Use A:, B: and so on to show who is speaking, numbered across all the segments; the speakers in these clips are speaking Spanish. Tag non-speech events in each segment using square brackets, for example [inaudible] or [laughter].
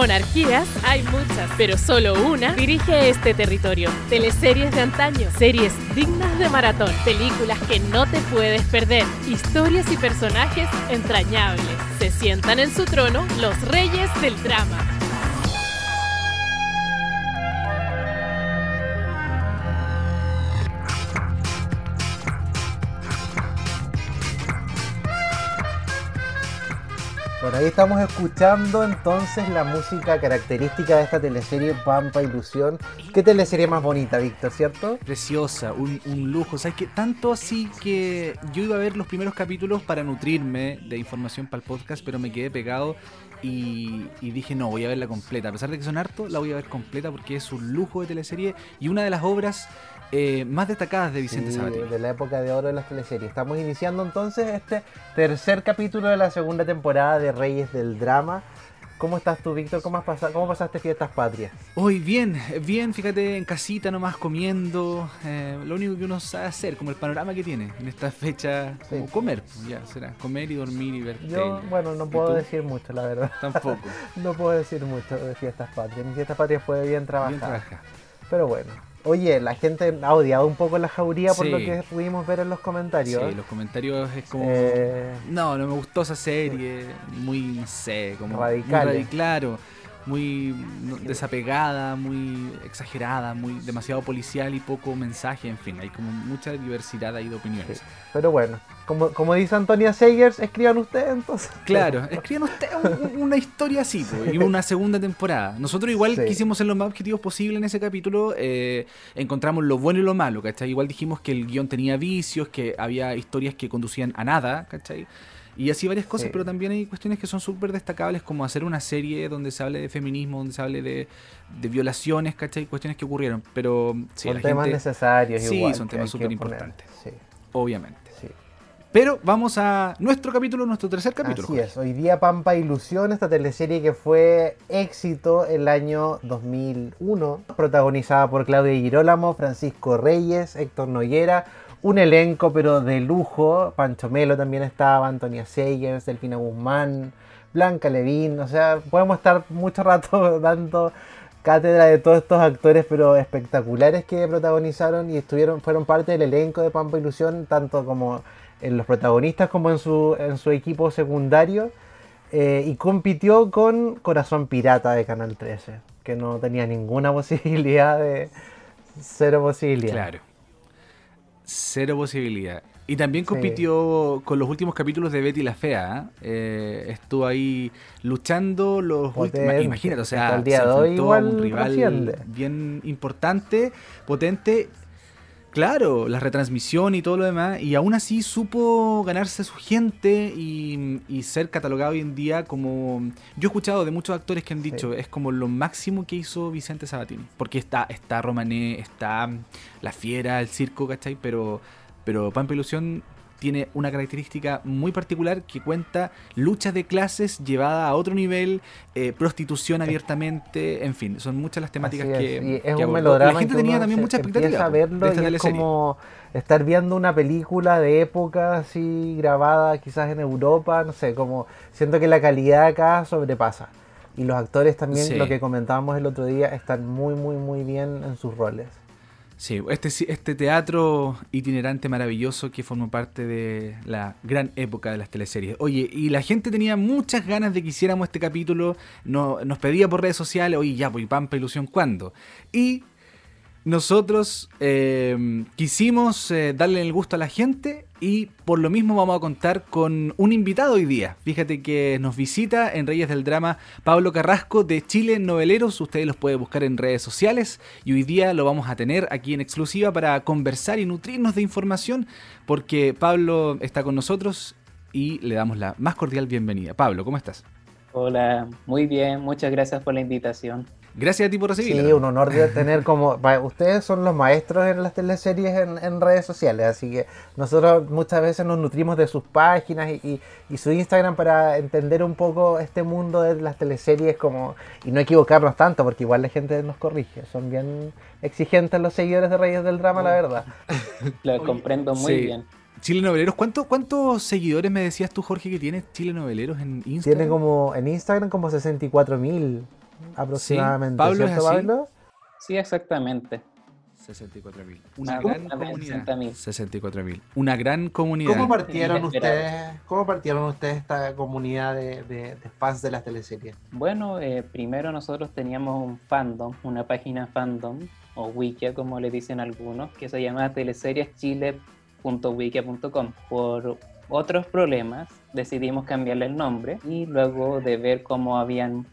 A: Monarquías hay muchas, pero solo una dirige este territorio. Teleseries de antaño, series dignas de maratón, películas que no te puedes perder, historias y personajes entrañables. Se sientan en su trono los reyes del drama.
B: Ahí estamos escuchando entonces la música característica de esta teleserie Pampa Ilusión. ¿Qué teleserie más bonita, Víctor, cierto?
C: Preciosa, un, lujo. ¿Sabes qué? Tanto así que yo iba a ver los primeros capítulos para nutrirme de información para el podcast, pero me quedé pegado y, y dije, no, voy a verla completa. A pesar de que son harto, la voy a ver completa porque es un lujo de teleserie y una de las obras eh, más destacadas de Vicente
B: Sí,
C: Sabatini.
B: De la época de oro de las teleseries. Estamos iniciando entonces este tercer capítulo de la segunda temporada de Reyes del Drama. ¿Cómo estás tú, Víctor? ¿Cómo, has pasado, ¿Cómo pasaste fiestas patrias?
C: Hoy bien, bien, fíjate, en casita nomás comiendo, eh, lo único que uno sabe hacer, como el panorama que tiene en esta fecha, como comer, pues, ya será, comer y dormir y ver
B: Yo, bueno, no
C: ¿Y
B: puedo decir mucho, la verdad.
C: Tampoco, [laughs]
B: No puedo decir mucho de fiestas patrias. Mi fiestas patrias fue bien trabajada.
C: bien trabajado.
B: Pero bueno. Oye, la gente ha odiado un poco la jauría por
C: Sí.
B: lo que pudimos ver en los comentarios.
C: Sí, los comentarios es como...
B: Eh,
C: No, no me gustó esa serie, muy, no sé, como...
B: Radicales.
C: Muy claro, muy desapegada, muy exagerada, muy demasiado policial y poco mensaje, en fin, hay como mucha diversidad ahí de opiniones.
B: sí. Pero bueno, como, como dice Antonia Segers, escriban ustedes entonces.
C: Claro, escriban ustedes un- una historia así, y una segunda temporada. Nosotros igual
B: Sí.
C: quisimos ser lo más objetivos posible en ese capítulo, eh, encontramos lo bueno y lo malo, ¿cachai? Igual dijimos que el guion tenía vicios, que había historias que conducían a nada, ¿cachai? Y así varias cosas,
B: Sí.
C: pero también hay cuestiones que son súper destacables, como hacer una serie donde se hable de feminismo, donde se hable de, de violaciones, ¿cachai? Cuestiones que ocurrieron, pero sí,
B: son
C: la
B: temas
C: gente,
B: necesarios
C: Sí,
B: igual.
C: son temas súper importantes.
B: Sí,
C: obviamente. Pero vamos a nuestro capítulo, nuestro tercer capítulo.
B: Así es, hoy día Pampa Ilusión, esta teleserie que fue éxito el año 2001, protagonizada por Claudia Girolamo, Francisco Reyes, Héctor Noguera, un elenco pero de lujo, Pancho Melo también estaba, Antonia Segers, Delfina Guzmán, Blanca Levín, o sea, podemos estar mucho rato [laughs] dando cátedra de todos estos actores pero espectaculares que protagonizaron y estuvieron fueron parte del elenco de Pampa Ilusión tanto como en los protagonistas como en su en su equipo secundario eh, y compitió con Corazón Pirata de Canal 13 que no tenía ninguna [laughs] posibilidad de cero posibilidad
C: Claro. Cero posibilidad. Y también
B: Sí.
C: compitió con los últimos capítulos de Betty la Fea. ¿eh? Eh, estuvo ahí luchando los últimos. Imagínate, o sea, se enfrentó a un rival bien importante, potente. Claro, la retransmisión y todo lo demás, y aún así supo ganarse a su gente y, y ser catalogado hoy en día como... Yo he escuchado de muchos actores que han dicho, es como lo máximo que hizo Vicente Sabatini, porque está, está Romané, está La Fiera, el circo, ¿cachai? Pero, pero Pampa Ilusión tiene una característica muy particular que cuenta luchas de clases llevada a otro nivel, eh, prostitución abiertamente, en fin, son muchas las temáticas que,
B: y es
C: que
B: un
C: abordó.
B: melodrama
C: La gente tenía también mucha expectativa
B: a verlo
C: de esta
B: y es como estar viendo una película de época así grabada quizás en Europa, no sé, como siento que la calidad acá sobrepasa. Y los actores también,
C: Sí.
B: lo que comentábamos el otro día, están muy, muy, muy bien en sus roles.
C: Sí, este, este teatro itinerante maravilloso que forma parte de la gran época de las teleseries. Oye, y la gente tenía muchas ganas de que hiciéramos este capítulo, no, nos pedía por redes sociales, oye, ya, pues, Pampa Ilusión, ¿cuándo? Y nosotros eh, quisimos eh, darle el gusto a la gente y por lo mismo vamos a contar con un invitado hoy día. Fíjate que nos visita en Reyes del Drama Pablo Carrasco de Chile Noveleros. Ustedes los pueden buscar en redes sociales y hoy día lo vamos a tener aquí en exclusiva para conversar y nutrirnos de información porque Pablo está con nosotros y le damos la más cordial bienvenida. Pablo, ¿cómo estás?
D: Hola, muy bien, muchas gracias por la invitación.
C: Gracias a ti por recibirla.
B: Sí, un honor de tener como... Ustedes son los maestros en las teleseries en, en redes sociales, así que nosotros muchas veces nos nutrimos de sus páginas y, y- y su Instagram para entender un poco este mundo de las teleseries como y no equivocarnos tanto, porque igual la gente nos corrige. Son bien exigentes los seguidores de Reyes del Drama, la verdad. [laughs]
D: Lo
C: Oye,
D: comprendo muy
C: sí.
D: bien.
C: Chile Noveleros, ¿cuánto, ¿cuántos seguidores me decías tú, Jorge, que tienes Chile Noveleros en Instagram?
B: Tiene como en Instagram como 64 mil. Aproximadamente.
C: Pablo,
B: ¿cierto, Pablo?
D: Sí, exactamente.
C: 64.000. Una gran comunidad.
D: 60.000.
C: 64.000. Una gran comunidad.
B: ¿Cómo partieron ustedes? ¿Cómo partieron ustedes esta comunidad de, de- de fans de las teleseries?
D: Bueno, eh, primero nosotros teníamos un fandom, una página fandom, o wiki como le dicen algunos, que se llama teleserieschile.wiki.com. Por otros problemas decidimos cambiarle el nombre y luego de ver cómo habían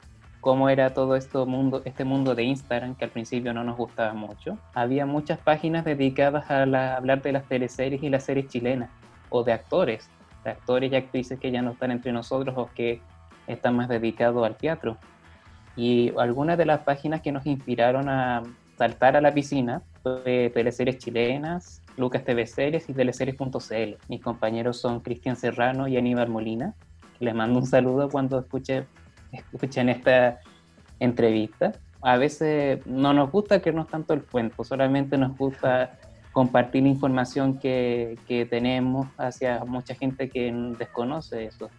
D: cómo era todo esto mundo, este mundo de Instagram, que al principio no nos gustaba mucho, había muchas páginas dedicadas a la- hablar de las teleseries y las series chilenas, o de actores, de actores y actrices que ya no están entre nosotros o que están más dedicados al teatro. Y algunas de las páginas que nos inspiraron a saltar a la piscina fue teleseries chilenas, Lucas TV Series y teleseries.cl. Mis compañeros son Cristian Serrano y Aníbal Molina. Les mando un saludo cuando escuche, escuchen esta entrevista. A veces no nos gusta creernos tanto el cuento, solamente nos gusta compartir información que, que tenemos hacia mucha gente que desconoce eso.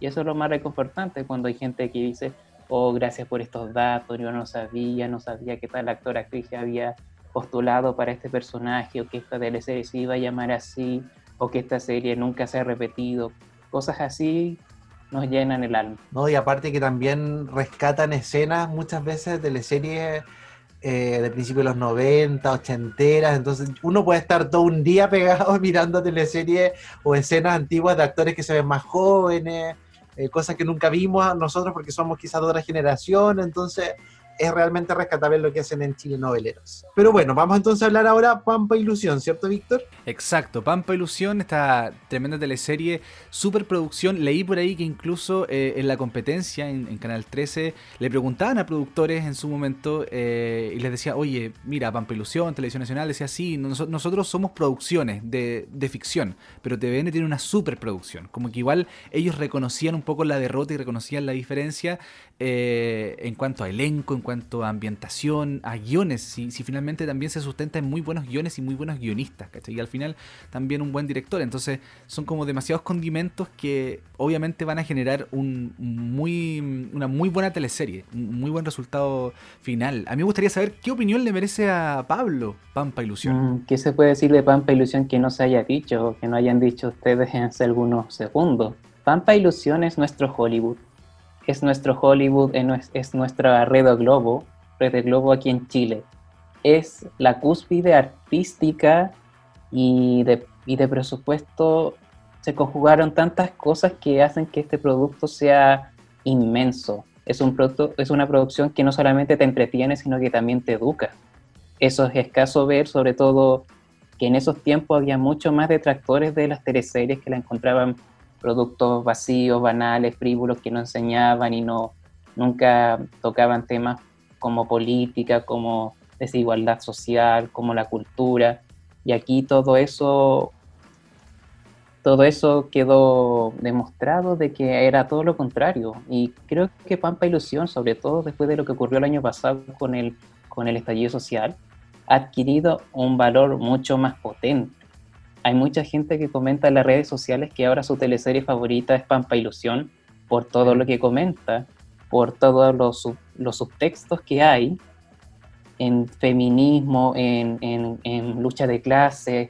D: Y eso es lo más reconfortante cuando hay gente que dice, oh, gracias por estos datos, yo no sabía, no sabía que tal actor actriz que había postulado para este personaje, o que esta teleserie se iba a llamar así, o que esta serie nunca se ha repetido. Cosas así nos llenan el alma.
B: ¿no? Y aparte que también rescatan escenas muchas veces de teleseries eh, de principios de los 90, 80, entonces uno puede estar todo un día [laughs] pegado mirando teleseries o escenas antiguas de actores que se ven más jóvenes, eh, cosas que nunca vimos nosotros porque somos quizás de otra generación, entonces es realmente rescatable lo que hacen en Chile Noveleros. Pero bueno, vamos entonces a hablar ahora Pampa Ilusión, ¿cierto Víctor?
C: Exacto, Pampa Ilusión, esta tremenda teleserie, superproducción. Leí por ahí que incluso eh, en la competencia en, Canal 13 le preguntaban a productores en su momento eh, y les decía, oye, mira, Pampa Ilusión, Televisión Nacional, decía, sí, nos- nosotros somos producciones de, de ficción, pero TVN tiene una superproducción. Como que igual ellos reconocían un poco la derrota y reconocían la diferencia eh, en cuanto a elenco, en cuanto a ambientación, a guiones, si, si finalmente también se sustenta en muy buenos guiones y muy buenos guionistas, ¿cachai? Y al final también un buen director. Entonces son como demasiados condimentos que obviamente van a generar un muy, una muy buena teleserie, un muy buen resultado final. A mí me gustaría saber qué opinión le merece a Pablo Pampa Ilusión.
D: Mm, ¿Qué se puede decir de Pampa Ilusión que no se haya dicho o que no hayan dicho ustedes hace algunos segundos? Pampa Ilusión es nuestro Hollywood. Es nuestro Hollywood, es nues- es nuestra red de globo, red de globo aquí en Chile. Es la cúspide artística y de, y de presupuesto. Se conjugaron tantas cosas que hacen que este producto sea inmenso. Es, un producto, es una producción que no solamente te entretiene, sino que también te educa eso es escaso ver, sobre todo que en esos tiempos había mucho más detractores de las teleseries que la encontraban productos vacíos, banales, frívolos, que no enseñaban y no nunca tocaban temas como política, como desigualdad social, como la cultura. Y aquí todo eso todo eso quedó demostrado de que era todo lo contrario. Y creo que Pampa Ilusión, sobre todo después de lo que ocurrió el año pasado con el, con el estallido social, ha adquirido un valor mucho más potente. Hay mucha gente que comenta en las redes sociales que ahora su teleserie favorita es Pampa Ilusión por todo lo que comenta, por todos los, los subtextos que hay en feminismo, en, en- en lucha de clases,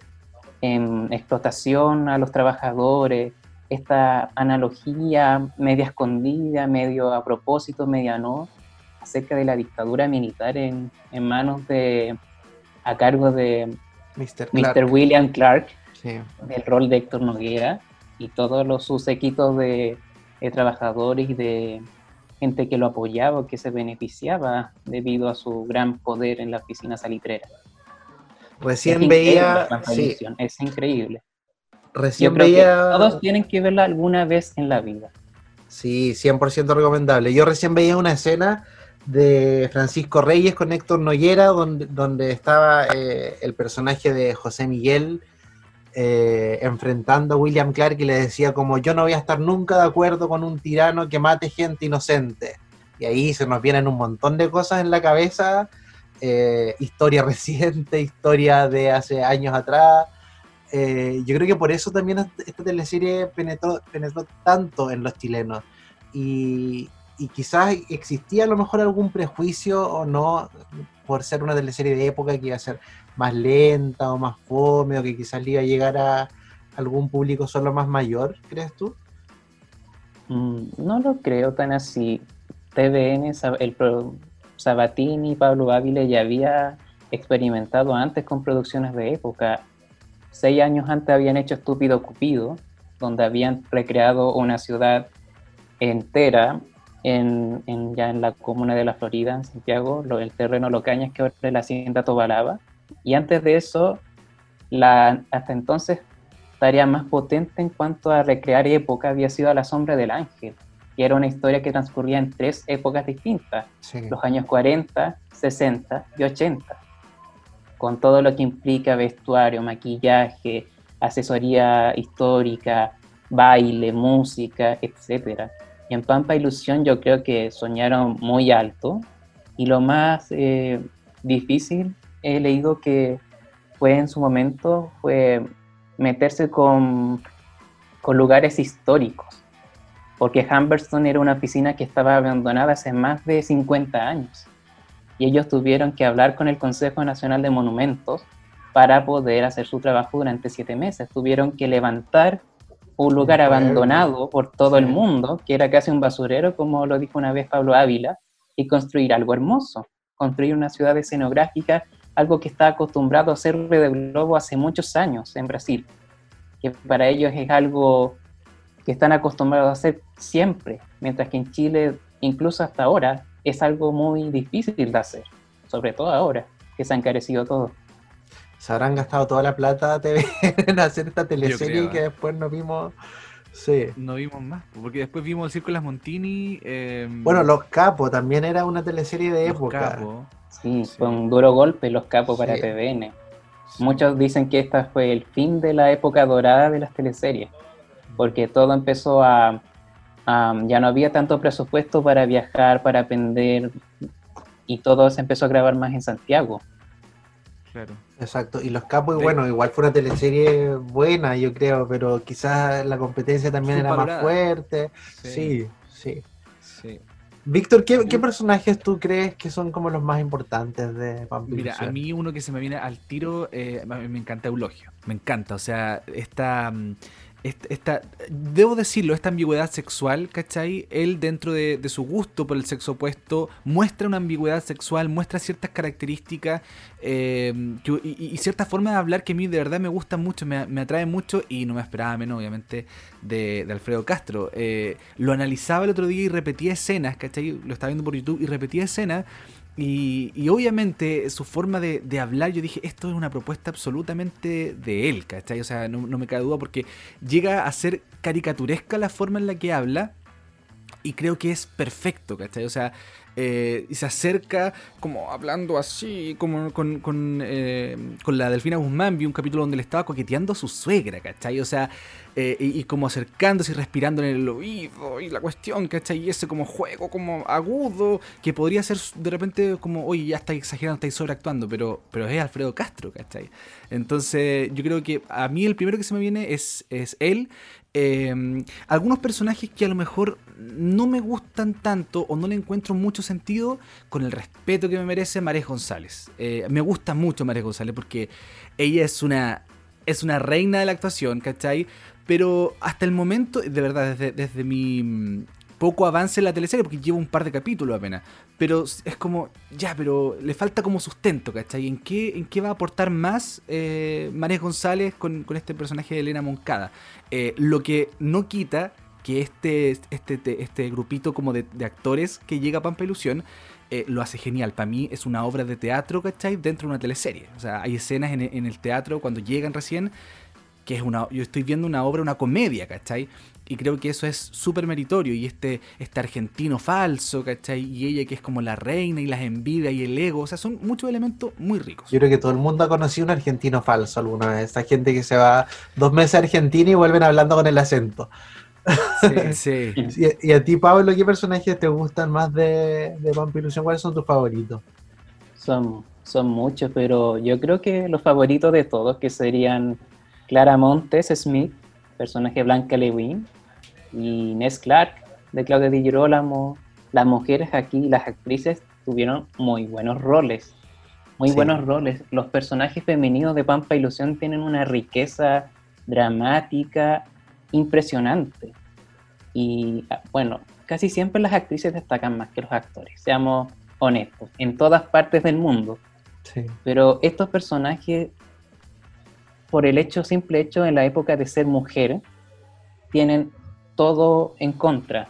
D: en explotación a los trabajadores, esta analogía media escondida, medio a propósito, media no, acerca de la dictadura militar en, en manos de, a cargo de
B: Mr.
D: Mr. William Clark,
B: Sí.
D: del rol de Héctor Noguera, y todos los sus equipos de, de trabajadores y de gente que lo apoyaba, que se beneficiaba debido a su gran poder en la oficina salitrera.
B: Recién
D: Es
B: veía, sí,
D: es increíble. Yo
B: recién
D: creo que
B: veía,
D: todos tienen que verla alguna vez en la vida.
B: sí, 100% recomendable. Yo recién veía una escena de Francisco Reyes con Héctor Noguera, donde, donde estaba eh, el personaje de José Miguel eh, enfrentando a William Clark y le decía como yo no voy a estar nunca de acuerdo con un tirano que mate gente inocente. Y ahí se nos vienen un montón de cosas en la cabeza, eh, historia [laughs] reciente, historia de hace años atrás. Eh, yo creo que por eso también esta teleserie penetró, penetró tanto en los chilenos. Y, y quizás existía a lo mejor algún prejuicio o no por ser una teleserie de época que iba a ser más lenta o más fome o que quizás le iba a llegar a algún público solo más mayor, ¿crees tú?
D: Mm, no lo creo tan así. TVN, el Sabatini, Pablo Ávila ya había experimentado antes con producciones de época. Seis años antes habían hecho Estúpido Cupido, donde habían recreado una ciudad entera en, ya en la comuna de la Florida, en Santiago, el terreno Locañas, que ahora es la hacienda Tobalaba. Y antes de eso, la, hasta entonces, tarea más potente en cuanto a recrear época había sido A la sombra del ángel, que era una historia que transcurría en tres épocas distintas, los años 40, 60 y 80 con todo lo que implica vestuario, maquillaje, asesoría histórica, baile, música, etc. Y en Pampa Ilusión yo creo que soñaron muy alto y lo más eh, difícil he leído que fue en su momento fue meterse con, con lugares históricos, porque Humberston era una oficina que estaba abandonada hace más de 50 años y ellos tuvieron que hablar con el Consejo Nacional de Monumentos para poder hacer su trabajo durante siete meses. Tuvieron que levantar un lugar abandonado por todo el mundo, que era casi un basurero, como lo dijo una vez Pablo Ávila, y construir algo hermoso, construir una ciudad escenográfica, algo que está acostumbrado a hacer de globo hace muchos años en Brasil, que para ellos es algo que están acostumbrados a hacer siempre, mientras que en Chile, incluso hasta ahora, es algo muy difícil de hacer, sobre todo ahora que se ha encarecido todo.
B: Se habrán gastado toda la plata TV [laughs] en hacer esta teleserie que ¿eh? después no vimos. Sí.
C: No vimos más, porque después vimos el Circo de las Montini. Em,
B: bueno, Los Capos también era una teleserie de época.
D: Sí, fue un duro golpe Los Capos para TVN. Muchos dicen que esta fue el fin de la época dorada de las teleseries, porque todo empezó a, ya no había tanto presupuesto para viajar, para aprender, y todo se empezó a grabar más en Santiago.
B: Claro. Exacto, y Los Capos, bueno, igual fue una teleserie buena, yo creo, pero quizás la competencia también era más fuerte. Sí, sí. sí. Víctor, ¿qué, personajes tú crees que son como los más importantes de
C: Vampiro? Mira, a mí uno que se me viene al tiro, eh, me encanta Eulogio, me encanta, o sea, esta... Debo decirlo, esta ambigüedad sexual, ¿cachai? Él dentro de, su gusto por el sexo opuesto muestra una ambigüedad sexual, muestra ciertas características eh, y, cierta forma de hablar que a mí de verdad me gusta mucho, me, atrae mucho y no me esperaba menos, obviamente, de, Alfredo Castro. Eh, lo analizaba el otro día y repetía escenas, ¿cachai? Lo estaba viendo por YouTube y repetía escenas y, obviamente su forma de, hablar, yo dije, esto es una propuesta absolutamente de él, ¿cachai? O sea, no, no, me cabe duda porque llega a ser caricaturesca la forma en la que habla y creo que es perfecto, ¿cachai? O sea, eh, y se acerca como hablando así, como con, con, eh, con, la Delfina Guzmán, vi un capítulo donde le estaba coqueteando a su suegra, ¿cachai? O sea, eh, y, como acercándose y respirando en el oído, y la cuestión, ¿cachai? Y ese como juego, como agudo, que podría ser de repente como, oye, ya está exagerando, está sobreactuando, pero, pero es Alfredo Castro, ¿cachai? Entonces, yo creo que a mí el primero que se me viene es, es él, Em, algunos personajes que a lo mejor no me gustan tanto o no le encuentro mucho sentido con el respeto que me merece María González. Eh, me gusta mucho María González porque ella es una, es una reina de la actuación, ¿cachai? Pero hasta el momento, de verdad, desde, desde mi poco avance en la teleserie, porque lleva un par de capítulos apenas. Pero es como, ya, pero le falta como sustento, ¿cachai? ¿En qué, en qué va a aportar más eh, María González con, este personaje de Elena Moncada? Eh, lo que no quita que este, este, este grupito como de, actores que llega a Pampa Ilusión eh, lo hace genial. Para mí es una obra de teatro, ¿cachai? Dentro de una teleserie. O sea, hay escenas en, en el teatro cuando llegan recién que es una, yo estoy viendo una obra, una comedia, ¿cachai? Y creo que eso es súper meritorio. Y este, este argentino falso, ¿cachai? Y ella que es como la reina y las envidias y el ego. O sea, son muchos elementos muy ricos.
B: Yo creo que todo el mundo ha conocido un argentino falso alguna vez. Esa gente que se va dos meses a Argentina y vuelven hablando con el acento. Sí, [laughs] sí. y, a ti, Pablo, ¿qué personajes te gustan más de, de Vampirusión? ¿Cuáles son tus favoritos?
D: Son, son muchos, pero yo creo que los favoritos de todos, que serían Clara Montes Smith, personaje Blanca Lewin, y Ness Clark, de Claudia Di Girolamo, las mujeres aquí, las actrices, tuvieron muy buenos roles. Muy
B: Sí.
D: buenos roles. Los personajes femeninos de Pampa Ilusión tienen una riqueza dramática impresionante. Y ah, bueno, casi siempre las actrices destacan más que los actores, seamos honestos, en todas partes del mundo.
B: Sí.
D: Pero estos personajes, por el hecho, simple hecho en la época de ser mujer, tienen todo en contra.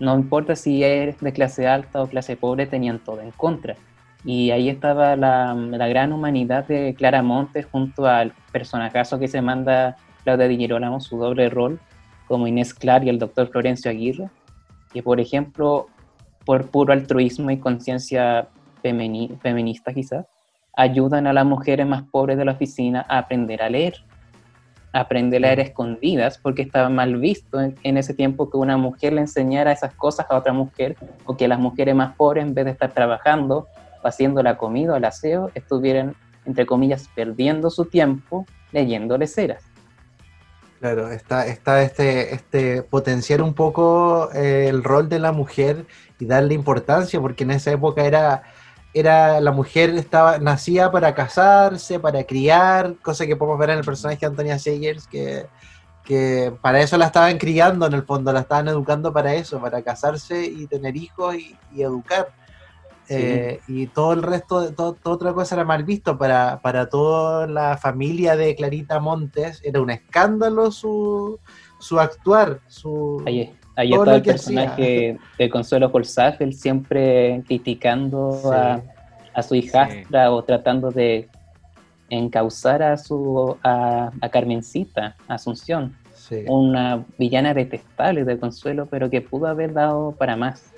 D: No importa si eres de clase alta o clase pobre, tenían todo en contra. Y ahí estaba la, la gran humanidad de Clara Montes junto al personajazo que se manda Claudia Di Girolamo, su doble rol, como Inés Clar y el doctor Florencio Aguirre, que por ejemplo, por puro altruismo y conciencia feminista quizás, ayudan a las mujeres más pobres de la oficina a aprender a leer, aprender a leer escondidas, porque estaba mal visto en, en ese tiempo que una mujer le enseñara esas cosas a otra mujer, o que las mujeres más pobres, en vez de estar trabajando o haciendo la comida o el aseo, estuvieran, entre comillas, perdiendo su tiempo leyendo leceras.
B: Claro, está, está este, este potenciar un poco eh, el rol de la mujer y darle importancia, porque en esa época era, era la mujer estaba, nacía para casarse, para criar, cosa que podemos ver en el personaje de Antonia Segers, que, que para eso la estaban criando en el fondo, la estaban educando para eso, para casarse y tener hijos y, y educar.
D: Sí.
B: Eh, y todo el resto, de todo, toda otra cosa era mal visto para, para toda la familia de Clarita Montes. Era un escándalo su, su actuar, su...
D: Ahí, ahí
B: Todo
D: está el personaje de Consuelo Colzafel siempre criticando
B: Sí.
D: a, a su hijastra o tratando de encauzar a su a, a Carmencita, Asunción,
B: Sí,
D: una villana detestable de Consuelo, pero que pudo haber dado para más.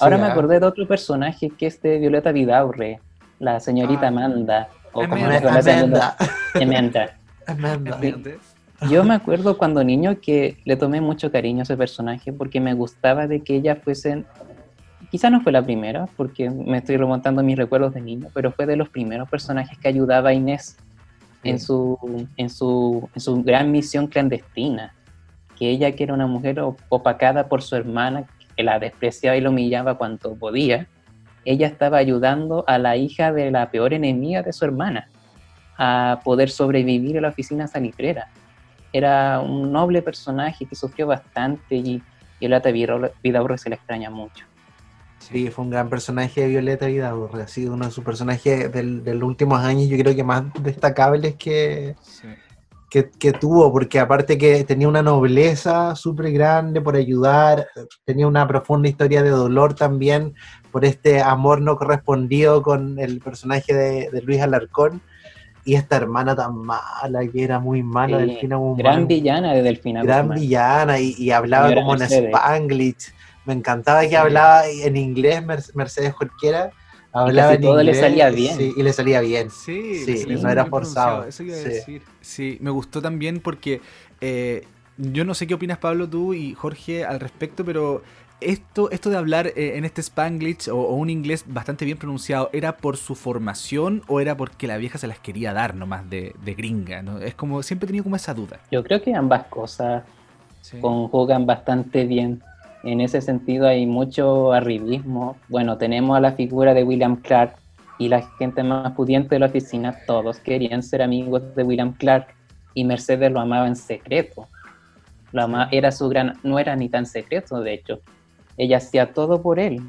D: Ahora
B: Sí,
D: me
B: ah.
D: acordé de otro personaje que es de Violeta Vidaurre, la señorita
C: Ah.
D: Amanda, o como
C: Amanda. [laughs]
B: Amanda.
D: Amanda.
B: Amanda.
D: Yo me acuerdo cuando niño que le tomé mucho cariño a ese personaje porque me gustaba de que ella fuese, quizá no fue la primera, porque me estoy remontando a mis recuerdos de niño, pero fue de los primeros personajes que ayudaba a Inés en su, en su, en su gran misión clandestina, que ella que era una mujer op- opacada por su hermana, que la despreciaba y la humillaba cuanto podía, ella estaba ayudando a la hija de la peor enemiga de su hermana a poder sobrevivir en la oficina salitrera. Era un noble personaje que sufrió bastante y Violeta Vidaurre se le extraña mucho.
B: Sí, fue un gran personaje de Violeta Vidaurre, ha sido uno de sus personajes del, de los últimos años, yo creo que más destacables que,
C: Sí.
B: que, que tuvo, porque aparte que tenía una nobleza súper grande por ayudar, tenía una profunda historia de dolor también por este amor no correspondido con el personaje de, de Luis Alarcón, y esta hermana tan mala, que era muy mala,
D: Sí,
B: Delfina Guzmán,
D: Gran villana de Delfina
B: gran
D: Guzmán.
B: villana, y, y hablaba
D: Señora
B: como en. Spanglish, me encantaba que
D: Sí.
B: hablaba en inglés Mer- Mercedes Jorquera, hablaba
D: casi
B: en
D: todo le
B: inglés,
D: salía bien.
B: sí, y le salía bien.
C: Sí,
B: Sí,
C: sí,
B: no era forzado,
C: Eso iba a
B: sí.
C: decir. Sí, me gustó también porque eh, yo no sé qué opinas Pablo tú y Jorge al respecto, pero esto, esto de hablar eh, en este Spanglish o, o un inglés bastante bien pronunciado, ¿era por su formación o era porque la vieja se las quería dar nomás de, de gringa? ¿no? Es como, siempre he tenido como esa duda.
D: Yo creo que ambas cosas
C: Sí.
D: conjugan bastante bien. En ese sentido hay mucho arribismo. Bueno, tenemos a la figura de William Clark y la gente más pudiente de la oficina, todos querían ser amigos de William Clark y Mercedes lo amaba en secreto. Lo ama- era su gran, no era ni tan secreto, de hecho. Ella hacía todo por él.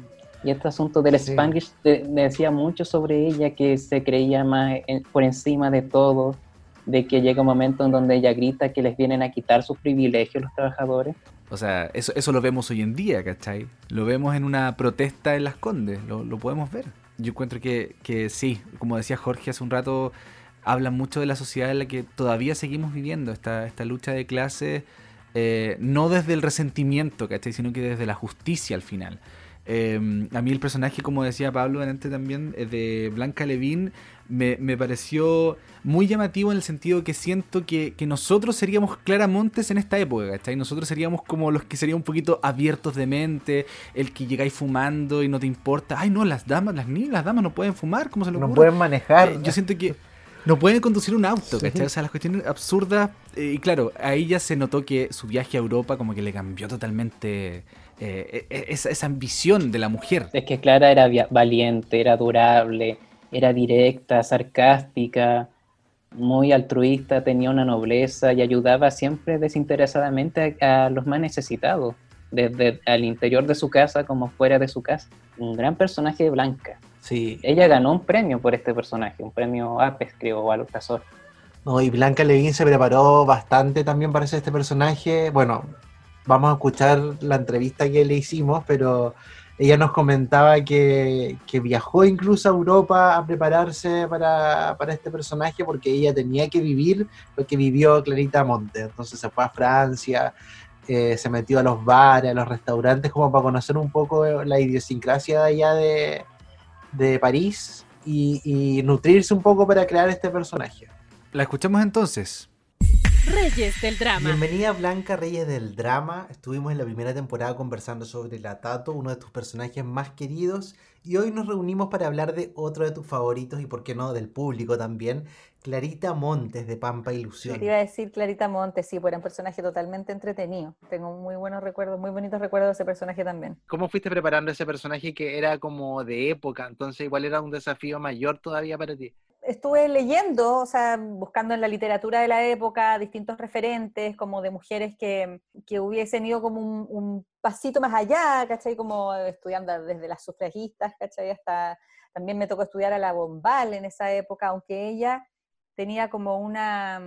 D: Y este asunto del
B: Sí.
D: Spanglish de- decía mucho sobre ella, que se creía más en- por encima de todo, de que llega un momento en donde ella grita que les vienen a quitar sus privilegios los trabajadores.
C: O sea, eso, eso lo vemos hoy en día, ¿cachai? Lo vemos en una protesta en Las Condes, lo, lo podemos ver. Yo encuentro que, que sí, como decía Jorge hace un rato, habla mucho de la sociedad en la que todavía seguimos viviendo, esta, esta lucha de clases, eh, no desde el resentimiento, ¿cachai? Sino que desde la justicia al final. Eh, a mí el personaje, como decía Pablo delante también, eh, de Blanca Levín, me, me pareció muy llamativo en el sentido que siento que, que nosotros seríamos Claramontes en esta época, ¿cachai? Nosotros seríamos como los que serían un poquito abiertos de mente, el que llegáis fumando y no te importa. Ay, no, las damas, las niñas, las damas no pueden fumar, ¿cómo se lo
B: No pueden manejar.
C: Eh, yo siento que no pueden conducir un auto,
B: Sí.
C: ¿cachai? O sea, las cuestiones absurdas. eh, y claro, ahí ya se notó que su viaje a Europa como que le cambió totalmente eh, e, e, esa, esa, ambición de la mujer.
D: Es que Clara era valiente, era durable, era directa, sarcástica, muy altruista, tenía una nobleza y ayudaba siempre desinteresadamente a, los más necesitados, desde al interior de su casa como fuera de su casa. Un gran personaje de Blanca.
B: Sí.
D: Ella ganó un premio por este personaje, un premio APES, creo, o al Casor.
B: No, y Blanca Levin se preparó bastante también para ser este personaje. Bueno, vamos a escuchar la entrevista que le hicimos, pero ella nos comentaba que, viajó incluso a Europa a prepararse para, este personaje porque ella tenía que vivir lo que vivió Clarita Monte. Entonces se fue a Francia, eh, se metió a los bares, a los restaurantes, como para conocer un poco la idiosincrasia de allá de, París y, y nutrirse un poco para crear este personaje.
C: La escuchamos entonces.
A: Reyes del Drama.
B: Bienvenida Blanca Reyes del Drama. Estuvimos en la primera temporada conversando sobre la Tato, uno de tus personajes más queridos, y hoy nos reunimos para hablar de otro de tus favoritos y, por qué no, del público también, Clarita Montes de Pampa Ilusión.
E: Te iba a decir Clarita Montes, sí, pues era un personaje totalmente entretenido. Tengo muy buenos recuerdos, muy bonitos recuerdos de ese personaje también.
B: ¿Cómo fuiste preparando ese personaje que era como de época? Entonces igual era un desafío mayor todavía para ti
E: estuve leyendo, o sea, buscando en la literatura de la época distintos referentes, como de mujeres que, que hubiesen ido como un, pasito más allá, ¿cachai? Como estudiando desde las sufragistas, ¿cachai? Hasta también me tocó estudiar a la Bombal en esa época, aunque ella tenía como una,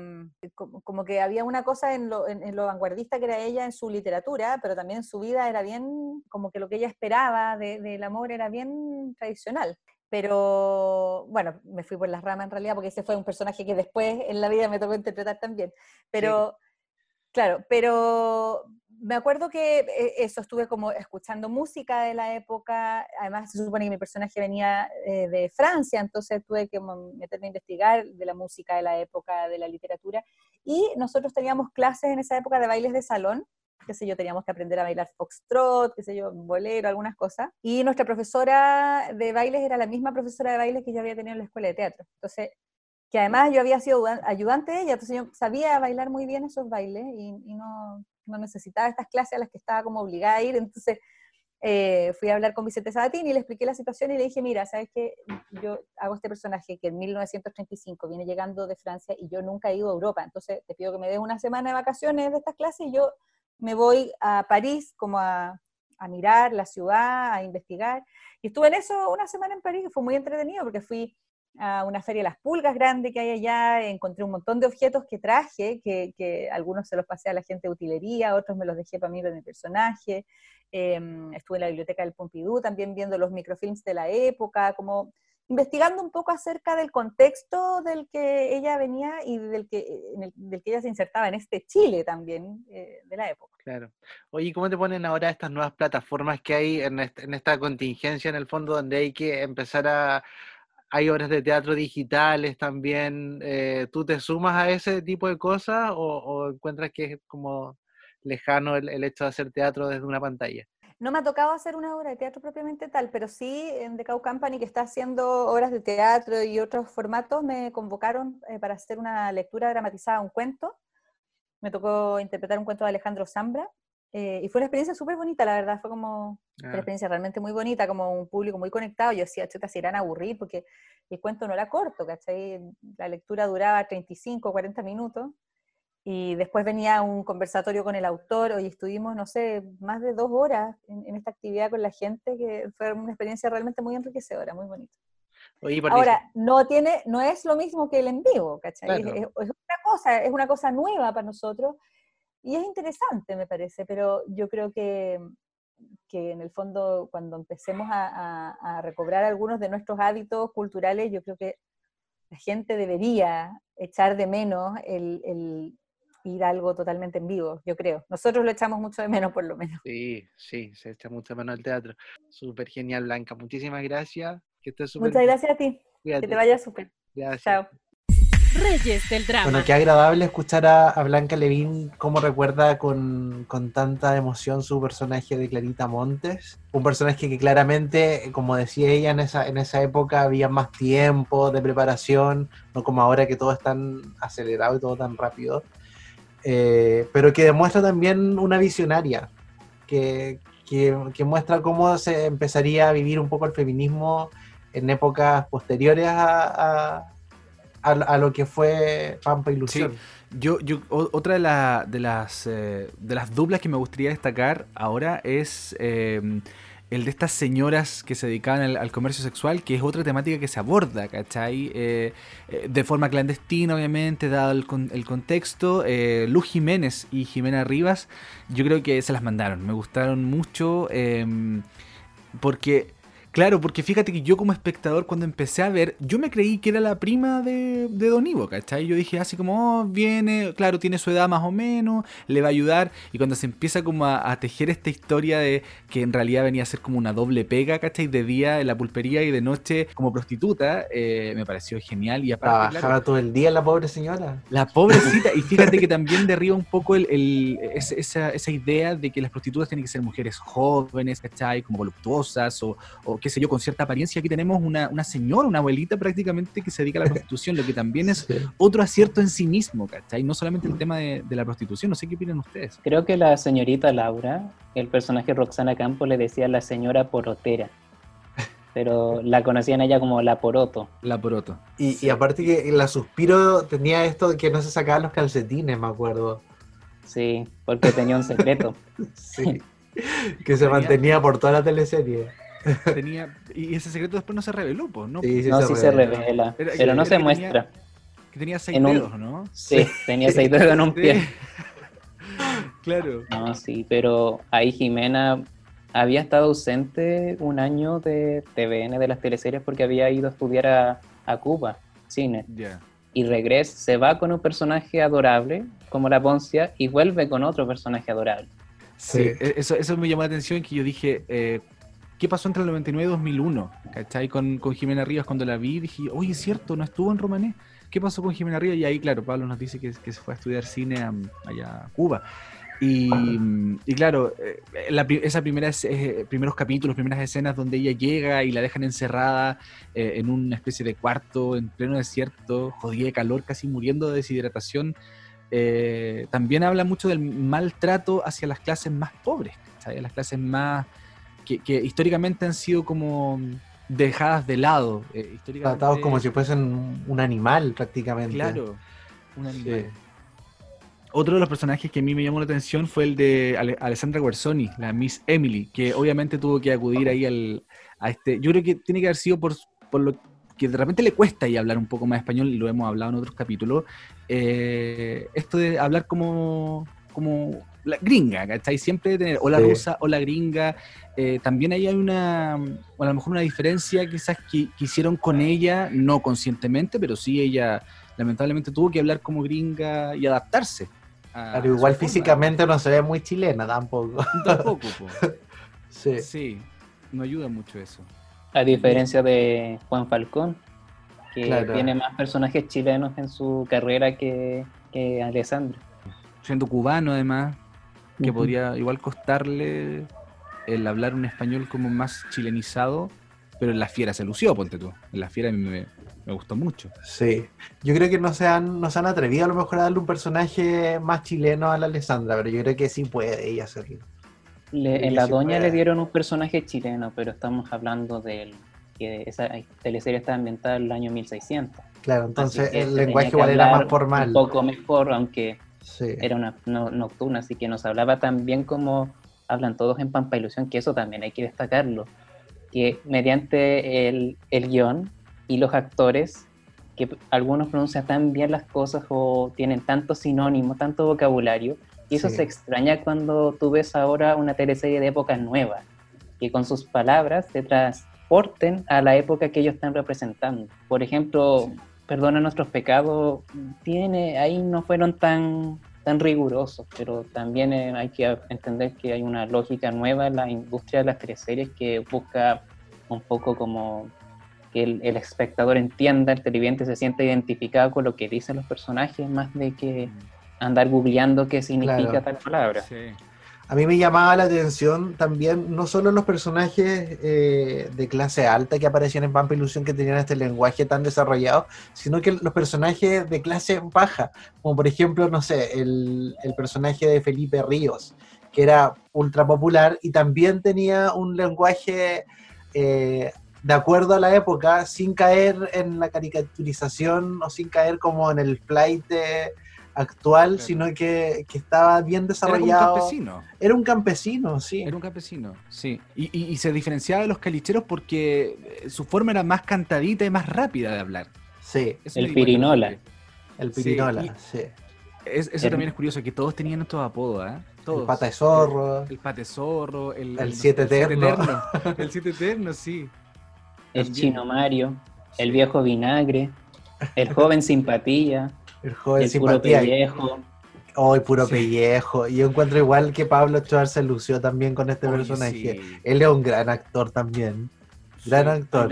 E: como, que había una cosa en lo, vanguardista que era ella en su literatura, pero también su vida era bien, como que lo que ella esperaba del amor era bien tradicional pero bueno, me fui por las ramas en realidad, porque ese fue un personaje que después en la vida me tocó interpretar también. Pero, claro, pero me acuerdo que eh, eso, estuve como escuchando música de la época, además se supone que mi personaje venía eh, de Francia, entonces tuve que meterme a investigar de la música de la época, de la literatura, y nosotros teníamos clases en esa época de bailes de salón, qué sé yo, teníamos que aprender a bailar foxtrot, qué sé yo, bolero, algunas cosas. Y nuestra profesora de bailes era la misma profesora de bailes que yo había tenido en la escuela de teatro. Entonces, que además yo había sido ayudante de ella, entonces yo sabía bailar muy bien esos bailes y, no, no, necesitaba estas clases a las que estaba como obligada a ir. Entonces, eh, fui a hablar con Vicente Sabatini y le expliqué la situación y le dije, mira, ¿sabes qué? Yo hago este personaje que en 1935 viene llegando de Francia y yo nunca he ido a Europa, entonces te pido que me des una semana de vacaciones de estas clases y yo me voy a París como a, mirar la ciudad, a investigar. Y estuve en eso una semana en París, y fue muy entretenido porque fui a una feria de las pulgas grande que hay allá, encontré un montón de objetos que traje, que, algunos se los pasé a la gente de utilería, otros me los dejé para mí, para mi personaje. Em, estuve en la biblioteca del Pompidou también viendo los microfilms de la época, como investigando un poco acerca del contexto del que ella venía y del que, del que ella se insertaba en este Chile también eh, de la época.
B: Claro. Oye, ¿cómo te ponen ahora estas nuevas plataformas que hay en, esta contingencia en el fondo donde hay que empezar a... Hay obras de teatro digitales también. Eh, ¿Tú te sumas a ese tipo de cosas o, encuentras que es como lejano el hecho de hacer teatro desde una pantalla?
E: No me ha tocado hacer una obra de teatro propiamente tal, pero sí en The Cow Company, que está haciendo obras de teatro y otros formatos, me convocaron eh, para hacer una lectura dramatizada, un cuento. Me tocó interpretar un cuento de Alejandro Zambra. Eh, y fue una experiencia súper bonita, la verdad. Fue como una ah. experiencia realmente muy bonita, como un público muy conectado. Yo decía, chuta, se irán a aburrir porque el cuento no era corto, ¿cachai? La lectura duraba 35, 40 minutos. Y después venía un conversatorio con el autor, y estuvimos, no sé, más de dos horas en, esta actividad con la gente, que fue una experiencia realmente muy enriquecedora, muy bonita. Ahora, no, tiene, no es lo mismo que el en vivo, ¿cachai? Es, una cosa, es una cosa nueva para nosotros, y es interesante, me parece, pero yo creo que, que en el fondo, cuando empecemos a, a recobrar algunos de nuestros hábitos culturales, yo creo que la gente debería echar de menos el, el, ir a algo totalmente en vivo, yo creo. Nosotros lo echamos mucho de menos, por lo menos.
B: Sí, sí, se echa mucho de menos el teatro. Súper genial, Blanca. Muchísimas gracias.
E: Que estés Muchas gracias a ti. Que te vaya súper. Chao.
A: Reyes del drama.
B: Bueno, qué agradable escuchar a, Blanca Levín cómo recuerda con, con, tanta emoción su personaje de Clarita Montes. Un personaje que claramente, como decía ella, en esa, en esa época había más tiempo de preparación, no como ahora que todo es tan acelerado y todo tan rápido. Eh, pero que demuestra también una visionaria, que, que, muestra cómo se empezaría a vivir un poco el feminismo en épocas posteriores a, a, lo que fue Pampa Ilusión.
C: Yo, yo, o- otra de, la- de las eh, de las duplas que me gustaría destacar ahora es eh, el de estas señoras que se dedicaban al, comercio sexual, que es otra temática que se aborda, ¿cachai? Eh, eh, de forma clandestina, obviamente, dado el, con- el contexto. Eh, Luz Jiménez y Jimena Rivas, yo creo que se las mandaron. Me gustaron mucho em, porque... Claro, porque fíjate que yo como espectador cuando empecé a ver, yo me creí que era la prima de, de Don Ivo, ¿cachai? Yo dije así como, oh, viene, claro, tiene su edad más o menos, le va a ayudar. Y cuando se empieza como a, a tejer esta historia de que en realidad venía a ser como una doble pega, ¿cachai? De día en la pulpería y de noche como prostituta, eh, me pareció genial. Y aparte,
B: Trabajaba
C: claro,
B: todo el día la pobre señora.
C: la pobrecita, y fíjate que también derriba un poco el, el- es- esa, esa idea de que las prostitutas tienen que ser mujeres jóvenes, ¿cachai? Como voluptuosas o, o qué sé yo, con cierta apariencia. Aquí tenemos una, una señora, una abuelita prácticamente que se dedica a la prostitución, lo que también es
B: Sí.
C: otro acierto en sí mismo, ¿cachai? No solamente el tema de, de la prostitución, no sé qué opinan ustedes.
D: Creo que la señorita Laura, el personaje Roxana Campos, le decía la señora porotera. Pero la conocían ella como la poroto.
C: La poroto.
B: Y, y aparte que la suspiro tenía esto de que no se sacaban los calcetines, me acuerdo.
D: Sí, porque tenía un secreto. [laughs]
B: Sí. que se mantenía por toda la teleserie. [laughs]
C: Tenía, y ese secreto después no se reveló, pues, ¿no?
B: Sí, sí,
D: no, sí se
B: revela.
C: Era-
D: pero no
C: era
D: se
C: que
D: muestra.
C: Que tenía seis
D: En un-
C: dedos, ¿no?
D: Sí, tenía seis dedos en un
C: Sí.
D: pie. [laughs]
C: claro.
D: No, sí, pero ahí Jimena había estado ausente un año de TVN de las teleseries porque había ido a estudiar a, a Cuba, cine. Y regresa, se va con un personaje adorable, como la Poncia, y vuelve con otro personaje adorable.
C: Sí,
B: Sí.
C: e- eso, eso me llamó la atención que yo dije, eh, ¿qué pasó entre el 99 y 2001? ¿Cachai? Con, con Jimena Rivas cuando la vi, dije, oye, es cierto, no estuvo en Romané. ¿Qué pasó con Jimena Rivas? Y ahí, claro, Pablo nos dice que, se fue a estudiar cine am, allá a Cuba. Y, y claro, eh, la esa eh, primeros capítulos, primeras escenas donde ella llega y la dejan encerrada eh, en una especie de cuarto en pleno desierto, jodida de calor, casi muriendo de deshidratación, también habla mucho del maltrato hacia las clases más pobres, ¿cachai? las clases más que, que históricamente han sido como dejadas de lado. eh, históricamente-
B: Tratados como si fuesen un animal prácticamente.
C: Claro, un animal.
B: Sí.
C: Otro de los personajes que a mí me llamó la atención fue el de Ale- Alessandra Guerzoni, la Miss Emily, que obviamente tuvo que acudir ahí al, a este. Yo creo que tiene que haber sido por, por lo que de repente le cuesta ahí hablar un poco más español, y lo hemos hablado en otros capítulos. eh, esto de hablar como, como la gringa, ¿cachai? Siempre tener o la
B: Sí.
C: rusa o la gringa. eh, también ahí hay una, o a lo mejor una diferencia quizás que, que hicieron con ella, no conscientemente, pero sí ella lamentablemente tuvo que hablar como gringa y adaptarse. a- a
B: igual
C: forma.
B: físicamente no se ve muy chilena tampoco.
C: Tampoco, po. [laughs]
B: Sí.
C: Sí, no ayuda mucho eso.
D: A diferencia de Juan Falcón, que
B: Claro.
D: tiene más personajes chilenos en su carrera que, que Alessandra.
C: Siendo cubano además, que podría igual costarle el hablar un español como más chilenizado, pero en La Fiera se lució, ponte tú. En La Fiera a mí me, me gustó mucho.
B: Sí. Yo creo que no se, han, no se han atrevido a lo mejor a darle un personaje más chileno a la Alessandra, pero yo creo que sí puede ella hacerlo.
D: Le- en La
B: sí
D: Doña
B: puede.
D: le dieron un personaje chileno, pero estamos hablando del que esa teleserie está ambientada en el año 1600.
B: Claro, entonces el lenguaje igual era más formal.
D: Un poco mejor, aunque
B: Sí.
D: era una no- nocturna, así que nos hablaba tan bien como hablan todos en Pampa Ilusión, que eso también hay que destacarlo. Que mediante el, el guion y los actores, que algunos pronuncian tan bien las cosas o tienen tanto sinónimo, tanto vocabulario, y eso
B: Sí.
D: se extraña cuando tú ves ahora una teleserie de época nueva, que con sus palabras te transporten a la época que ellos están representando. Por ejemplo, Perdona nuestros pecados, tiene, ahí no fueron tan, tan rigurosos, pero también eh, hay que entender que hay una lógica nueva en la industria de las teleseries que busca un poco como que el, el espectador entienda, el televidente se sienta identificado con lo que dicen los personajes, más de que andar googleando qué significa
B: Claro.
D: tal palabra.
C: Sí.
B: A mí me llamaba la atención también, no solo los personajes eh, de clase alta que aparecían en Pampa Ilusión que tenían este lenguaje tan desarrollado, sino que los personajes de clase baja, como por ejemplo, no sé, el, personaje de Felipe Ríos, que era ultra popular y también tenía un lenguaje eh, de acuerdo a la época, sin caer en la caricaturización o sin caer como en el flight actual, sino que, estaba bien desarrollado.
C: Era un campesino.
B: Era un campesino, sí.
C: Era un campesino, sí. Y, se diferenciaba de los calicheros porque su forma era más cantadita y más rápida de hablar.
B: Sí.
D: el pirinola.
B: El pirinola, sí.
C: eso también es curioso, que todos tenían estos apodos, ¿eh?
B: El pata de zorro.
C: El, pata de zorro. El,
B: el, siete eterno. [laughs]
C: El siete eterno, sí.
D: El chino Mario. El viejo vinagre. El joven simpatía. [laughs]
B: El joven el simpatía.
D: Puro pellejo.
B: Oh, puro pellejo. Y yo encuentro igual que Pablo Choar se lució también con este personaje. Él es un gran actor también. Gran actor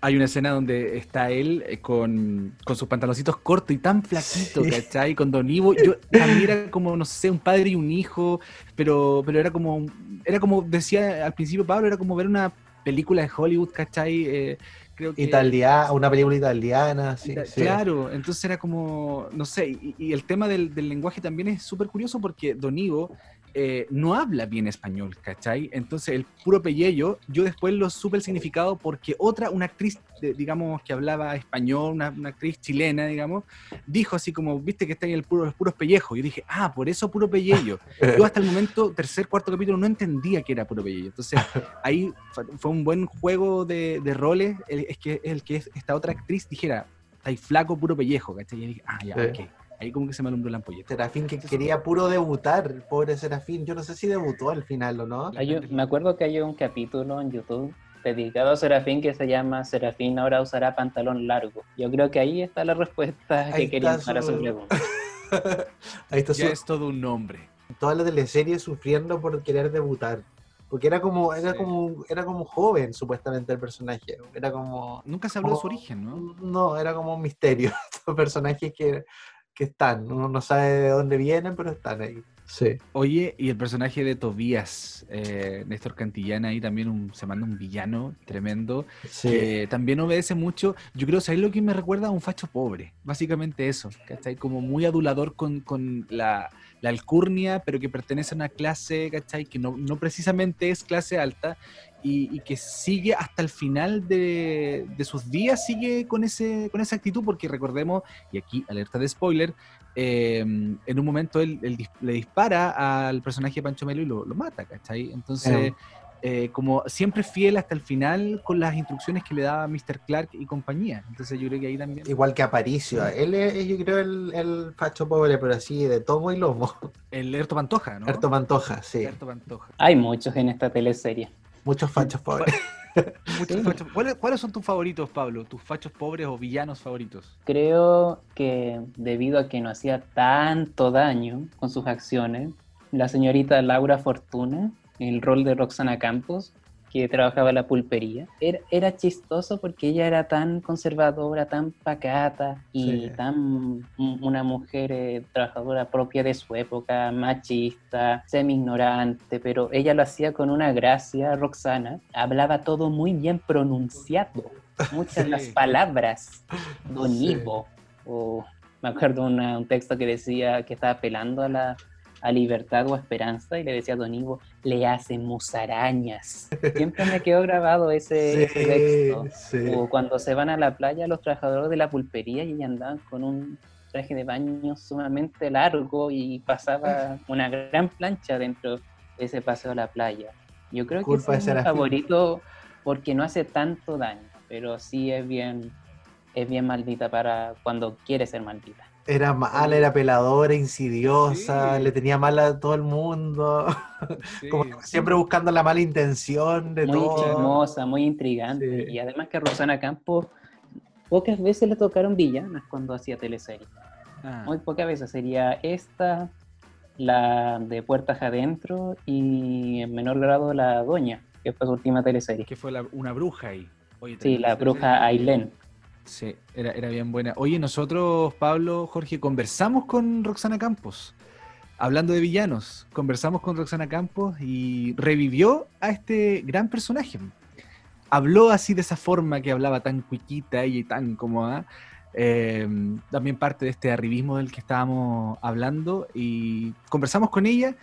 C: hay una escena donde está él eh, con, sus pantaloncitos cortos y tan flaquito, ¿cachai? Con Don Ivo. Yo también era como, no sé, un padre y un hijo, pero, pero era como, era como decía al principio Pablo, era como ver una película de Hollywood, ¿cachai? Eh,
B: creo que, Italia, una película italiana, sí,
C: Claro, entonces era como, no sé, y, el tema del, del lenguaje también es súper curioso porque Don Ivo eh, no habla bien español, ¿cachai? Entonces el puro Pellello, yo después lo supe el significado porque otra, una actriz, digamos, que hablaba español, una, actriz chilena, digamos, dijo así como, viste que está ahí el puro, los puros pellejos. Yo dije, ah, por eso puro Pellello. [laughs] Yo hasta el momento, tercer, cuarto capítulo, no entendía que era puro Pellello. Entonces ahí fue un buen juego de, roles, es que el que esta otra actriz dijera, está ahí flaco, puro pellejo, ¿cachai? Y dije, ah, ya, ok. Ahí como que se me alumbró la ampolleta.
B: Serafín que quería puro debutar, pobre Serafín. Yo no sé si debutó al final o no.
D: me acuerdo que hay un capítulo en YouTube dedicado a Serafín que se llama Serafín ahora usará pantalón largo. Yo creo que ahí está la respuesta que quería para su pregunta. [laughs]
C: ahí está ya es todo un nombre.
B: Toda la teleserie sufriendo por querer debutar. Porque era como, era como, era como joven, supuestamente, el personaje. Era como.
C: Nunca se habló de su origen, ¿no?
B: No, era como un misterio. [laughs] Estos personajes que que están. Uno no sabe de dónde vienen, pero están ahí. Sí.
C: Oye, y el personaje de Tobías, eh, Néstor Cantillana, ahí también un, se manda un villano tremendo. Sí. también obedece mucho. Yo creo, ¿sabes lo que me recuerda a un facho pobre? Básicamente eso, ¿cachai? Como muy adulador con, con la, la, alcurnia, pero que pertenece a una clase, ¿cachai? Que no, no precisamente es clase alta y, que sigue hasta el final de, sus días, sigue con, ese, con esa actitud, porque recordemos, y aquí alerta de spoiler, em, en un momento él, le dispara al personaje de Pancho Melo y lo, mata, ¿cachai? Entonces, eh, como siempre fiel hasta el final con las instrucciones que le daba Mr. Clark y compañía. Entonces yo creo que ahí también...
B: Igual que Aparicio, él es yo creo el, el facho pobre, pero así de tomo y lomo.
C: El Erto Pantoja, ¿no?
B: Erto Pantoja, sí.
D: Erto Pantoja. Hay muchos en esta teleserie.
B: Muchos fachos pobres. [laughs]
C: ¿Cuáles, son tus favoritos, Pablo? ¿Tus fachos pobres o villanos favoritos?
D: Creo que debido a que no hacía tanto daño con sus acciones, la señorita Laura Fortuna, el rol de Roxana Campos, que trabajaba la pulpería. Era, era, chistoso porque ella era tan conservadora, tan pacata y tan una mujer eh, trabajadora propia de su época, machista, semi-ignorante, pero ella lo hacía con una gracia, Roxana. Hablaba todo muy bien pronunciado, muchas las palabras, Don Ivo, o me acuerdo un texto que decía que estaba apelando a la a libertad o a esperanza y le decía a Don Ivo, le hace musarañas. Siempre me quedó grabado ese, texto. O cuando se van a la playa los trabajadores de la pulpería y andaban con un traje de baño sumamente largo y pasaba [laughs] una gran plancha dentro de ese paseo a la playa. Yo creo que es mi favorito porque no hace tanto daño, pero sí es bien, es bien maldita para cuando quiere ser maldita.
B: Era mala, era peladora, insidiosa, le tenía mal a todo el mundo. [laughs] Como siempre buscando la mala intención de
D: todo. Muy chismosa, muy intrigante. Y además que a Rosana Campos pocas veces le tocaron villanas cuando hacía teleserie. Ah. Muy pocas veces. Sería esta, la de Puertas Adentro y en menor grado la Doña, que fue su última teleserie.
C: Que fue una bruja ahí.
D: sí, la bruja Ailén.
C: Sí, era, bien buena. Oye, nosotros, Pablo, Jorge, conversamos con Roxana Campos. Hablando de villanos, conversamos con Roxana Campos y revivió a este gran personaje. Habló así de esa forma que hablaba tan cuiquita y tan cómoda. Em, también parte de este arribismo del que estábamos hablando y conversamos con ella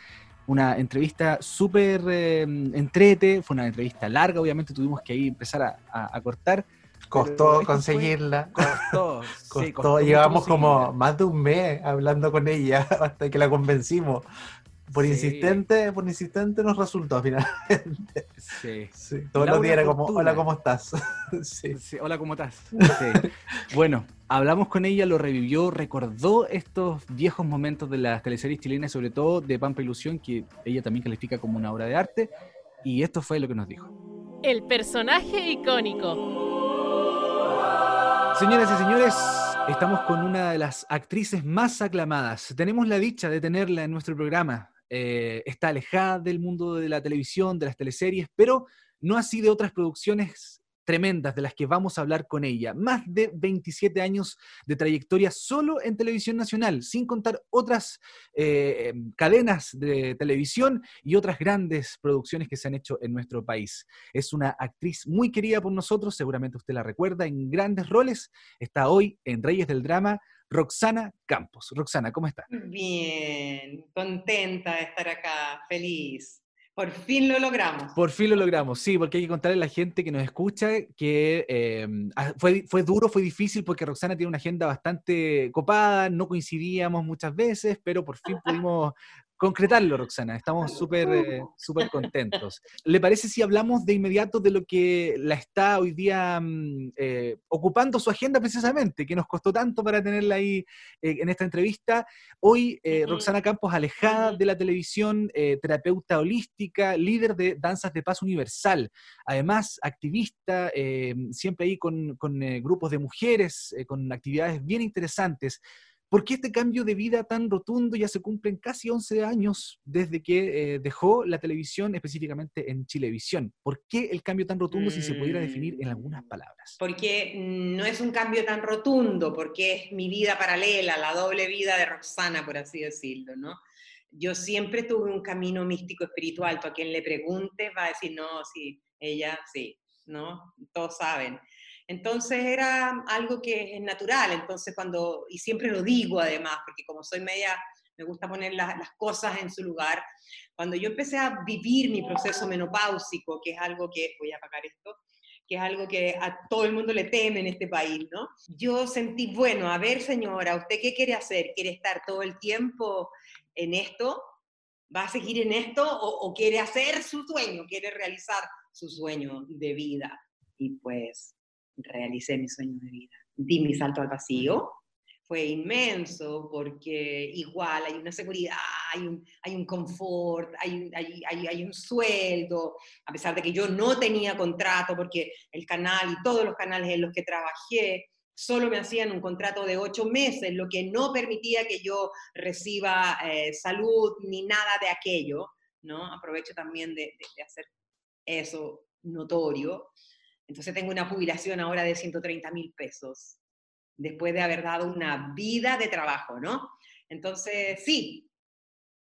C: una entrevista súper eh, entrete, fue una entrevista larga, obviamente tuvimos que ahí empezar a cortar,
B: Costó conseguirla.
C: Costó, [laughs]
B: costó. Llevamos como más de un mes hablando con ella [laughs] hasta que la convencimos. Por insistente, por insistente nos resultó finalmente. Sí. sí. Todos los días era como, [laughs] hola, ¿cómo estás?
C: sí. hola, ¿cómo estás? bueno, hablamos con ella, lo revivió, recordó estos viejos momentos de las teleseries chilenas, sobre todo de Pampa Ilusión, que ella también califica como una obra de arte, y esto fue lo que nos dijo.
A: El personaje icónico.
C: Señoras y señores, estamos con una de las actrices más aclamadas. Tenemos la dicha de tenerla en nuestro programa. Eh, está alejada del mundo de la televisión, de las teleseries, pero no así de otras producciones tremendas de las que vamos a hablar con ella. Más de 27 años de trayectoria solo en televisión nacional, sin contar otras eh, cadenas de televisión y otras grandes producciones que se han hecho en nuestro país. Es una actriz muy querida por nosotros, seguramente usted la recuerda, en grandes roles. Está hoy en Reyes del Drama. Roxana Campos. Roxana, ¿cómo está?
F: Bien, contenta de estar acá, feliz. Por fin lo logramos.
C: Por fin lo logramos, sí, porque hay que contarle a la gente que nos escucha que em, ah, fue, fue duro, fue difícil, porque Roxana tiene una agenda bastante copada, no coincidíamos muchas veces, pero por fin pudimos concretarlo, Roxana. Estamos súper eh, súper contentos. ¿Le parece si hablamos de inmediato de lo que la está hoy día mm, eh, ocupando su agenda precisamente, que nos costó tanto para tenerla ahí eh, en esta entrevista? Hoy, Roxana Campos, alejada de la televisión, terapeuta holística, líder de Danzas de Paz Universal, además activista, siempre ahí con, con grupos de mujeres, con actividades bien interesantes. ¿Por qué este cambio de vida tan rotundo? Ya se cumplen casi 11 años desde que eh, dejó la televisión, específicamente en Chilevisión. ¿Por qué el cambio tan rotundo, si se pudiera definir en algunas
F: mm,
C: palabras?
F: Porque no es un cambio tan rotundo, porque es mi vida paralela, la doble vida de Roxana, por así decirlo, ¿no? Yo siempre tuve un camino místico espiritual. Tú a quien le preguntes va a decir, no, sí, ella, sí, ¿no? Todos saben. Entonces era algo que es natural, entonces cuando, y siempre lo digo además, porque como soy media, me gusta poner las, cosas en su lugar, cuando yo empecé a vivir mi proceso menopáusico, que es algo que, voy a apagar esto, que es algo que a todo el mundo le teme en este país, ¿no? Yo sentí, bueno, a ver señora, ¿usted qué quiere hacer? ¿Quiere estar todo el tiempo en esto? ¿Va a seguir en esto o, o quiere hacer su sueño? ¿Quiere realizar su sueño de vida? Y pues realicé mi sueño de vida. Di mi salto al vacío. Fue inmenso porque igual hay una seguridad, hay un, hay un confort, hay, hay, hay, hay un sueldo, a pesar de que yo no tenía contrato porque el canal y todos los canales en los que trabajé solo me hacían un contrato de ocho meses, lo que no permitía que yo reciba eh, salud ni nada de aquello, ¿no? Aprovecho también de, de hacer eso notorio. Entonces tengo una jubilación ahora de 130 mil pesos, después de haber dado una vida de trabajo, ¿no? Entonces, sí,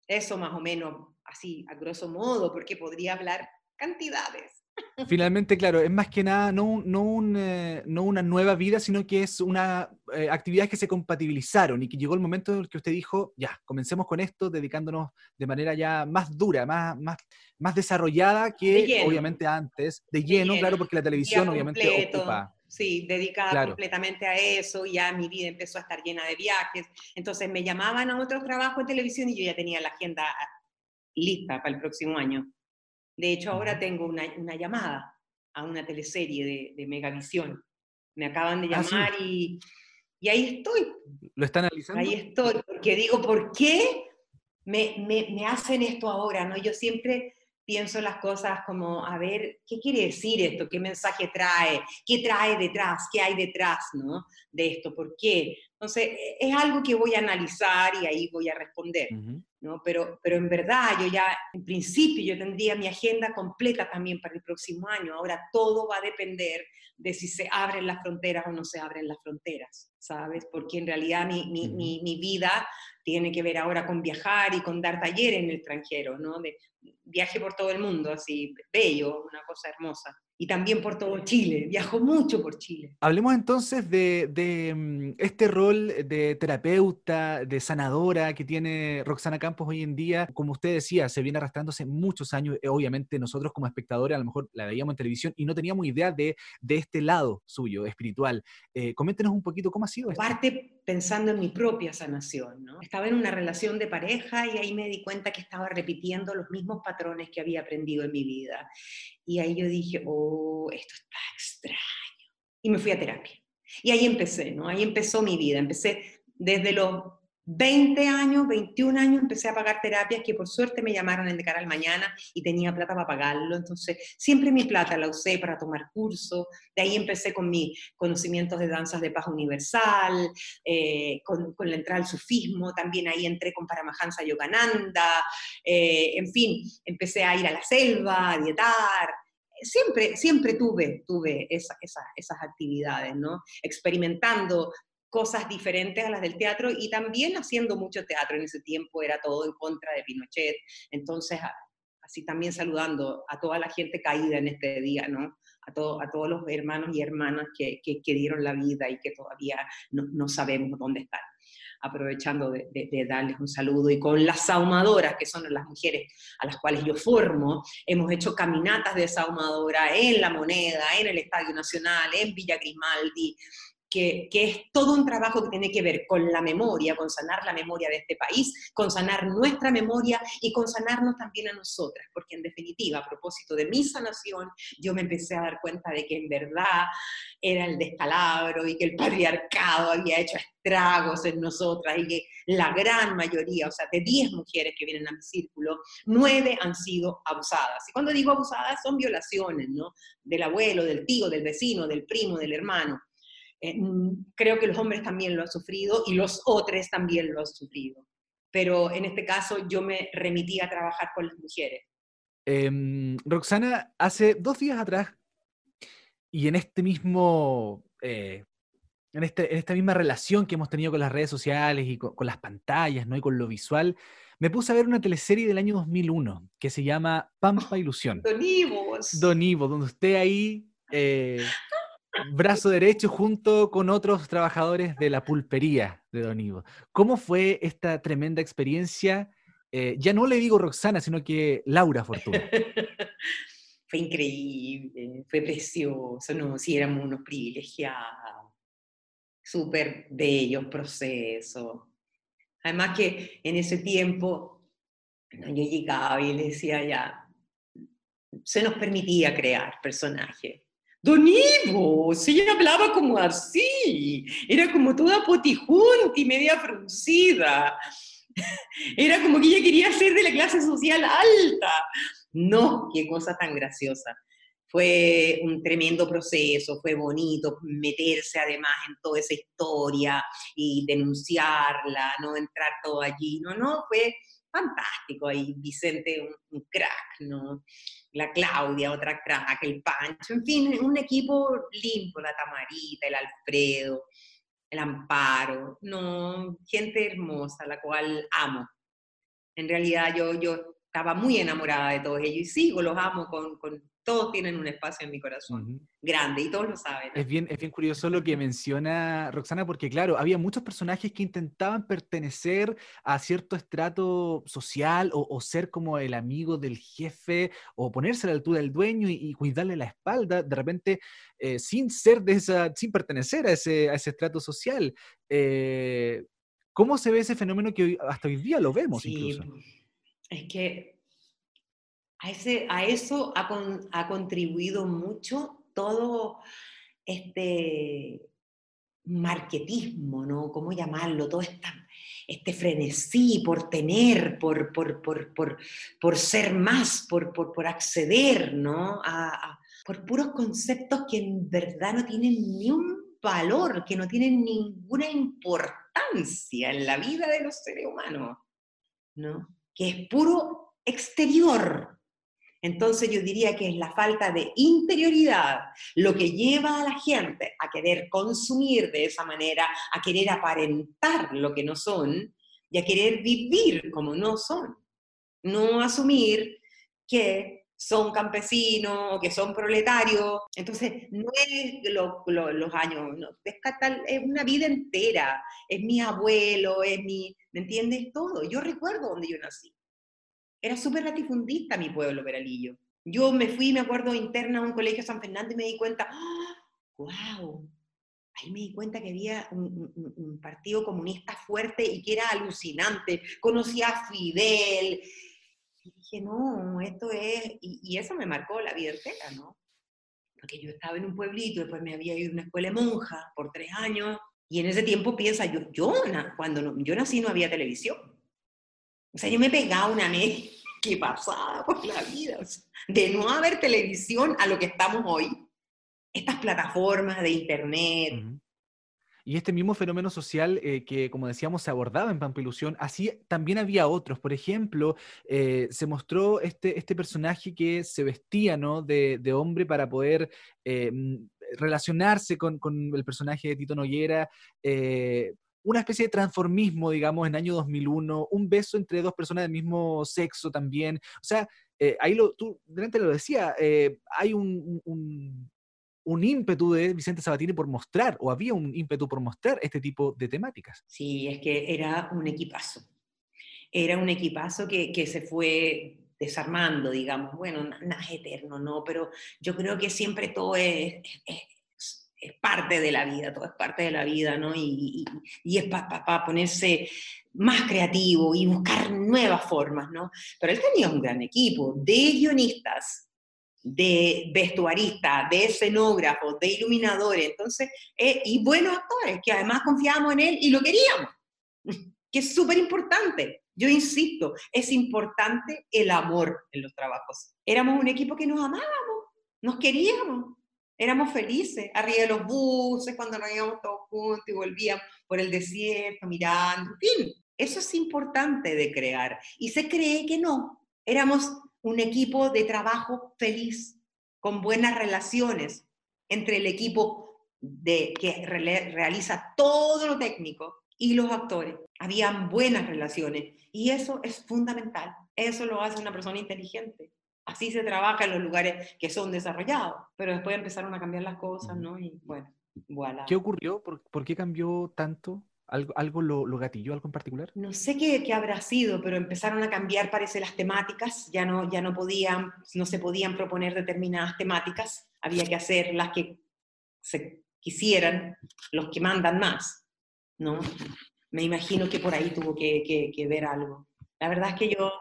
F: eso más o menos, así, a grosso modo, porque podría hablar cantidades.
C: Finalmente, claro, es más que nada no, no, eh, no una nueva vida, sino que es una eh, actividad que se compatibilizaron y que llegó el momento en el que usted dijo, ya, comencemos con esto, dedicándonos de manera ya más dura, más, más, más desarrollada que obviamente antes, de lleno, claro, porque la televisión obviamente ocupa.
F: Sí, dedicada completamente a eso, ya mi vida empezó a estar llena de viajes, entonces me llamaban a otro trabajo en televisión y yo ya tenía la agenda lista para el próximo año. De hecho, ahora tengo una, una llamada a una teleserie de, de Megavisión. Me acaban de ah, llamar y, y, ahí estoy.
C: ¿Lo están analizando?
F: Ahí estoy, porque digo, ¿por qué me, me, me hacen esto ahora? ¿no? Yo siempre pienso las cosas como, a ver, ¿qué quiere decir esto? ¿Qué mensaje trae? ¿Qué trae detrás? ¿Qué hay detrás ¿no? de esto? ¿Por qué? Entonces, e, es algo que voy a analizar y ahí voy a responder. Pero, pero en verdad, yo ya, en principio, yo tendría mi agenda completa también para el próximo año. Ahora todo va a depender de si se abren las fronteras o no se abren las fronteras. ¿sabes? Porque en realidad mi, mi, mi, mi vida tiene que ver ahora con viajar y con dar talleres en el extranjero, ¿no? De, viaje por todo el mundo, así, bello, una cosa hermosa y también por todo Chile. Viajo mucho por Chile.
C: Hablemos entonces de, mm, este rol de terapeuta, de sanadora que tiene Roxana Campos hoy en día. Como usted decía, se viene arrastrándose muchos años. Eh, obviamente nosotros como espectadores a lo mejor la veíamos en televisión y no teníamos idea de, de este lado suyo, espiritual. Eh, coméntenos un poquito cómo ha sido esto.
F: Parte pensando en mi propia sanación. ¿no? Estaba en una relación de pareja y ahí me di cuenta que estaba repitiendo los mismos patrones que había aprendido en mi vida. Y ahí yo dije, oh, esto está extraño. Y me fui a terapia. Y ahí empecé, ¿no? Ahí empezó mi vida. Empecé desde los 20 años, 21 años, empecé a pagar terapias que por suerte me llamaron en De cara al mañana y tenía plata para pagarlo. Entonces, siempre mi plata la usé para tomar cursos. De ahí empecé con mis conocimientos de danzas de paz universal, eh, con, con, la entrada al sufismo. También ahí entré con Paramahansa Yogananda. Eh, en fin, empecé a ir a la selva, a dietar. Siempre, siempre tuve, tuve esa, esa, esas actividades, ¿no? Experimentando cosas diferentes a las del teatro y también haciendo mucho teatro en ese tiempo, era todo en contra de Pinochet. Entonces, así también saludando a toda la gente caída en este día, ¿no? A, todo, a todos los hermanos y hermanas que, que, dieron la vida y que todavía no, no sabemos dónde están. Aprovechando de, de, darles un saludo y con las saumadoras, que son las mujeres a las cuales yo formo, hemos hecho caminatas de saumadora en La Moneda, en el Estadio Nacional, en Villa Grimaldi, que, es todo un trabajo que tiene que ver con la memoria, con sanar la memoria de este país, con sanar nuestra memoria y con sanarnos también a nosotras, porque en definitiva, a propósito de mi sanación, yo me empecé a dar cuenta de que en verdad era el descalabro y que el patriarcado había hecho estragos en nosotras y que la gran mayoría, o sea, de 10 mujeres que vienen a mi círculo, 9 han sido abusadas. Y cuando digo abusadas son violaciones, ¿no? Del abuelo, del tío, del vecino, del primo, del hermano. Eh, mm, creo que los hombres también lo han sufrido y los otros también lo han sufrido. Pero en este caso yo me remití a trabajar con las mujeres.
C: Em, Roxana, hace dos días atrás, y en este mismo, eh, en, este, en, esta misma relación que hemos tenido con las redes sociales y con, las pantallas, ¿no? Y con lo visual, me puse a ver una teleserie del año 2001 que se llama Pampa Ilusión.
F: Don Ivo.
C: Don Ivo, donde usted ahí eh, [gasps] brazo derecho junto con otros trabajadores de la pulpería de Don Ivo. ¿Cómo fue esta tremenda experiencia? Eh, ya no le digo Roxana, sino que Laura Fortuna. [laughs]
F: fue increíble, fue precioso, no, si éramos unos privilegiados, súper bellos procesos. Además que en ese tiempo yo llegaba y le decía ya, se nos permitía crear personajes Don Ivo, si ella hablaba como así, era como toda potijunta y media fruncida. Era como que ella quería ser de la clase social alta. No, qué cosa tan graciosa. Fue un tremendo proceso, fue bonito meterse además en toda esa historia y denunciarla, no entrar todo allí. No, no, fue fantástico ahí, Vicente, un, un, crack, ¿no? La Claudia, otra crack, el Pancho, en fin, un equipo limpio, la Tamarita, el Alfredo, el Amparo, no, gente hermosa, la cual amo. En realidad yo, yo estaba muy enamorada de todos ellos y sigo, los amo con todos tienen un espacio en mi corazón grande y todos lo saben.
C: Es bien, es bien curioso lo que menciona Roxana, porque claro, había muchos personajes que intentaban pertenecer a cierto estrato social o, ser como el amigo del jefe o ponerse a la altura del dueño y, cuidarle la espalda, de repente eh, sin ser de esa, sin pertenecer a ese, a ese estrato social. Eh, ¿Cómo se ve ese fenómeno que hasta hoy día lo vemos incluso?
F: Es que a, ese, a eso ha, ha, contribuido mucho todo este marketismo, ¿no? ¿Cómo llamarlo? Todo este frenesí por tener, por, por, por, por, ser más, por, por acceder, ¿no? A, por puros conceptos que en verdad no tienen ni un valor, que no tienen ninguna importancia en la vida de los seres humanos, ¿no? Que es puro exterior, Entonces yo diría que es la falta de interioridad lo que lleva a la gente a querer consumir de esa manera, a querer aparentar lo que no son y a querer vivir como no son. No asumir que son campesinos o que son proletarios. Entonces, no es los años, no, es, es una vida entera. Es mi abuelo, es mi, ¿me entiendes? Todo. Yo recuerdo donde yo nací. Era súper latifundista mi pueblo, Peralillo. Yo me fui, me acuerdo, interna a un colegio San Fernando y me di cuenta, ¡wow! ¡Ah! Ahí me di cuenta que había un, partido comunista fuerte y que era alucinante. Conocía a Fidel. Y dije, no, esto es... Y, eso me marcó la vida entera, ¿no? Porque yo estaba en un pueblito, después me había ido a una escuela monja por tres años. Y en ese tiempo piensa, yo, yo cuando yo nací no había televisión. O sea, yo me pegaba una mes que pasaba por la vida. de no haber televisión a lo que estamos hoy, estas plataformas de internet.
C: Y este mismo fenómeno social eh, que, como decíamos, se abordaba en Pampilusión, así también había otros. Por ejemplo, eh, se mostró este, este personaje que se vestía ¿no? de, de hombre para poder eh, mm, relacionarse con, con, el personaje de Tito Noguera una especie de transformismo, digamos, en año 2001, un beso entre dos personas del mismo sexo también. O sea, eh, ahí lo, tú delante lo decía, eh, hay un, un, ímpetu de Vicente Sabatini por mostrar, o había un ímpetu por mostrar este tipo de temáticas.
F: Sí, es que era un equipazo. Era un equipazo que, que se fue desarmando, digamos. Bueno, nada es eterno, ¿no? Pero yo creo que siempre todo es es parte de la vida, todo es parte de la vida, ¿no? Y, es para ponerse más creativo y buscar nuevas formas, ¿no? Pero él tenía un gran equipo de guionistas, de vestuaristas, de escenógrafos, de iluminadores, entonces, eh, y buenos actores, que además confiábamos en él y lo queríamos, [laughs] que es súper importante. Yo insisto, es importante el amor en los trabajos. Éramos un equipo que nos amábamos, nos queríamos, éramos felices, arriba de los buses, cuando nos íbamos todos juntos y volvíamos por el desierto mirando, fin, eso es importante de crear. Y se cree que no, éramos un equipo de trabajo feliz, con buenas relaciones entre el equipo de, que realiza todo lo técnico y los actores. Habían buenas relaciones y eso es fundamental. Eso lo hace una persona inteligente. Así se trabaja en los lugares que son desarrollados, pero después empezaron a cambiar las cosas, ¿no? Y bueno, voilà.
C: ¿Qué ocurrió? ¿Por, qué cambió tanto? ¿Algo, algo lo, lo, gatilló, algo en particular?
F: No sé qué, qué, habrá sido, pero empezaron a cambiar, parece, las temáticas. Ya no, ya no podían, no se podían proponer determinadas temáticas. Había que hacer las que se quisieran, los que mandan más, ¿no? Me imagino que por ahí tuvo que, que, que ver algo. La verdad es que yo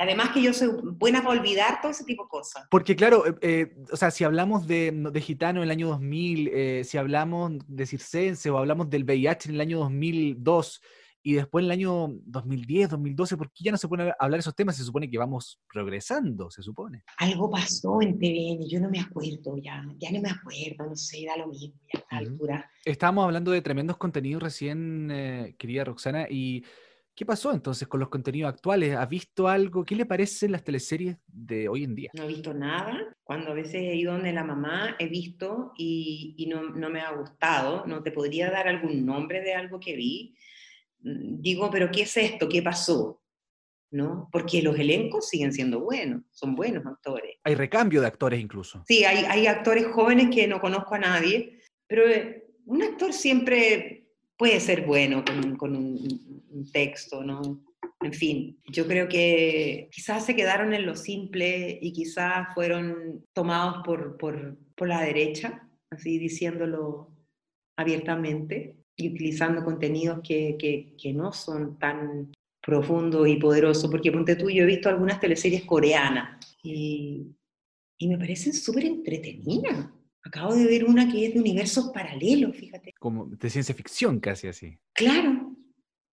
F: además que yo soy buena para olvidar todo ese tipo de cosas.
C: Porque claro, eh, eh, o sea, si hablamos de, de Gitano en el año 2000, eh, si hablamos de Circense o hablamos del VIH en el año 2002 y después en el año 2010, 2012, ¿por qué ya no se a hablar esos temas? Se supone que vamos progresando, se supone.
F: Algo pasó en TVN, yo no me acuerdo ya, ya no me acuerdo, no sé, da lo mismo ya a altura.
C: Estábamos hablando de tremendos contenidos recién, querida Roxana, y ¿Qué pasó entonces con los contenidos actuales? ¿Ha visto algo? ¿Qué le parecen las teleseries de hoy en día?
F: No he visto nada. Cuando a veces he ido donde la mamá, he visto y, no, no, me ha gustado. No te podría dar algún nombre de algo que vi. Mm, digo, pero ¿qué es esto? ¿Qué pasó? ¿No? Porque los elencos siguen siendo buenos, son buenos actores.
C: Hay recambio de actores incluso.
F: Sí, hay, hay actores jóvenes que no conozco a nadie, pero eh, un actor siempre puede ser bueno con, un, texto, ¿no? En fin, yo creo que quizás se quedaron en lo simple y quizás fueron tomados por, por, por la derecha, así diciéndolo abiertamente, y utilizando contenidos que, que, que, no son tan profundos y poderosos, porque ponte tú, yo he visto algunas teleseries coreanas y, y me parecen súper entretenidas. Acabo de ver una que es de universos paralelos, fíjate.
C: Como de ciencia ficción casi así.
F: Claro,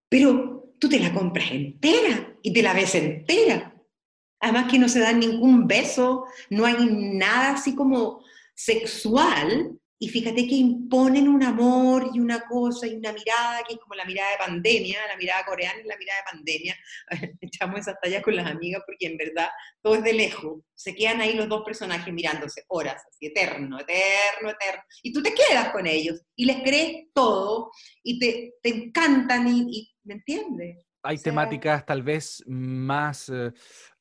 F: pero tú te la compras entera y te la ves entera. Además que no se dan ningún beso, no hay nada así como sexual, y fíjate que imponen un amor y una cosa y una mirada que es como la mirada de pandemia, la mirada coreana y la mirada de pandemia. [laughs] Echamos esas tallas con las amigas porque en verdad todo es de lejos. Se quedan ahí los dos personajes mirándose horas, así eterno, eterno, eterno. Y tú te quedas con ellos y les crees todo y te, te encantan y, ¿me entiendes?
C: Hay temáticas tal vez más eh,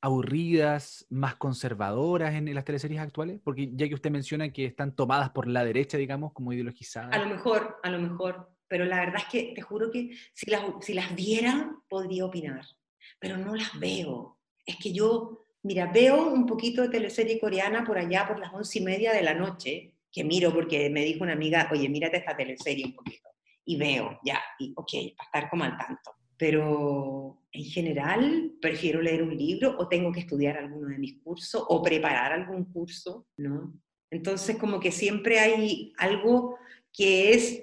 C: aburridas, más conservadoras en, las teleseries actuales, porque ya que usted menciona que están tomadas por la derecha, digamos, como ideologizadas.
F: A lo mejor, a lo mejor, pero la verdad es que te juro que si las, si las viera podría opinar, pero no las veo. Es que yo, mira, veo un poquito de teleserie coreana por allá por las once y media de la noche, que miro porque me dijo una amiga, oye, mírate esta teleserie un poquito, y veo, ya, y ok, para estar como al tanto pero en general prefiero leer un libro o tengo que estudiar alguno de mis cursos o preparar algún curso, ¿no? Entonces como que siempre hay algo que es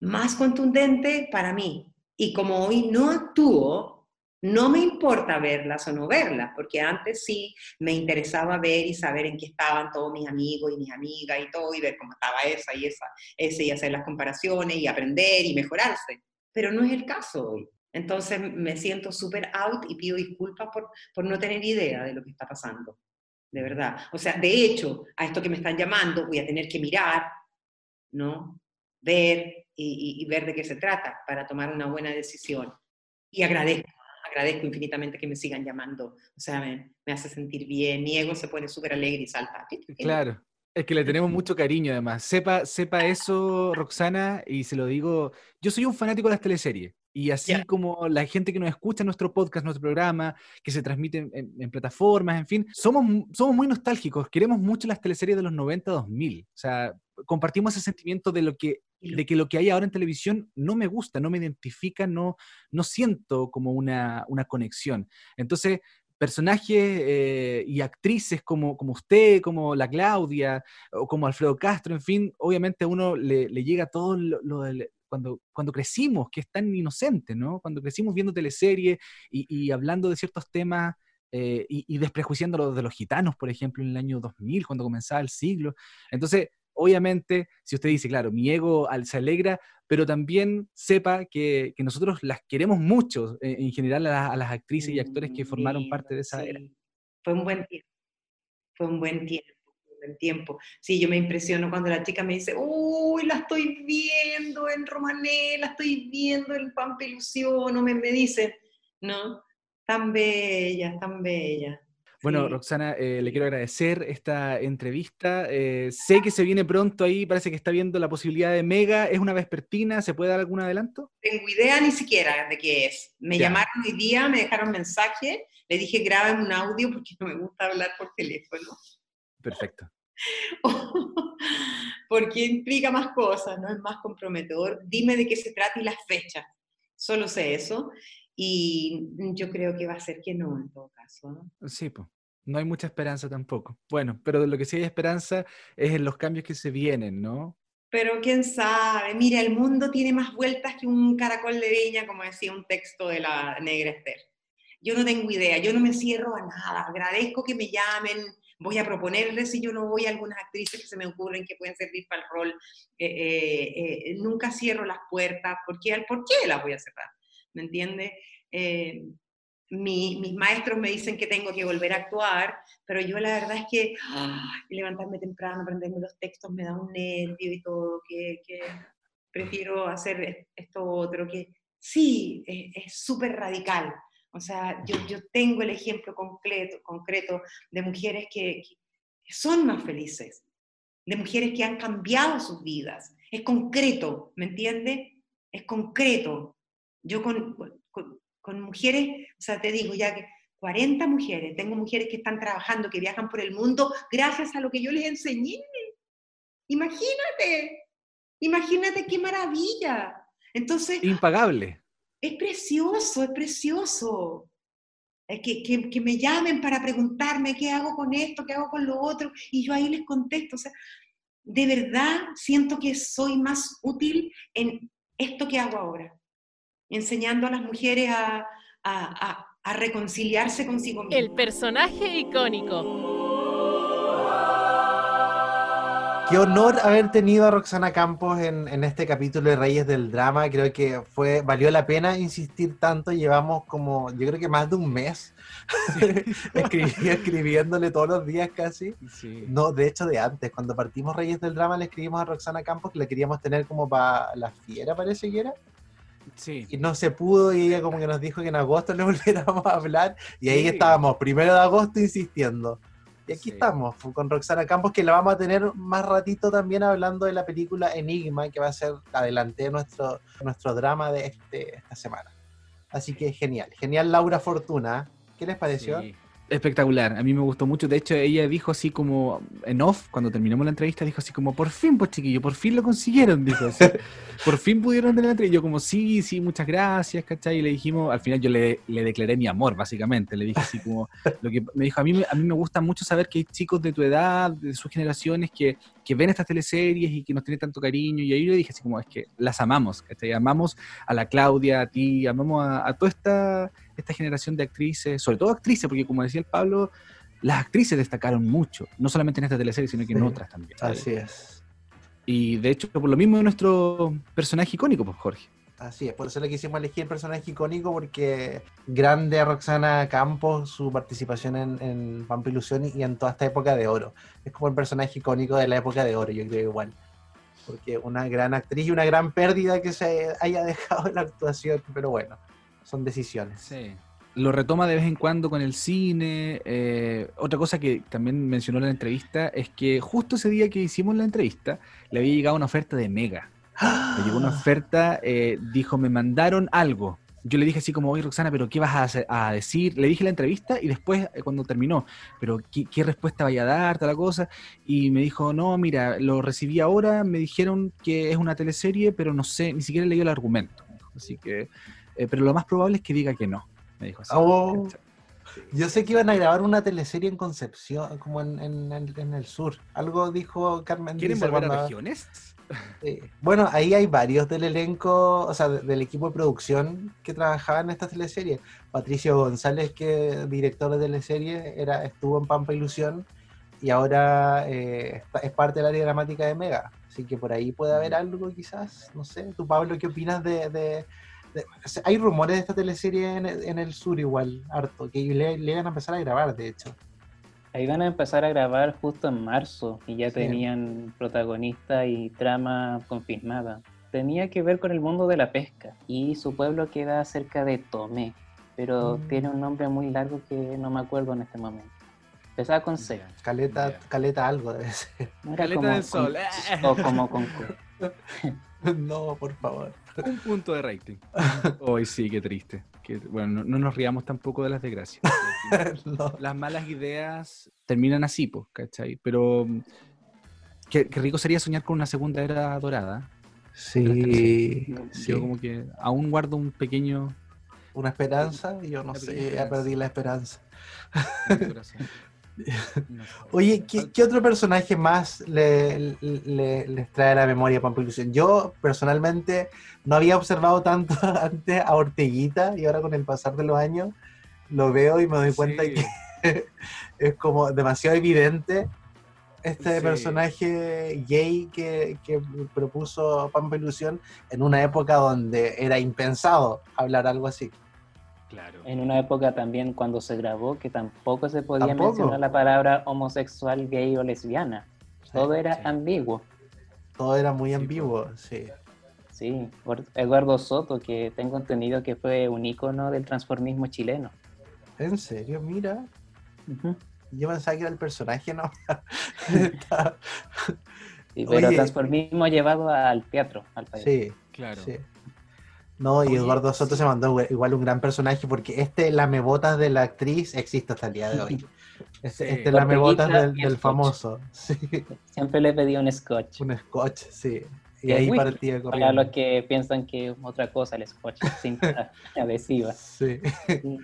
F: más contundente para mí. Y como hoy no actúo, no me importa verlas o no verlas, porque antes sí me interesaba ver y saber en qué estaban todos mis amigos y mis amigas y todo, y ver cómo estaba esa y esa, ese, y hacer las comparaciones y aprender y mejorarse. Pero no es el caso hoy. Entonces me siento súper out y pido disculpas por, por no tener idea de lo que está pasando, de verdad. O sea, de hecho, a esto que me están llamando voy a tener que mirar, ¿no? Ver y, ver de qué se trata para tomar una buena decisión. Y agradezco, agradezco infinitamente que me sigan llamando. O sea, me, me hace sentir bien, mi ego se pone súper alegre y salta.
C: Claro. Es que le tenemos mucho cariño además. Sepa, sepa eso, Roxana, y se lo digo, yo soy un fanático de las teleseries. Y así como la gente que nos escucha en nuestro podcast, nuestro programa, que se transmite en, plataformas, en fin, somos, somos muy nostálgicos, queremos mucho las teleseries de los 90-2000. O sea, compartimos ese sentimiento de, lo que, de que lo que hay ahora en televisión no me gusta, no me identifica, no, no siento como una, una conexión. Entonces, personajes eh, y actrices como, como usted, como la Claudia, o como Alfredo Castro, en fin, obviamente a uno le, llega todo lo, lo, cuando, cuando crecimos, que es tan inocente, ¿no? Cuando crecimos viendo teleseries y, hablando de ciertos temas eh, y, desprejuiciando los de los gitanos, por ejemplo, en el año 2000, cuando comenzaba el siglo. Entonces, obviamente, si usted dice, claro, mi ego se alegra, pero también sepa que, nosotros las queremos mucho, eh, en general, a, las actrices y actores que formaron parte de esa era.
F: Fue un buen tiempo, fue un buen tiempo tiempo. Sí, yo me impresiono cuando la chica me dice, uy, la estoy viendo en Romané, la estoy viendo en Pampa Ilusión, o me, me dice, ¿no? Tan bella, tan bella.
C: Bueno, Roxana, eh, le quiero agradecer esta entrevista. Eh, sé que se viene pronto ahí, parece que está viendo la posibilidad de Mega. ¿Es una vespertina? ¿Se puede dar algún adelanto?
F: Tengo idea ni siquiera de qué es. Me llamaron hoy día, me dejaron mensaje, le dije graben un audio porque no me gusta hablar por teléfono.
C: Perfecto. [laughs]
F: porque implica más cosas, ¿no? Es más comprometedor. Dime de qué se trata y las fechas. Solo sé eso. Y yo creo que va a ser que no, en todo caso. ¿no?
C: Sí, pues. No hay mucha esperanza tampoco. Bueno, pero lo que sí hay esperanza es en los cambios que se vienen, ¿no?
F: Pero quién sabe, mira, el mundo tiene más vueltas que un caracol de viña, como decía un texto de la negra Esther. Yo no tengo idea, yo no me cierro a nada. Agradezco que me llamen, voy a proponerles si yo no voy a algunas actrices que se me ocurren que pueden servir para el rol. Eh, eh, eh, nunca cierro las puertas, ¿por qué? ¿Por qué las voy a cerrar? ¿Me entiende? mis maestros me dicen que tengo que volver a actuar, pero yo la verdad es que levantarme temprano, aprenderme los textos me da un nervio y todo, que, que prefiero hacer esto otro, que sí, es súper radical, o sea, yo, yo tengo el ejemplo concreto, concreto de mujeres que, son más felices, de mujeres que han cambiado sus vidas. Es concreto, ¿me entiende? Es concreto. Yo con, con, mujeres, o sea, te digo ya que 40 mujeres, tengo mujeres que están trabajando, que viajan por el mundo gracias a lo que yo les enseñé. Imagínate, imagínate qué maravilla. Entonces...
C: Impagable
F: es precioso, es precioso. Que, que, que, me llamen para preguntarme qué hago con esto, qué hago con lo otro, y yo ahí les contesto. O sea, de verdad siento que soy más útil en esto que hago ahora, enseñando a las mujeres a, a, a reconciliarse consigo mismas.
A: El personaje icónico.
B: Qué honor haber tenido a Roxana Campos en, en, este capítulo de Reyes del Drama. Creo que fue valió la pena insistir tanto. Llevamos como, yo creo que más de un mes [laughs] escribí, escribiéndole todos los días casi.
C: Sí.
B: No, de hecho de antes, cuando partimos Reyes del Drama le escribimos a Roxana Campos que la queríamos tener como para la fiera, parece que era.
C: Sí.
B: Y no se pudo y ella como que nos dijo que en agosto le [laughs] volviéramos a hablar. Y ahí estábamos, primero de agosto, insistiendo. Y aquí
C: Sí.
B: estamos con Roxana Campos, que la vamos a tener más ratito también hablando de la película Enigma, que va a ser adelante nuestro, nuestro drama de este, esta semana. Así que genial, genial Laura Fortuna. ¿Qué les pareció?
C: Sí. Espectacular, a mí me gustó mucho. De hecho, ella dijo así como en off, cuando terminamos la entrevista, dijo así como: Por fin, pues chiquillo, por fin lo consiguieron. Dijo así. [laughs] por fin pudieron tener la entrevista. Y yo, como, sí, sí, muchas gracias, ¿cachai? Y le dijimos, al final yo le, le declaré mi amor, básicamente. Le dije así como: Lo que me dijo, a mí, me- a mí me gusta mucho saber que hay chicos de tu edad, de sus generaciones, que, que ven estas teleseries y que nos tienen tanto cariño. Y ahí yo le dije así como: Es que las amamos, ¿cachai? Amamos a la Claudia, a ti, amamos a, a toda esta esta generación de actrices, sobre todo actrices, porque como decía el Pablo, las actrices destacaron mucho, no solamente en esta teleserie, sino que en otras también.
B: Así es.
C: Y de hecho, por lo mismo, nuestro personaje icónico, pues Jorge.
B: Así es, por eso le quisimos elegir el personaje icónico porque grande a Roxana Campos, su participación en, en Pampa Ilusión y en toda esta época de oro. Es como el personaje icónico de la época de oro, yo creo igual. Porque una gran actriz y una gran pérdida que se haya [laughs] dejado en la actuación, pero bueno, son decisiones.
C: Lo retoma de vez en cuando con el cine. eh, otra cosa que también mencionó en la entrevista es que justo ese día que hicimos la entrevista, le había llegado una oferta de Mega. Le llegó una oferta, eh, dijo, me mandaron algo. Yo le dije así como, oye Roxana, pero ¿qué vas a, decir? Le dije la entrevista y después, eh, cuando terminó, pero ¿qué, respuesta vaya a dar, tal cosa? Y me dijo, no, mira, lo recibí ahora, me dijeron que es una teleserie, pero no sé, ni siquiera leí el argumento. Así que, eh, pero lo más probable es que diga que no, me dijo así.
B: Oh. Yo sé que iban a grabar una teleserie en Concepción, como en, en el- en el sur. Algo dijo Carmen.
C: ¿Quieren volver a
B: cuando-
C: regiones?
B: Sí. Bueno, ahí hay varios del elenco, o sea, de- del equipo de producción que trabajaba en esta teleserie. Patricio González, que director de teleserie, era, estuvo en Pampa Ilusión y ahora eh, está- es parte del área dramática de Mega. Así que por ahí puede haber algo quizás, no sé. ¿Tú, Pablo, qué opinas de... hay rumores de esta teleserie en, el- en el sur igual, harto, que le, le iban a empezar a grabar, de hecho.
D: Ahí van a empezar a grabar justo en marzo y ya
B: Sí.
D: tenían protagonista y trama confirmada. Tenía que ver con el mundo de la pesca y su pueblo queda cerca de Tomé, pero
B: Mm.
D: tiene un nombre muy largo que no me acuerdo en este momento. Empezaba con C.
B: Caleta, caleta algo debe ser.
D: No
C: Caleta
D: como
C: del
D: con-
C: Sol.
D: O como con Q. [laughs]
B: no, por favor. [laughs]
C: Un punto de rating. Hoy sí, qué triste. Bueno, no, no nos riamos tampoco de las desgracias. [laughs]
B: No.
C: las malas ideas terminan así, pues, ¿cachai? Pero mm, qué, qué rico sería soñar con una segunda era dorada.
B: Sí, sí.
C: Yo como que aún guardo un pequeño
B: Una esperanza, yo no sé, ya perdí la esperanza. [laughs] [laughs] Oye, ¿qué, qué otro personaje más le, le- les trae a la memoria Pampa Ilusión? Yo personalmente no había observado tanto [laughs] antes a Orteguita y ahora con el pasar de los años lo veo y me doy cuenta
C: Sí.
B: que [laughs] es como demasiado evidente este
C: Sí.
B: personaje gay que, que propuso Pampa Ilusión en una época donde era impensado hablar algo así.
C: Claro.
D: En una época también cuando se grabó que tampoco se podía
B: Tampoco.
D: mencionar la palabra homosexual, gay o lesbiana. Todo era
C: sí.
D: ambiguo.
B: Todo era muy
C: Sí,
B: ambiguo, sí.
D: Sí, Or- Eduardo Soto, que tengo entendido que fue un ícono del transformismo chileno.
B: ¿En serio? Mira. Yo pensaba que era el personaje, ¿no? [laughs]
D: Sí, pero
B: Oye.
D: transformismo llevado al teatro, al país.
B: sí,
C: Claro.
B: sí. No, y Eduardo Soto se mandó igual- un gran personaje porque este lamebotas de la actriz existe hasta el día de hoy. Este, este lamebotas del, del famoso. Sí,
D: Siempre le pedí un scotch.
B: un scotch, sí. Y ahí
D: whisky,
B: partía
D: Para los que piensan que es otra cosa el scotch, cinta [laughs] adhesiva.
B: Sí.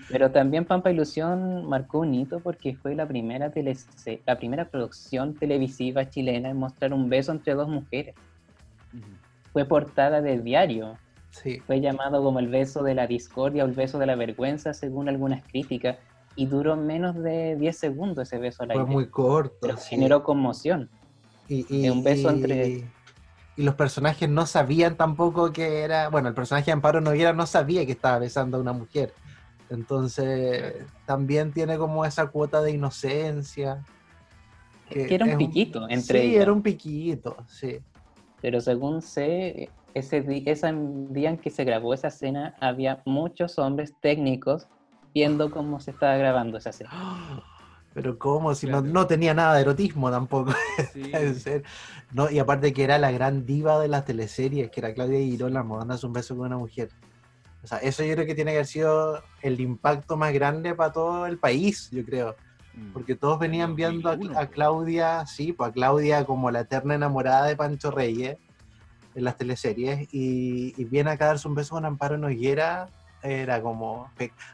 D: Pero también Pampa Ilusión marcó un hito porque fue la primera, telese- la primera producción televisiva chilena en mostrar un beso entre dos mujeres. Fue portada de diario,
B: Sí.
D: fue llamado como el beso de la discordia o el beso de la vergüenza según algunas críticas y duró menos de 10 segundos ese beso al
B: Fue
D: aire.
B: muy corto.
D: pero
B: sí.
D: generó conmoción.
B: Y,
D: un beso
B: y-
D: entre-
B: y los personajes no sabían tampoco que era. Bueno, el personaje de Amparo Noguera no sabía que estaba besando a una mujer. Entonces, también tiene como esa cuota de inocencia.
D: Que era un piquito entre
B: Sí,
D: ellas.
B: era un piquito, sí.
D: Pero según sé, ese, día en que se grabó esa escena, había muchos hombres técnicos viendo cómo se estaba grabando esa escena. [gasps]
B: Pero ¿cómo? Si no,
C: Claro.
B: no tenía nada de erotismo tampoco.
C: Sí. [laughs]
B: No, y aparte que era la gran diva de las teleseries, que era Claudia Girolamo, dándose un beso con una mujer. O sea, eso yo creo que tiene que haber sido el impacto más grande para todo el país, yo creo.
C: Mm.
B: Porque todos venían
C: En
B: viendo a,
C: 2001,
B: a. Claudia, sí, pues a Claudia como la eterna enamorada de Pancho Reyes en las teleseries. Y, y viene acá a darse un beso con Amparo Noguera. Era como.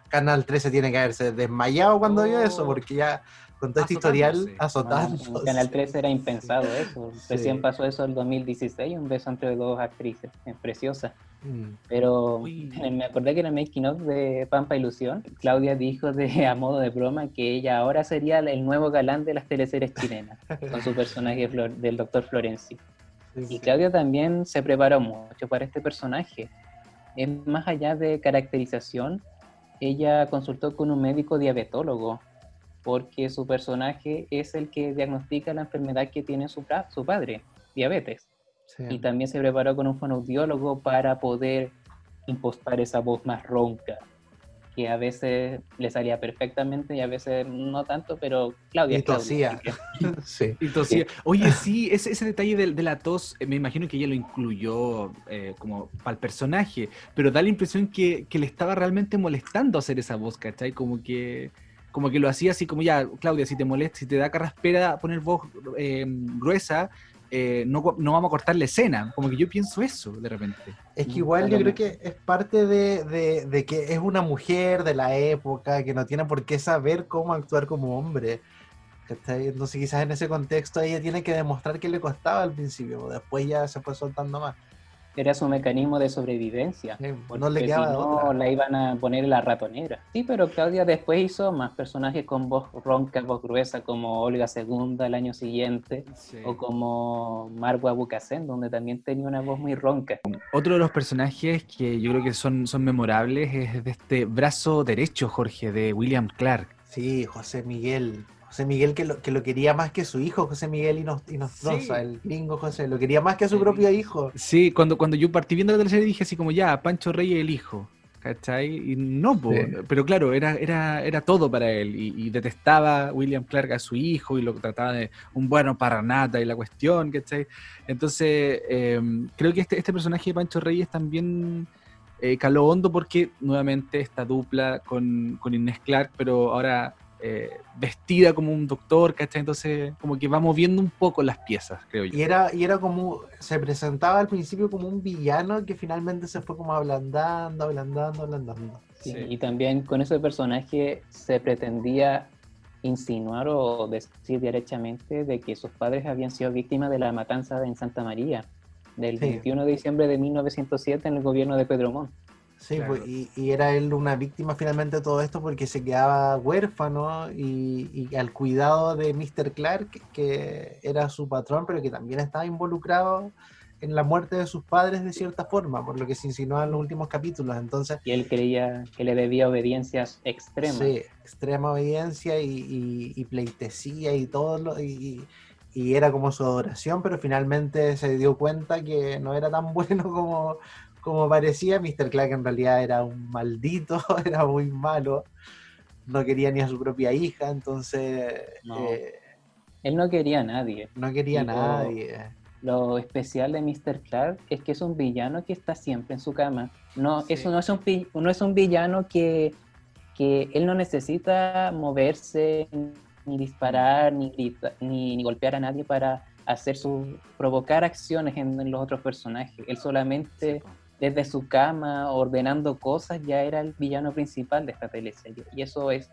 B: Canal 13 tiene que haberse desmayado cuando vio eso,
C: Oh.
B: porque ya con todo este historial
C: Azotándose.
D: Canal 13 era impensado eso.
B: Sí.
D: Recién pasó eso en el 2016, un beso entre dos actrices, es preciosa.
B: Mm.
D: Pero
C: Uy. [laughs]
D: me acordé que en el making of de Pampa Ilusión, Claudia dijo de, a modo de broma que ella ahora sería el nuevo galán de las teleseries chilenas, con su personaje Flor- del doctor Florencio.
B: Sí,
D: Y
B: sí.
D: Claudia también se preparó mucho para este personaje. Es más allá de caracterización, ella consultó con un médico diabetólogo, porque su personaje es el que diagnostica la enfermedad que tiene su, su padre, diabetes.
B: Sí.
D: Y también se preparó con un fonoaudiólogo para poder impostar esa voz más ronca, que a veces le salía perfectamente y a veces no tanto, pero Claudia
B: Y
D: Claudia,
B: tosía. [laughs] Sí.
C: Y tosía. Oye, sí, ese, ese detalle de, de la tos, eh, me imagino que ella lo incluyó eh, como para el personaje, pero da la impresión que, que le estaba realmente molestando hacer esa voz, ¿cachai? Como que, como que lo hacía así como ya, Claudia, si te molesta, si te da carraspera poner voz eh, gruesa, eh, no, no vamos a cortar la escena. Como que yo pienso eso de repente.
B: Es que
D: Mm,
B: igual yo creo que es parte de, de- de que es una mujer de la época que no tiene por qué saber cómo actuar como hombre. Entonces quizás en ese contexto ella tiene que demostrar que le costaba al principio, después ya se fue soltando más.
D: Era su mecanismo de sobrevivencia.
B: Sí,
D: Porque
B: no le quedaba
D: si no,
B: otra.
D: la iban a poner en la ratonera. Sí, pero Claudia después hizo más personajes con voz ronca, voz gruesa, como Olga II el año siguiente, o como Marwa Bucasen, donde también tenía una voz muy ronca.
C: Otro de los personajes que yo creo que son, son memorables es de este brazo derecho, Jorge, de William Clark.
B: Sí, José Miguel. José Miguel que lo, que lo quería más que su hijo, José Miguel Inos- Inostroza,
C: Sí.
B: el gringo José, lo quería más que a su propio hijo.
C: Sí, cuando, cuando yo partí viendo la tercera dije así como ya, Pancho Reyes el hijo, ¿cachai? Y no, po,
B: Sí.
C: pero claro, era, era, era todo para él y, y detestaba William Clark a su hijo y lo trataba de un bueno para nada y la cuestión, ¿cachai? Entonces, eh, creo que este, este personaje de Pancho Reyes también eh, caló hondo porque nuevamente esta dupla con, con Inés Clark, pero ahora eh, vestida como un doctor, ¿cachai? Entonces, como que va moviendo un poco las piezas, creo yo.
B: Y era, y era como, se presentaba al principio como un villano que finalmente se fue como ablandando, ablandando, ablandando.
D: Sí,
C: Sí.
D: Y también con ese personaje se pretendía insinuar o decir derechamente de que sus padres habían sido víctimas de la matanza en Santa María del
B: Sí.
D: 21 de diciembre de 1907 en el gobierno de Pedro Montt.
B: Sí,
C: Claro.
B: pues, y, y era él una víctima finalmente de todo esto porque se quedaba huérfano y, y al cuidado de Mr. Clark, que era su patrón, pero que también estaba involucrado en la muerte de sus padres de cierta forma, por lo que se insinuaba en los últimos capítulos. Entonces,
D: Y él creía que le debía obediencias extremas.
B: Sí, extrema obediencia y, y- y pleitesía y todo lo, y, y era como su adoración, pero finalmente se dio cuenta que no era tan [laughs] bueno como, como parecía. Mr. Clark en realidad era un maldito, [laughs] era muy malo, no quería ni a su propia hija, entonces
D: No.
B: eh,
D: Él no quería a nadie.
B: no quería a nadie.
D: Lo especial de Mr. Clark es que es un villano que está siempre en su cama. No,
C: Sí.
D: eso no es un, no es un villano que, que él no necesita moverse, ni disparar, ni, grita- ni, ni golpear a nadie para hacer su, provocar acciones en, en los otros personajes. Él solamente desde su cama, ordenando cosas, ya era el villano principal de esta teleserie. Y eso es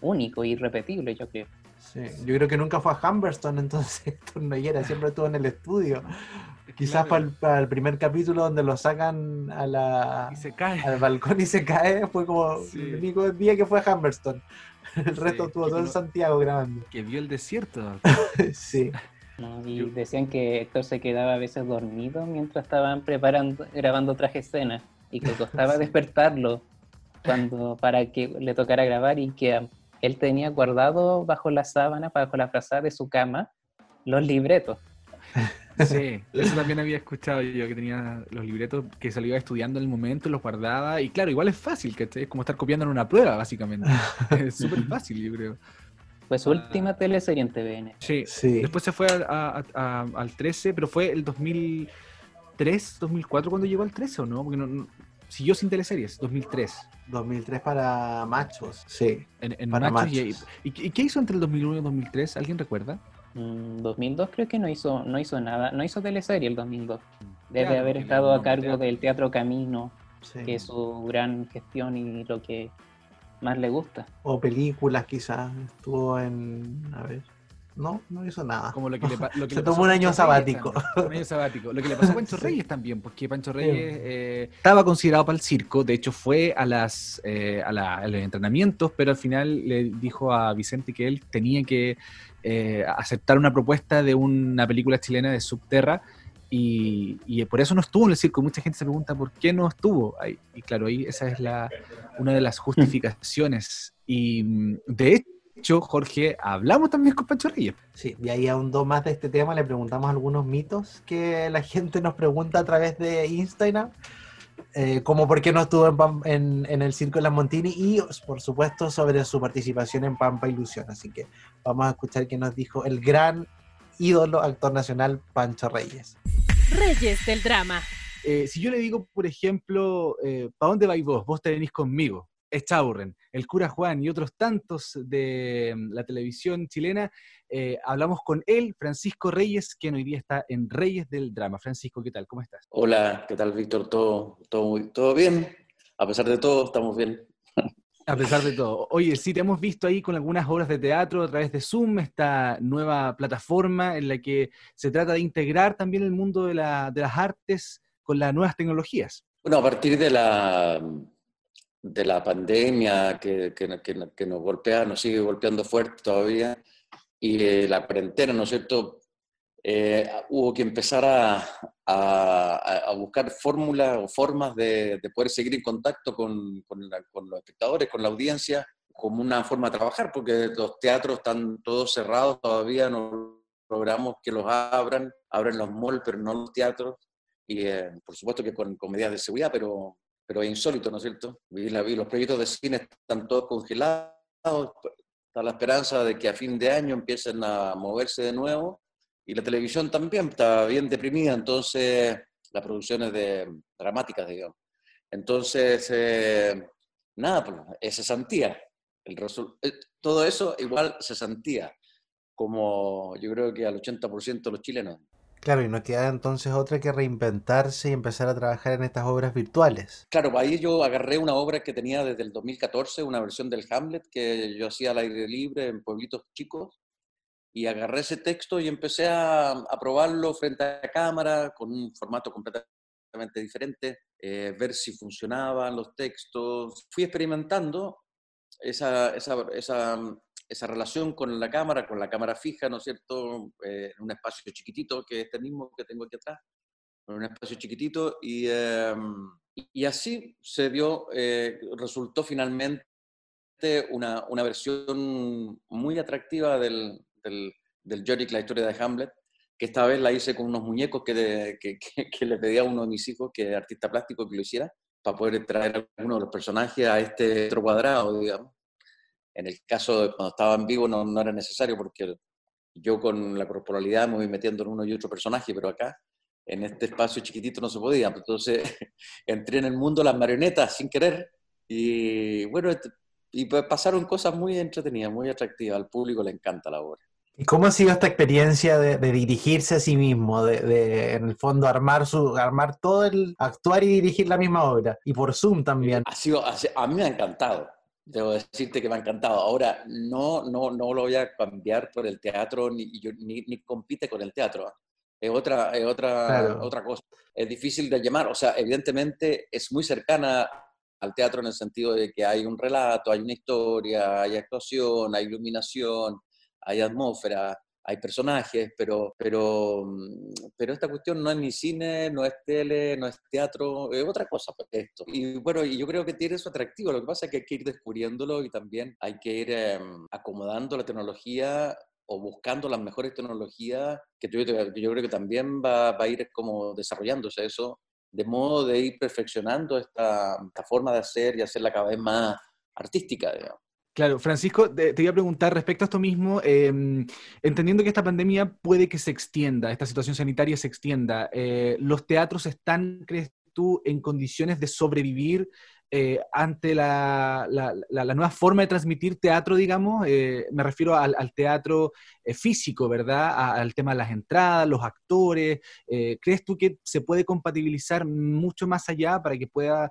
D: único y irrepetible, yo creo.
B: Sí, yo creo que nunca fue a Humberstone, [laughs] entonces Héctor Noguera siempre estuvo en el estudio. Quizás para, el, para el primer capítulo donde lo sacan a la,
C: Y se cae.
B: al balcón y se cae, fue como
C: Sí.
B: el único día que fue a Humberstone. El
C: Sí,
B: resto estuvo todo en Santiago grabando.
C: Que vio el desierto. [laughs]
B: Sí.
D: No, y decían que Héctor se quedaba a veces dormido mientras estaban preparando, grabando otra escenas y que costaba [laughs] despertarlo cuando para que le tocara grabar y que él tenía guardado bajo la sábana, bajo la frazada de su cama, los libretos. [laughs]
C: Sí, eso también había escuchado yo, que tenía los libretos que se lo iba estudiando en el momento, los guardaba. Y claro, igual es fácil, que es como estar copiando en una prueba, básicamente. [laughs] es súper fácil, yo creo.
D: Fue su última teleserie en TVN.
C: Sí,
B: Sí.
C: después se fue a- a- a- al 13, pero fue el 2003, 2004 cuando llegó al 13, ¿o no? Porque no, no- siguió sin teleseries, 2003.
B: 2003 para machos. Sí.
C: En, en
B: Para
C: Machos. Y,
B: machos.
C: y- y qué hizo entre el 2001 y el 2003? ¿Alguien recuerda?
D: Mm, 2002 creo que no hizo, no hizo nada, no hizo teleserie el 2002. Debe
C: Claro,
D: haber estado
C: no
D: a cargo
C: teatro.
D: del Teatro Camino,
B: sí.
D: que es su gran gestión y lo que más le gusta.
B: O películas quizás. Estuvo en... A ver. No, no hizo nada.
C: Como lo que le, lo que
B: Se
C: le
B: tomó un año sabático.
C: también. [laughs] Un año sabático. Lo que le pasó a Pancho
B: Sí.
C: Reyes también, porque Pancho Reyes eh, estaba considerado para el circo, de hecho fue a, las, eh, a, la- a los entrenamientos, pero al final le dijo a Vicente que él tenía que eh, aceptar una propuesta de una película chilena de Subterra. Y, y por eso no estuvo en el circo. Mucha gente se pregunta por qué no estuvo ahí. Y claro, ahí esa es la, una de las justificaciones. Y mm, de hecho, Jorge, hablamos también con Pancho Reyes.
B: Sí, y ahí ahondó más de este tema, le preguntamos algunos mitos que la gente nos pregunta a través de Instagram, eh, como por qué no estuvo en, en- en el Circo de las Montini y por supuesto sobre su participación en Pampa Ilusión. Así que vamos a escuchar qué nos dijo el gran ídolo actor nacional Pancho Reyes.
A: Reyes del drama.
C: Eh, si yo le digo, por ejemplo, ¿para dónde vais vos? Vos te venís conmigo. Echaurren, el cura Juan y otros tantos de mm, la televisión chilena, eh, hablamos con él, Francisco Reyes, quien hoy día está en Reyes del Drama. Francisco, ¿qué tal? ¿Cómo estás?
G: Hola, ¿qué tal, Víctor? ¿Todo, todo, muy- todo bien? A pesar de todo, estamos bien.
C: A pesar de todo. Oye, sí, te hemos visto ahí con algunas obras de teatro a través de Zoom, esta nueva plataforma en la que se trata de integrar también el mundo de, la- las artes con las nuevas tecnologías.
G: Bueno, a partir de la, de la pandemia que- que nos golpea, nos sigue golpeando fuerte todavía, y eh, la cuarentena, ¿no es cierto? Eh, hubo que empezar a, buscar fórmulas o formas de, de poder seguir en contacto con, los espectadores, con la audiencia, como una forma de trabajar, porque los teatros están todos cerrados todavía, no logramos que los abran, abren los malls, pero no los teatros y eh, por supuesto que con, con medidas de seguridad, pero, pero es insólito, ¿no es cierto? Los proyectos de cine están todos congelados, está la esperanza de que a fin de año empiecen a moverse de nuevo, y la televisión también está bien deprimida, entonces las producciones de, dramáticas, digamos. Entonces, eh, nada, pues, es cesantía. El eh, todo eso igual cesantía, como yo creo que al 80% de los chilenos.
B: Claro, y nos queda entonces otra que reinventarse y empezar a trabajar en estas obras virtuales.
G: Claro, ahí yo agarré una obra que tenía desde el 2014, una versión del Hamlet que yo hacía al aire libre en pueblitos chicos, y agarré ese texto y empecé a, a probarlo frente a cámara con un formato completamente diferente, eh, ver si funcionaban los textos. Fui experimentando esa, esa, esa, esa relación con la cámara, con la cámara fija, ¿no es cierto? Eh, en un espacio chiquitito, que es este mismo que tengo aquí atrás, en un espacio chiquitito, y, eh, y así se dio, eh, resultó finalmente una, una versión muy atractiva del, del, del la historia de Hamlet, que esta vez la hice con unos muñecos que, que, [laughs] que- que le pedí a uno de mis hijos, que es artista plástico, que lo hiciera, para poder traer algunos de los personajes a este otro cuadrado, digamos. En el caso de cuando estaba en vivo no, era necesario porque yo con la corporalidad me voy metiendo en uno y otro personaje, pero acá, en este espacio chiquitito, no se podía. Entonces [laughs] entré en el mundo las marionetas sin querer y bueno, et- y pasaron cosas muy entretenidas, muy atractivas. Al público le encanta la obra.
B: ¿Y cómo ha sido esta experiencia de, de dirigirse a sí mismo, de, de, en el fondo armar su, armar todo el, actuar y dirigir la misma obra? Y por Zoom también.
G: Ha sido, a mí me ha encantado. Debo decirte que me ha encantado. Ahora, no, no, no lo voy a cambiar por el teatro, ni, yo- ni, ni compite con el teatro. Es otra, es otra,
B: Claro.
G: otra cosa. Es difícil de llamar. O sea, evidentemente es muy cercana al teatro en el sentido de que hay un relato, hay una historia, hay actuación, hay iluminación, hay atmósfera, hay personajes, pero, pero, mm, pero esta cuestión no es ni cine, no es tele, no es teatro, es otra cosa pues, esto. Y bueno, yo creo que tiene su atractivo, lo que pasa es que hay que ir descubriéndolo y también hay que ir em, acomodando la tecnología o buscando las mejores tecnologías, que yo, yo creo que también va, va, a ir como desarrollándose eso, de modo de ir perfeccionando esta, esta forma de hacer y hacerla cada vez más artística, digamos.
C: Claro, Francisco, te, iba a preguntar respecto a esto mismo, em, entendiendo que esta pandemia puede que se extienda, esta situación sanitaria se extienda, eh, ¿los teatros están, crees tú, en condiciones de sobrevivir eh, ante la, nueva forma de transmitir teatro, digamos? Eh, me refiero al, teatro físico, ¿verdad? al tema de las entradas, los actores. ¿Crees tú que se puede compatibilizar mucho más allá para que pueda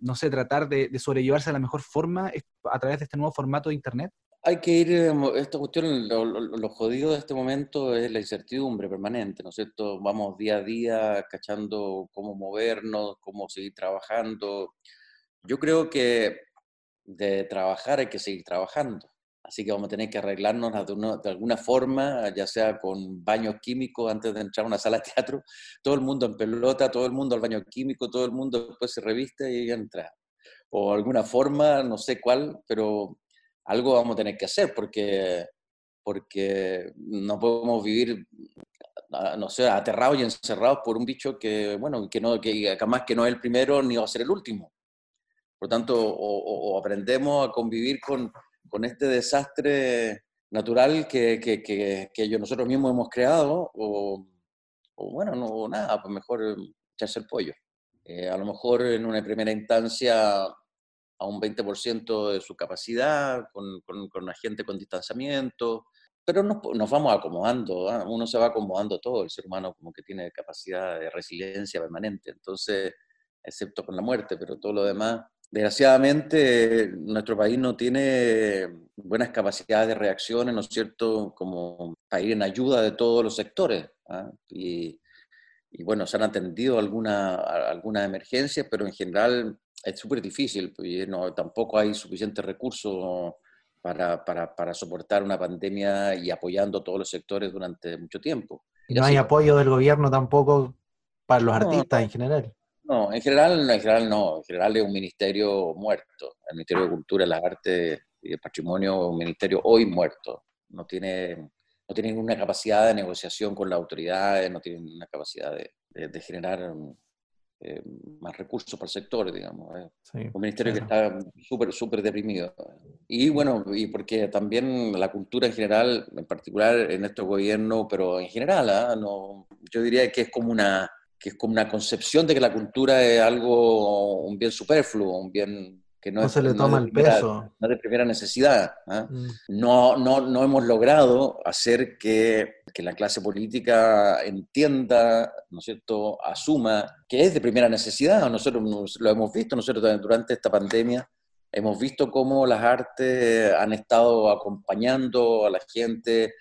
C: no sé, tratar de, sobrellevarse de la mejor forma a través de este nuevo formato de Internet?
G: Hay que ir, esta cuestión, lo, jodido de este momento es la incertidumbre permanente, ¿no es cierto? Vamos día a día cachando cómo movernos, cómo seguir trabajando. Yo creo que de trabajar hay que seguir trabajando. Así que vamos a tener que arreglarnos de, alguna forma, ya sea con baños químicos antes de entrar a una sala de teatro, todo el mundo en pelota, todo el mundo al baño químico, todo el mundo después se reviste y entra. O alguna forma, no sé cuál, pero algo vamos a tener que hacer porque, porque no podemos vivir, ah, no sé, aterrados y encerrados por un bicho que, bueno, que, no, que jamás que no es el primero ni va a ser el último. Por tanto, o aprendemos a convivir con con este desastre natural que, que, que, nosotros mismos hemos creado, o, bueno, no nada, pues mejor echarse el pollo. Eh, a lo mejor en una primera instancia a un 20% de su capacidad, con, con, con, la gente con distanciamiento, pero nos, nos vamos acomodando, ¿ah? uno se va acomodando todo, el ser humano como que tiene capacidad de resiliencia permanente, entonces, excepto con la muerte, pero todo lo demás Desgraciadamente, nuestro país no tiene buenas capacidades de reacciones, ¿no es cierto?, como para ir en ayuda de todos los sectores. ¿ah? Y, bueno, se han atendido algunas alguna emergencias, pero en general es súper difícil, pues, no, tampoco hay suficientes recursos para, para, para, soportar una pandemia y apoyando todos los sectores durante mucho tiempo.
B: Y no hay apoyo del gobierno tampoco para los artistas en general.
G: No, en general, en general no. En general es un ministerio muerto. El Ministerio de Cultura, las Artes y el Patrimonio es un ministerio hoy muerto. No tiene, no tiene ninguna capacidad de negociación con las autoridades, no tiene ninguna capacidad de, generar eh, más recursos para el sector, digamos. un ministerio que está súper, súper deprimido. Y bueno, y porque también la cultura en general, en particular en estos gobiernos, pero en general, ¿ah? no, yo diría que es como una que es como una concepción de que la cultura es algo, un bien superfluo, un bien que no,
B: se le toma el peso.
G: No de primera necesidad. ¿ah? Mm. No, no, no hemos logrado hacer que, que, la clase política entienda, ¿no es cierto?, asuma que es de primera necesidad. Nosotros lo hemos visto, nosotros durante esta pandemia hemos visto cómo las artes han estado acompañando a la gente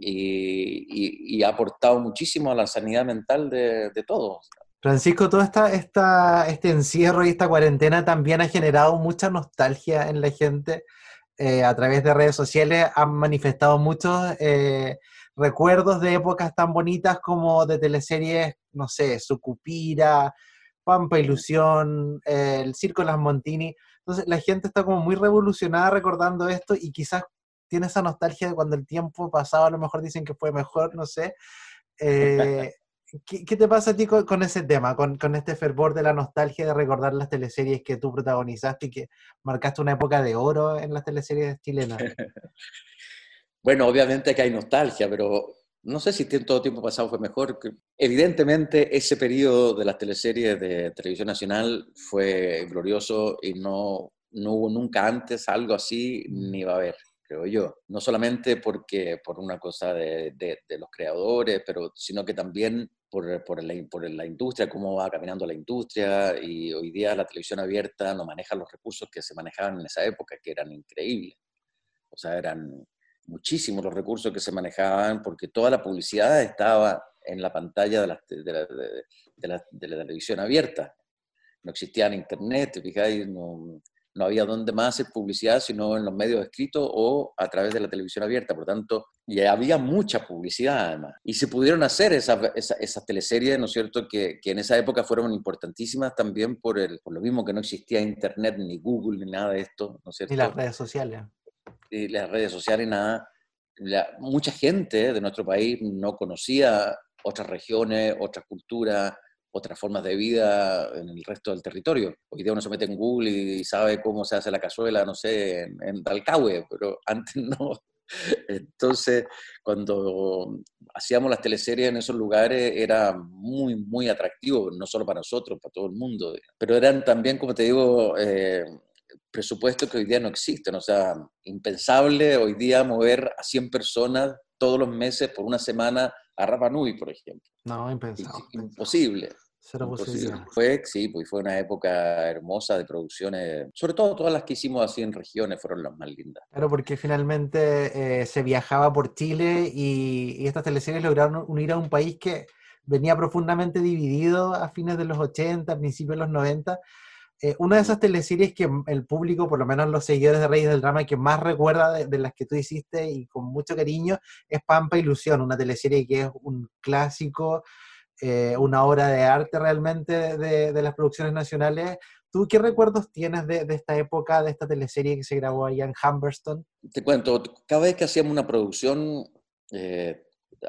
G: y, ha aportado muchísimo a la sanidad mental de, todos.
B: Francisco, todo esta, esta, este encierro y esta cuarentena también ha generado mucha nostalgia en la gente. Eh, a través de redes sociales han manifestado muchos eh, recuerdos de épocas tan bonitas como de teleseries, no sé, Sucupira, Pampa Ilusión, eh, El Circo Las Montini. Entonces la gente está como muy revolucionada recordando esto y quizás tiene esa nostalgia de cuando el tiempo pasado, a lo mejor dicen que fue mejor, no sé. Eh, [laughs] ¿qué, te pasa a ti con, ese tema, con, con, este fervor de la nostalgia de recordar las teleseries que tú protagonizaste y que marcaste una época de oro en las teleseries chilenas? [laughs]
G: bueno, obviamente que hay nostalgia, pero no sé si todo tiempo pasado fue mejor. Evidentemente, ese periodo de las teleseries de televisión nacional fue glorioso y no, no hubo nunca antes algo así, ni va a haber creo yo. No solamente porque, por una cosa de, de, los creadores, pero, sino que también por, por, la, por, la, industria, cómo va caminando la industria, y hoy día la televisión abierta no maneja los recursos que se manejaban en esa época, que eran increíbles. O sea, eran muchísimos los recursos que se manejaban, porque toda la publicidad estaba en la pantalla de la, de la, de la, de la televisión abierta. No existía en internet, fijáis, no, no había dónde más hacer publicidad sino en los medios escritos o a través de la televisión abierta. Por tanto, y había mucha publicidad además. Y se pudieron hacer esas, esas, teleseries, ¿no es cierto?, que, que, en esa época fueron importantísimas también por, el, por lo mismo que no existía Internet, ni Google, ni nada de esto, ¿no es cierto?
B: Y las redes sociales.
G: Y las redes sociales, nada. mucha gente de nuestro país no conocía otras regiones, otras culturas, otras formas de vida en el resto del territorio. Hoy día uno se mete en Google y sabe cómo se hace la cazuela, no sé, en, en Dalcahue, pero [laughs] antes no. Entonces, cuando hacíamos las teleseries en esos lugares era muy, muy atractivo, no solo para nosotros, para todo el mundo, pero eran también, como te digo, eh, presupuestos que hoy día no existen, o sea, impensable hoy día mover a 100 personas todos los meses por una semana a Rapa Nui, por ejemplo.
B: No, impensable.
G: Imposible.
B: Cero.
G: Fue, sí, pues fue una época hermosa de producciones, sobre todo todas las que hicimos así en regiones fueron las más lindas.
B: Claro, porque finalmente eh, se viajaba por Chile y, y, estas teleseries lograron unir a un país que venía profundamente dividido a fines de los 80, principios de los 90. Eh, una de esas teleseries que el público, por lo menos los seguidores de Reyes del Drama, que más recuerda de, de, las que tú hiciste y con mucho cariño, es Pampa Ilusión, una teleserie que es un clásico eh, una obra de arte realmente de, de, las producciones nacionales. ¿Tú qué recuerdos tienes de, de, esta época, de esta teleserie que se grabó allá en Humberston?
G: Te cuento, cada vez que hacíamos una producción, eh,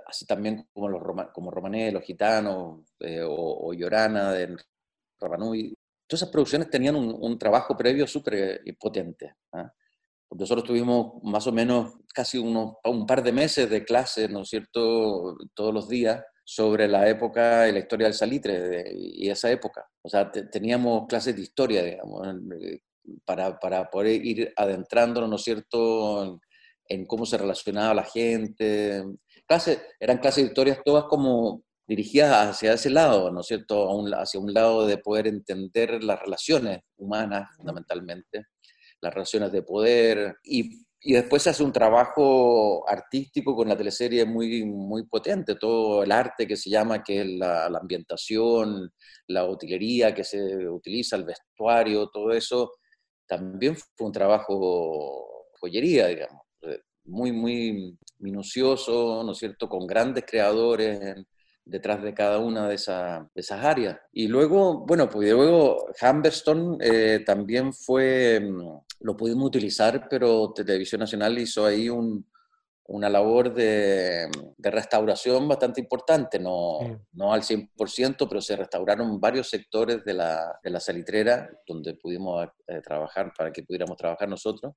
G: así también como, los Roma, como Romané, Los Gitanos eh, o, o, Llorana de Rapanui, todas esas producciones tenían un, un trabajo previo súper potente. ¿eh? Nosotros tuvimos más o menos casi unos, un par de meses de clases, ¿no es cierto?, todos los días sobre la época y la historia del salitre y esa época. O sea, te, teníamos clases de historia, digamos, eh, para, para, poder ir adentrándonos, ¿no es cierto?, en, cómo se relacionaba la gente. Clases, eran clases de historias todas como dirigidas hacia ese lado, ¿no es cierto?, hacia un lado de poder entender las relaciones humanas, fundamentalmente, las relaciones de poder y y después se hace un trabajo artístico con la teleserie muy, muy potente, todo el arte que se llama, que es la, ambientación, la utilería que se utiliza, el vestuario, todo eso, también fue un trabajo joyería, digamos, eh, muy, muy minucioso, ¿no es cierto?, con grandes creadores detrás de cada una de, esa, de, esas áreas. Y luego, bueno, pues luego Humberstone eh, también fue, mm, lo pudimos utilizar, pero Televisión Nacional hizo ahí un, una labor de, de, restauración bastante importante, no, sí. no al 100%, pero se restauraron varios sectores de la, de la salitrera donde pudimos eh, trabajar para que pudiéramos trabajar nosotros.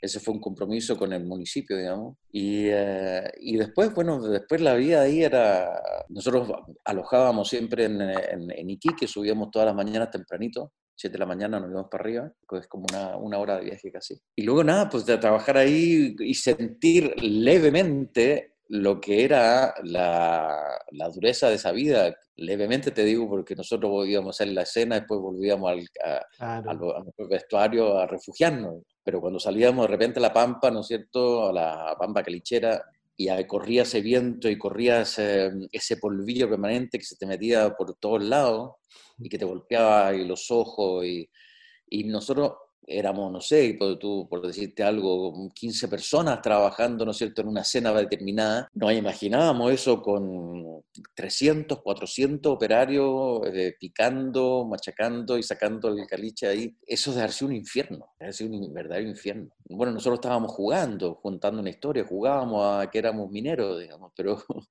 G: Ese fue un compromiso con el municipio, digamos. Y, eh, y después, bueno, después la vida ahí era... Nosotros alojábamos siempre en, en, en Iquique, subíamos todas las mañanas tempranito 7 de la mañana nos íbamos para arriba, pues es como una, una, hora de viaje casi. Y luego nada, pues de trabajar ahí y sentir levemente lo que era la, la dureza de esa vida. Levemente te digo porque nosotros íbamos a hacer la escena, después volvíamos al, a, claro. al, al vestuario a refugiarnos. Pero cuando salíamos de repente a la pampa, ¿no es cierto?, a la pampa calichera, y corría ese viento y corría ese, polvillo permanente que se te metía por todos lados y que te golpeaba los ojos y, y nosotros éramos, no sé, por, tú, por decirte algo, 15 personas trabajando, ¿no cierto?, en una escena determinada. No imaginábamos eso con 300, 400 operarios eh, picando, machacando y sacando el caliche ahí. Eso de haber sido un infierno, de haber sido un verdadero infierno. Bueno, nosotros estábamos jugando, contando una historia, jugábamos a que éramos mineros, digamos, pero, [laughs]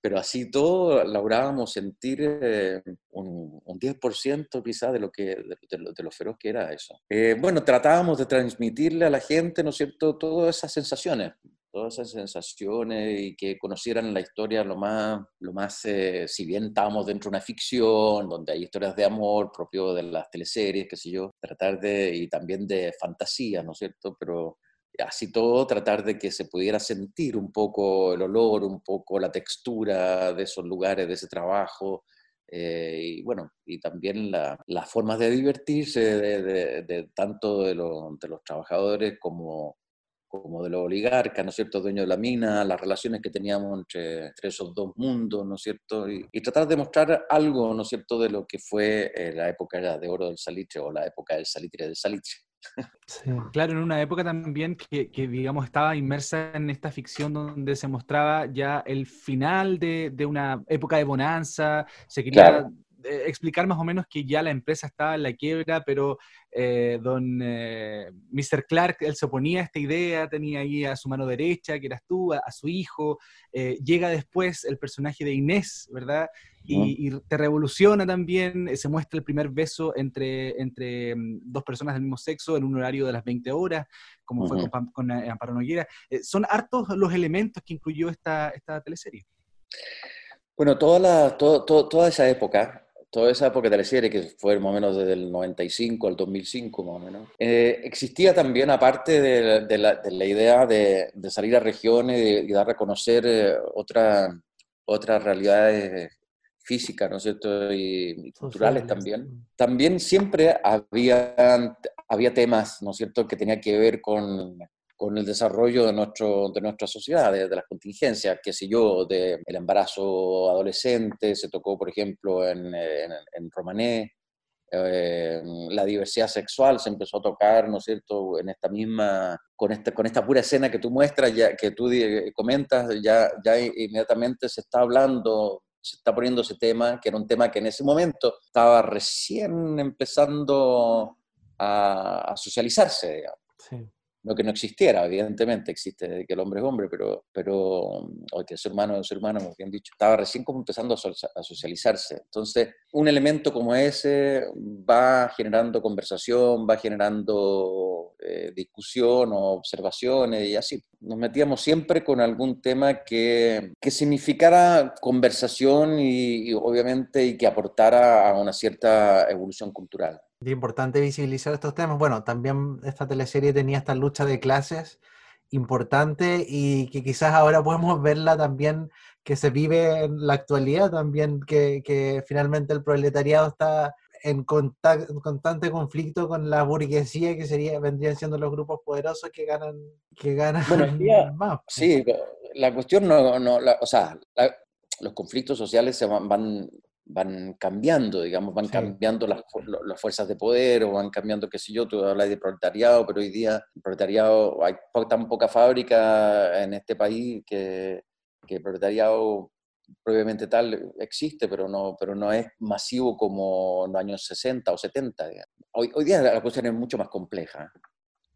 G: pero así todo lográbamos sentir eh, un, un, 10% quizás de lo, que, de, lo, de, feroz que era eso. Eh, bueno, tratábamos de transmitirle a la gente, ¿no es cierto?, todas esas sensaciones, todas esas sensaciones y que conocieran la historia lo más, lo más eh, si bien estábamos dentro de una ficción, donde hay historias de amor propio de las teleseries, qué sé yo, tratar de, y también de fantasía, ¿no es cierto?, pero así todo, tratar de que se pudiera sentir un poco el olor, un poco la textura de esos lugares, de ese trabajo, eh, y bueno, y también las la formas de divertirse de, tanto de, lo, de, los trabajadores como, como de los oligarcas, ¿no es cierto?, dueños de la mina, las relaciones que teníamos entre, entre esos dos mundos, ¿no es cierto?, y, y, tratar de mostrar algo, ¿no es cierto?, de lo que fue eh, la época de oro del salitre o la época del salitre del salitre.
C: Claro, en una época también que, digamos, estaba inmersa en esta ficción donde se mostraba ya el final de, una época de bonanza, se quería eh, explicar más o menos que ya la empresa estaba en la quiebra, pero eh, don eh, Mr. Clark, él se oponía a esta idea, tenía ahí a su mano derecha, que eras tú, a, su hijo, llega después el personaje de Inés, ¿verdad? Y, te revoluciona también, se muestra el primer beso entre, entre mm, dos personas del mismo sexo en un horario de las 20 horas, como fue con, Amparo Noguera. son hartos los elementos que incluyó esta, esta teleserie.
G: Bueno, toda, la, toda esa época, toda esa época de la serie, que fue más o menos desde el 95 al 2005 más o menos, eh, existía también, aparte de, la, idea de, salir a regiones y, dar a conocer eh, otra, otras realidades físicas, ¿no es cierto?, y, culturales también. También siempre había, había temas, ¿no es cierto?, que tenían que ver con con el desarrollo de, nuestro, de nuestra sociedad, de, las contingencias, qué sé yo, del el embarazo adolescente, se tocó, por ejemplo, en, en, Romané, eh, la diversidad sexual se empezó a tocar, ¿no es cierto?, en esta misma, con esta, con esta pura escena que tú muestras, ya, que tú comentas, ya, ya inmediatamente se está hablando, se está poniendo ese tema, que era un tema que en ese momento estaba recién empezando a, a socializarse, digamos. Sí no que no existiera, evidentemente existe que el hombre es hombre, pero, pero o que el ser humano es ser humano, como bien dicho, estaba recién como empezando a socializarse. Entonces, un elemento como ese va generando conversación, va generando eh, discusión o observaciones y así. Nos metíamos siempre con algún tema que, que significara conversación y, y obviamente y que aportara a una cierta evolución cultural.
B: Es importante visibilizar estos temas. Bueno, también esta teleserie tenía esta lucha de clases importante y que quizás ahora podemos [laughs] verla también que se vive en la actualidad también, que, que finalmente el proletariado está en constante conflicto con la burguesía que sería vendrían siendo los grupos poderosos que ganan que ganan [laughs]
G: más. Sí, la cuestión no, no o sea, los conflictos sociales se van, van van cambiando, digamos, van cambiando las, las, fuerzas de poder o van cambiando, qué sé yo, tú hablas de proletariado, pero hoy día el proletariado, hay tan poca fábrica en este país que, que el proletariado probablemente tal existe, pero no, pero no es masivo como en los años 60 o 70. Hoy, hoy día la cuestión es mucho más compleja.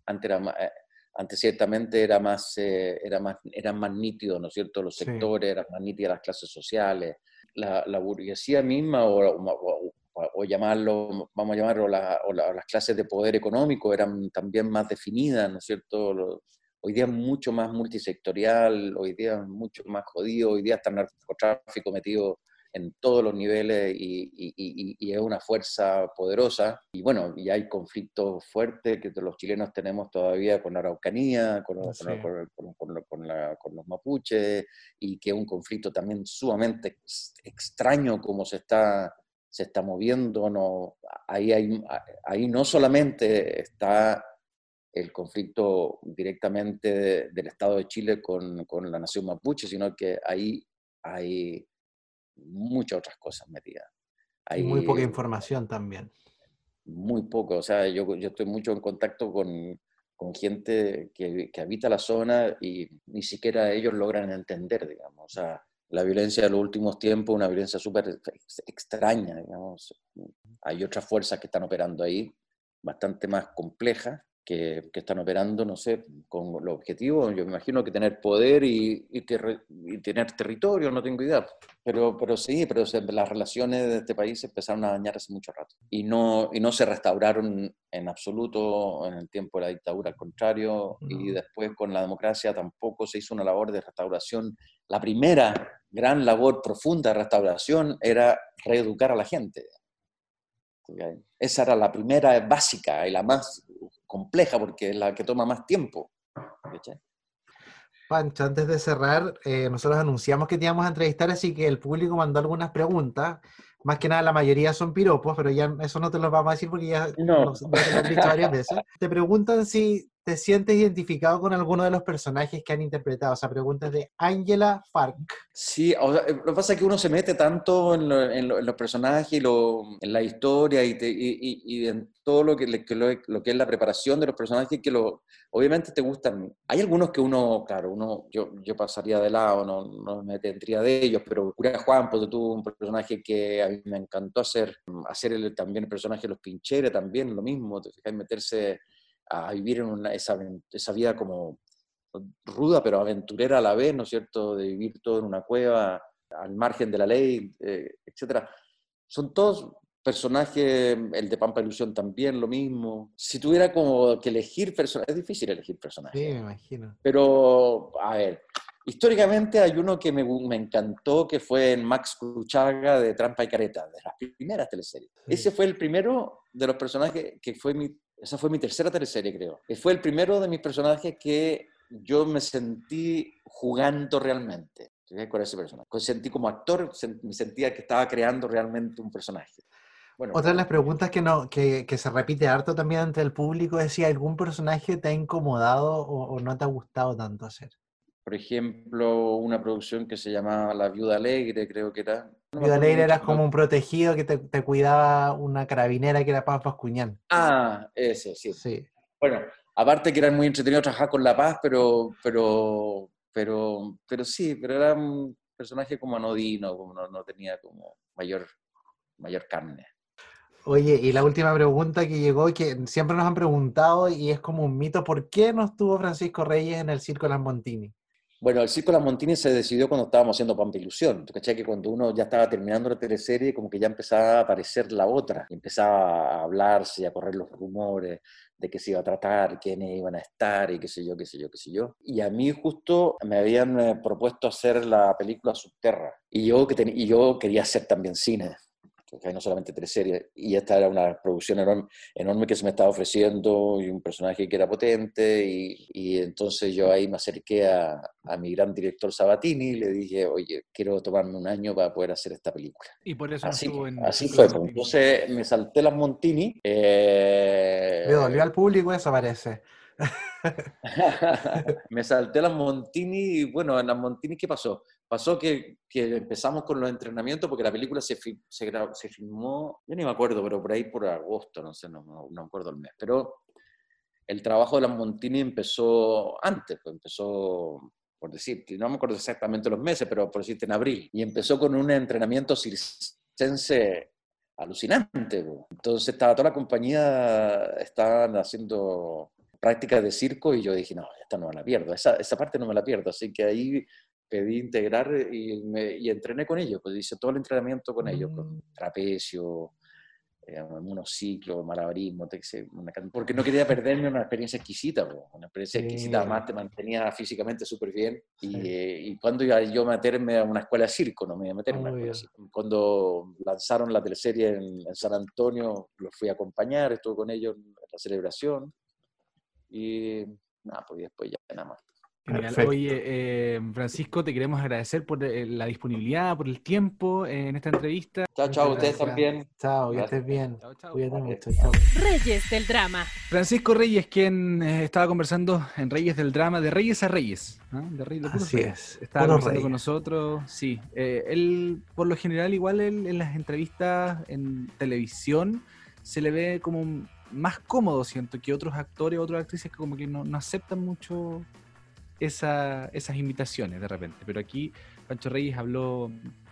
G: Antes, era eh, antes ciertamente era más, eh, era más, eran más nítidos, ¿no es cierto? Los sectores, eran más nítidas las clases sociales, la, burguesía misma o, llamarlo, vamos a llamarlo, las clases de poder económico eran también más definidas, ¿no es cierto? hoy día es mucho más multisectorial, hoy día es mucho más jodido, hoy día está narcotráfico metido en todos los niveles y, es una fuerza poderosa. Y bueno, y hay conflictos fuertes que los chilenos tenemos todavía con la Araucanía, con, con, los mapuches, y que es un conflicto también sumamente extraño como se está, se está moviendo. No, ahí, hay, ahí no solamente está el conflicto directamente del Estado de Chile con, con la nación mapuche, sino que ahí hay muchas otras cosas metidas.
B: Hay muy poca información también.
G: Muy poco, o sea, yo, yo estoy mucho en contacto con, con gente que, que, habita la zona y ni siquiera ellos logran entender, digamos, o sea, la violencia de los últimos tiempos, una violencia súper extraña, digamos. Hay otras fuerzas que están operando ahí, bastante más complejas, que, están operando, no sé, con los objetivos, yo me imagino que tener poder y, y, tener territorio, no tengo idea. Pero, pero sí, pero las relaciones de este país empezaron a dañar hace mucho rato y no, y no se restauraron en absoluto en el tiempo de la dictadura, al contrario, y después con la democracia tampoco se hizo una labor de restauración. La primera gran labor profunda de restauración era reeducar a la gente. Esa era la primera básica y la más compleja porque es la que toma más tiempo.
B: Pancho, antes de cerrar, eh, nosotros anunciamos que te íbamos a entrevistar, así que el público mandó algunas preguntas. Más que nada, la mayoría son piropos, pero ya eso no te lo vamos a decir porque ya lo, has dicho varias veces. Te preguntan si te sientes identificado con alguno de los personajes que han interpretado. O sea, preguntas de Angela Fark.
G: Sí, o sea, lo que pasa es que uno se mete tanto en, lo- en lo- en los personajes lo- en la historia y, te- y- y- en todo lo que, lo, que es la preparación de los personajes que lo, obviamente te gustan. Hay algunos que uno, claro, uno, yo, yo pasaría de lado, no, no me tendría de ellos, pero Cura Juan, pues tuvo un personaje que a mí me encantó hacer, hacer el- también el personaje de los Pincheres, también lo mismo, te fijas, meterse a vivir en una, esa, esa vida como ruda pero aventurera a la vez, ¿no es cierto? De vivir todo en una cueva, al margen de la ley, eh, etcétera. Son todos personajes, el de Pampa Ilusión también, lo mismo. Si tuviera como que elegir personajes, es difícil elegir personajes.
B: Sí, me imagino.
G: Pero, a ver, históricamente hay uno que me, me encantó, que fue en Max Cruchaga de Trampa y Careta, de las primeras teleseries.
B: Sí.
G: Ese fue el primero de los personajes que fue mi... Esa fue mi tercera teleserie, creo. Que fue el primero de mis personajes que yo me sentí jugando realmente con ese personaje. Me sentí como actor, me sentía que estaba creando realmente un personaje. Bueno,
B: Otra de las preguntas que, no, que, que se repite harto también ante el público es si algún personaje te ha incomodado o, o no te ha gustado tanto hacer.
G: por ejemplo, una producción que se llamaba La Viuda Alegre, creo que era.
B: Eras
G: pero-
B: como un protegido que te, te cuidaba una carabinera que era Paz Bascuñán.
G: Ah, ese, sí.
B: Sí.
G: Bueno, aparte que era muy entretenido trabajar con La Paz, pero, pero, pero, pero sí, pero era un personaje como anodino, como no, no tenía como mayor, mayor carne.
B: Oye, y la última pregunta que llegó, que siempre nos han preguntado y es como un mito, ¿por qué no estuvo Francisco Reyes en el Circo Las Montini?
G: Bueno, el Circo Las Montini se decidió cuando estábamos haciendo Pampa Ilusión. ¿Tú cachai? Que cuando uno ya estaba terminando la teleserie, como que ya empezaba a aparecer la otra. Empezaba a hablarse y a correr los rumores de que se iba a tratar, quiénes iban a estar y qué sé yo, qué sé yo, qué sé yo. Y a mí justo me habían eh, propuesto hacer la película Subterra. Y yo, que ten- y yo quería hacer también cine. ¿Cachai? No solamente teleserie. Y esta era una producción enorme, enorme que se me estaba ofreciendo y un personaje que era potente. Y, y entonces yo ahí me acerqué a, a mi gran director Sabatini y le dije, oye, quiero tomarme un año para poder hacer esta película.
C: Y por eso
G: Así,
C: estuvo en.
G: así fue. pues. Entonces me salté las Montini. eh,
B: Le dolió al público eso, parece. [laughs]
G: me salté las Montini y bueno, en las Montini, ¿qué pasó? Pasó que, que empezamos con los entrenamientos porque la película se, fi- se, se filmó, yo ni me acuerdo, pero por ahí por agosto, no sé, no, no, no acuerdo el mes. Pero el trabajo de las Montini empezó antes, pues empezó, por decir, no me acuerdo exactamente los meses, pero por decirte en abril. Y empezó con un entrenamiento circense alucinante. po. Entonces estaba toda la compañía, estaban haciendo prácticas de circo y yo dije, no, esta no me la pierdo, esa, esa parte no me la pierdo. Así que ahí pedí integrar y, me- y entrené con ellos, pues hice todo el entrenamiento con ellos, con
B: Mm.
G: trapecio, eh, monociclo, malabarismo, una porque no quería perderme una experiencia exquisita, po, una experiencia
B: Sí.
G: exquisita, además te mantenía físicamente súper bien. Y,
B: Sí.
G: eh, y cuando iba yo a meterme a una escuela de circo, no me iba a meter una escuela de circo. Cuando lanzaron la teleserie en, en San Antonio, los fui a acompañar, estuve con ellos en la celebración. Y nada, pues y después ya nada más.
C: Genial.
B: Perfecto.
C: Oye, eh, Francisco, te queremos agradecer por eh, la disponibilidad, por el tiempo eh, en esta entrevista.
G: Chao, chao, ustedes también.
B: Chao, que estés bien.
C: Chao, chao.
B: Cuídate mucho. Chao.
A: Reyes del drama.
C: Francisco Reyes, quien estaba conversando en Reyes del Drama, de Reyes a Reyes. ¿ah? De Reyes, de puros
B: Así
C: Reyes.
B: es.
C: Estaba
B: puros
C: conversando
B: reyes.
C: con nosotros, sí. Eh, él, por lo general, igual él, en las entrevistas en televisión, se le ve como más cómodo, siento, que otros actores, otras actrices que como que no, no aceptan mucho esa- esas invitaciones de repente. Pero aquí Pancho Reyes habló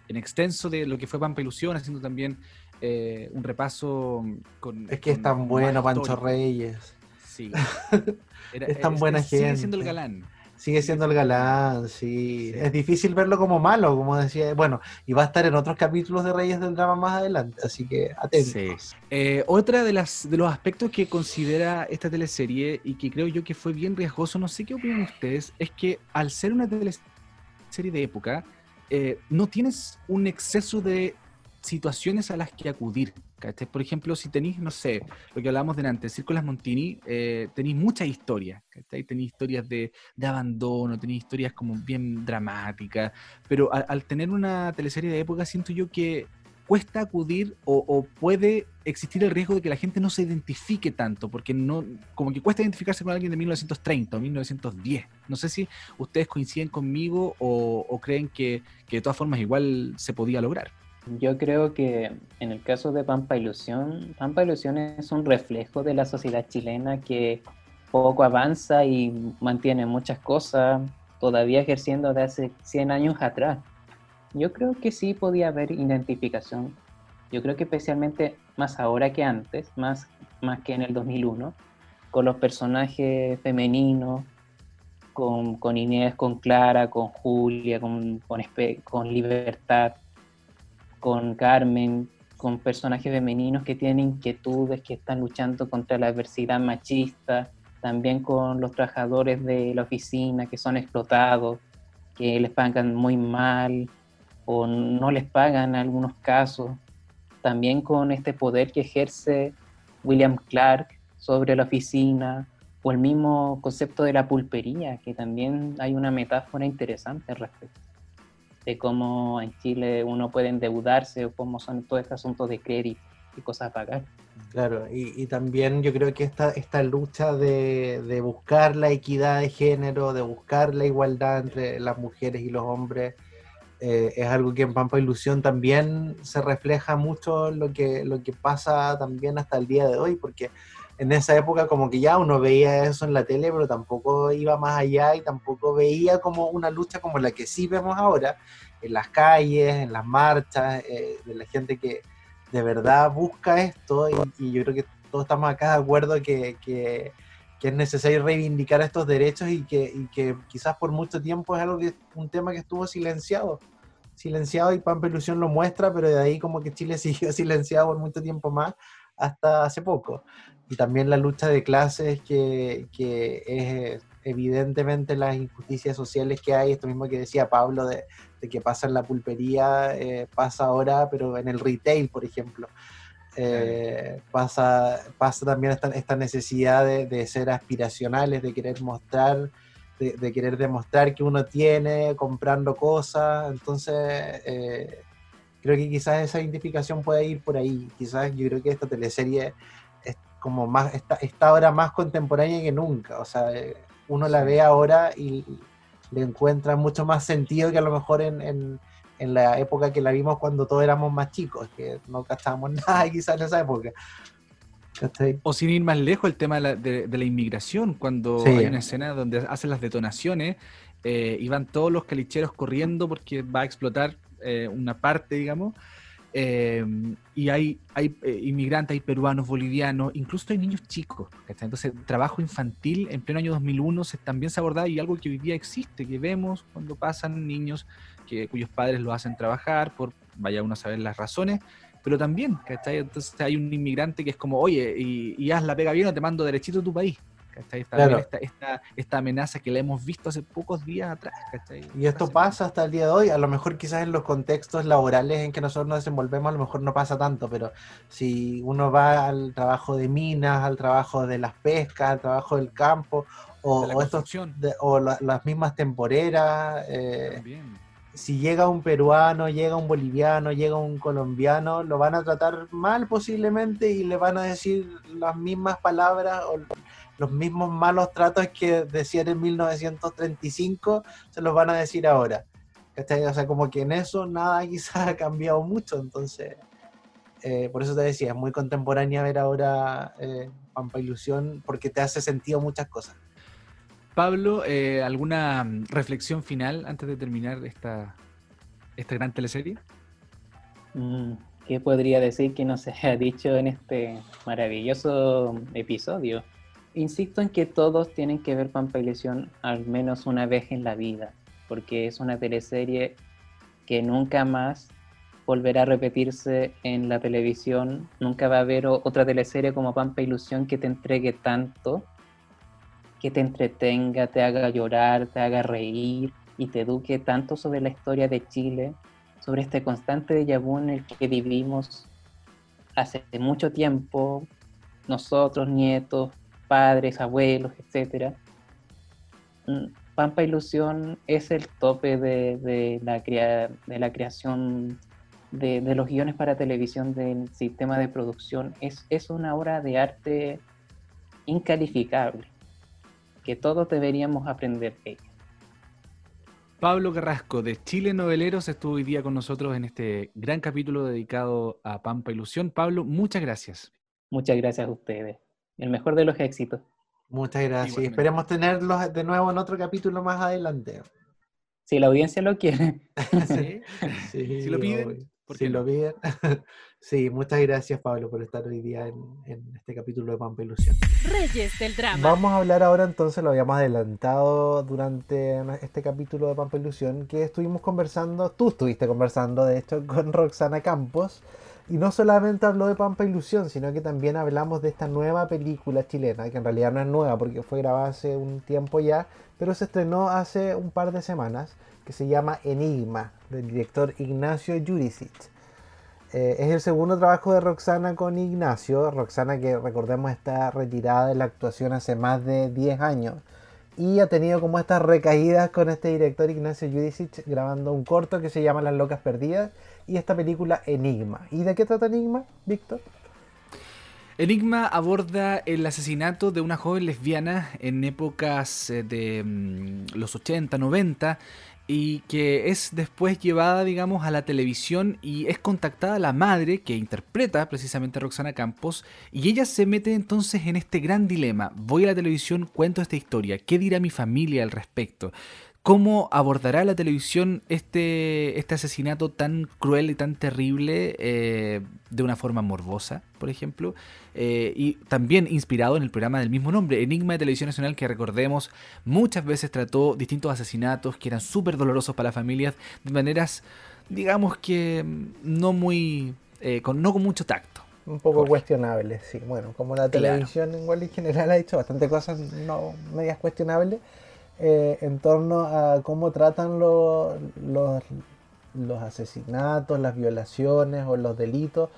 C: en extenso de lo que fue Pampa Ilusión, haciendo también eh, un repaso con...
B: Es que es tan bueno Pancho. Reyes.
C: Sí. [laughs] Era-
B: Es tan buena
C: Sigue siendo el
B: gente.
C: galán.
B: Sigue siendo el galán, sí.
C: Sí.
B: Es difícil verlo como malo, como decía. Bueno, y va a estar en otros capítulos de Reyes del Drama más adelante, así que atentos.
C: Eh, otra de las de los aspectos que considera esta teleserie y que creo yo que fue bien riesgoso, no sé qué opinan ustedes, es que al ser una teleserie de época, eh, no tienes un exceso de situaciones a las que acudir. Por ejemplo, si tenéis, no sé, lo que hablábamos delante, Circo Las Montini, eh, tenéis muchas historias, tenéis historias de, abandono, tenéis historias como bien dramáticas, pero al, tener una teleserie de época siento yo que cuesta acudir o, puede existir el riesgo de que la gente no se identifique tanto, porque no, como que cuesta identificarse con alguien de 1930 o 1910. No sé si ustedes coinciden conmigo o, creen que, de todas formas igual se podía lograr.
D: Yo creo que en el caso de Pampa Ilusión, Pampa Ilusión es un reflejo de la sociedad chilena que poco avanza y mantiene muchas cosas todavía ejerciendo de hace 100 años atrás. Yo creo que sí podía haber identificación. Yo creo que especialmente más ahora que antes, más, más que en el 2001, con los personajes femeninos, con, con Inés, con Clara, con Julia, con, con, con Libertad, con Carmen, con personajes femeninos que tienen inquietudes, que están luchando contra la adversidad machista, también con los trabajadores de la oficina que son explotados, que les pagan muy mal o no les pagan en algunos casos, también con este poder que ejerce William Clark sobre la oficina, o el mismo concepto de la pulpería, que también hay una metáfora interesante al respecto, de cómo en Chile uno puede endeudarse o cómo son todos estos asuntos de crédito y cosas a pagar.
B: Claro, y, y, también yo creo que esta, esta lucha de, de, buscar la equidad de género, de buscar la igualdad entre las mujeres y los hombres, eh, es algo que en Pampa Ilusión también se refleja mucho lo que, lo que pasa también hasta el día de hoy, porque en esa época como que ya uno veía eso en la tele, pero tampoco iba más allá y tampoco veía como una lucha como la que sí vemos ahora, en las calles, en las marchas, eh, de la gente que de verdad busca esto y, y, yo creo que todos estamos acá de acuerdo que, que, es necesario reivindicar estos derechos y que, y que quizás por mucho tiempo es algo que un tema que estuvo silenciado silenciado y Pampa Ilusión lo muestra, pero de ahí como que Chile [laughs] siguió silenciado por mucho tiempo más hasta hace poco. Y también la lucha de clases que, que es evidentemente las injusticias sociales que hay, esto mismo que decía Pablo de, de que pasa en la pulpería, eh, pasa ahora, pero en el retail, por ejemplo. Eh, pasa, pasa también esta, esta necesidad de, de, ser aspiracionales, de querer mostrar, de, de, querer demostrar que uno tiene comprando cosas. Entonces, eh, creo que quizás esa identificación puede ir por ahí. Quizás yo creo que esta teleserie es como más, está, está ahora más contemporánea que nunca. O sea, uno la ve ahora y le encuentra mucho más sentido que a lo mejor en, en, en, la época que la vimos cuando todos éramos más chicos, que no cachábamos [laughs] nada quizás en esa época.
C: O sin ir más lejos, el tema de la, de, de la inmigración, cuando sí. hay una escena donde hacen las detonaciones eh, y van todos los calicheros corriendo porque va a explotar eh, una parte, digamos. Eh, y hay, hay eh, inmigrantes, hay peruanos, bolivianos, incluso hay niños chicos. Entonces, trabajo infantil en pleno año 2001 se, también se abordaba y algo que hoy día existe, que vemos cuando pasan niños que, cuyos padres lo hacen trabajar, por vaya uno a saber las razones, pero también, ¿cachai? Entonces hay un inmigrante que es como, oye, y, y haz la pega bien o te mando derechito a tu país. ¿Cachai? Claro. Esta, esta, esta, amenaza que la hemos visto hace pocos días atrás. ¿cachai?
B: Y esto pasa hasta el día de hoy, a lo mejor quizás en los contextos laborales en que nosotros nos desenvolvemos, a lo mejor no pasa tanto, pero si uno va al trabajo de minas, al trabajo de las pescas, al trabajo del campo, o,
C: de
B: o, estos, de, o la, las mismas temporeras, eh, si llega un peruano, llega un boliviano, llega un colombiano, lo van a tratar mal posiblemente y le van a decir las mismas palabras o los mismos malos tratos que decían en 1935 se los van a decir ahora. ¿Cachai? O sea, como que en eso nada quizás [laughs] ha cambiado mucho, entonces, eh, por eso te decía, es muy contemporánea ver ahora eh, Pampa Ilusión porque te hace sentido muchas cosas.
C: Pablo, eh, ¿alguna reflexión final antes de terminar esta, esta gran teleserie?
D: Mm, ¿Qué podría decir que no se haya [laughs] dicho en este maravilloso episodio? Insisto en que todos tienen que ver Pampa Ilusión al menos una vez en la vida, porque es una teleserie que nunca más volverá a repetirse en la televisión, nunca va a haber otra teleserie como Pampa Ilusión que te entregue tanto, que te entretenga, te haga llorar, te haga reír y te eduque tanto sobre la historia de Chile, sobre este constante déjà vu en el que vivimos hace mucho tiempo, nosotros, nietos, padres, abuelos, etc. Pampa Ilusión es el tope de, de, la, crea, de la creación de, de los guiones para televisión del sistema de producción es, es una obra de arte incalificable, que todos deberíamos aprender de ella.
C: Pablo Carrasco de Chile Noveleros estuvo hoy día con nosotros en este gran capítulo dedicado a Pampa Ilusión. Pablo, muchas gracias.
D: Muchas gracias a ustedes. El mejor de los éxitos.
B: Muchas gracias.
C: Igualmente.
B: Esperemos tenerlos de nuevo en otro capítulo más adelante.
D: Si la audiencia lo quiere. [laughs]
C: Sí. [laughs]
B: Sí,
C: Si lo piden,
B: obvio.
C: ¿por
B: Si
C: qué
B: lo
C: no?
B: piden. [laughs] Sí, muchas gracias Pablo por estar hoy día en, en este capítulo de Pampa Ilusión.
A: Reyes del drama.
B: Vamos a hablar ahora entonces, lo habíamos adelantado durante este capítulo de Pampa Ilusión, que estuvimos conversando, tú estuviste conversando de hecho con Roxana Campos, y no solamente habló de Pampa Ilusión, sino que también hablamos de esta nueva película chilena, que en realidad no es nueva porque fue grabada hace un tiempo ya, pero se estrenó hace un par de semanas, que se llama Enigma, del director Ignacio Jurisic. Eh, es el segundo trabajo de Roxana con Ignacio. Roxana, que recordemos está retirada de la actuación hace más de 10 años. Y ha tenido como estas recaídas con este director Ignacio Judicic grabando un corto que se llama Las Locas Perdidas y esta película Enigma. ¿Y de qué trata Enigma, Víctor?
C: Enigma aborda el asesinato de una joven lesbiana en épocas eh, de mm, los 80, 90 y que es después llevada, digamos, a la televisión y es contactada la madre que interpreta precisamente a Roxana Campos y ella se mete entonces en este gran dilema. Voy a la televisión, cuento esta historia, ¿qué dirá mi familia al respecto? ¿Cómo abordará la televisión este, este asesinato tan cruel y tan terrible eh, de una forma morbosa, por ejemplo? Eh, y también inspirado en el programa del mismo nombre, Enigma de Televisión Nacional, que recordemos muchas veces trató distintos asesinatos que eran súper dolorosos para las familias de maneras, digamos que mm, no muy, eh, con, no con mucho tacto.
B: Un poco
C: Jorge.
B: cuestionable, sí. Bueno, como la
C: Claro.
B: televisión igual en general ha hecho bastante cosas no medias cuestionables eh, en torno a cómo tratan lo- los, los asesinatos, las violaciones o los delitos.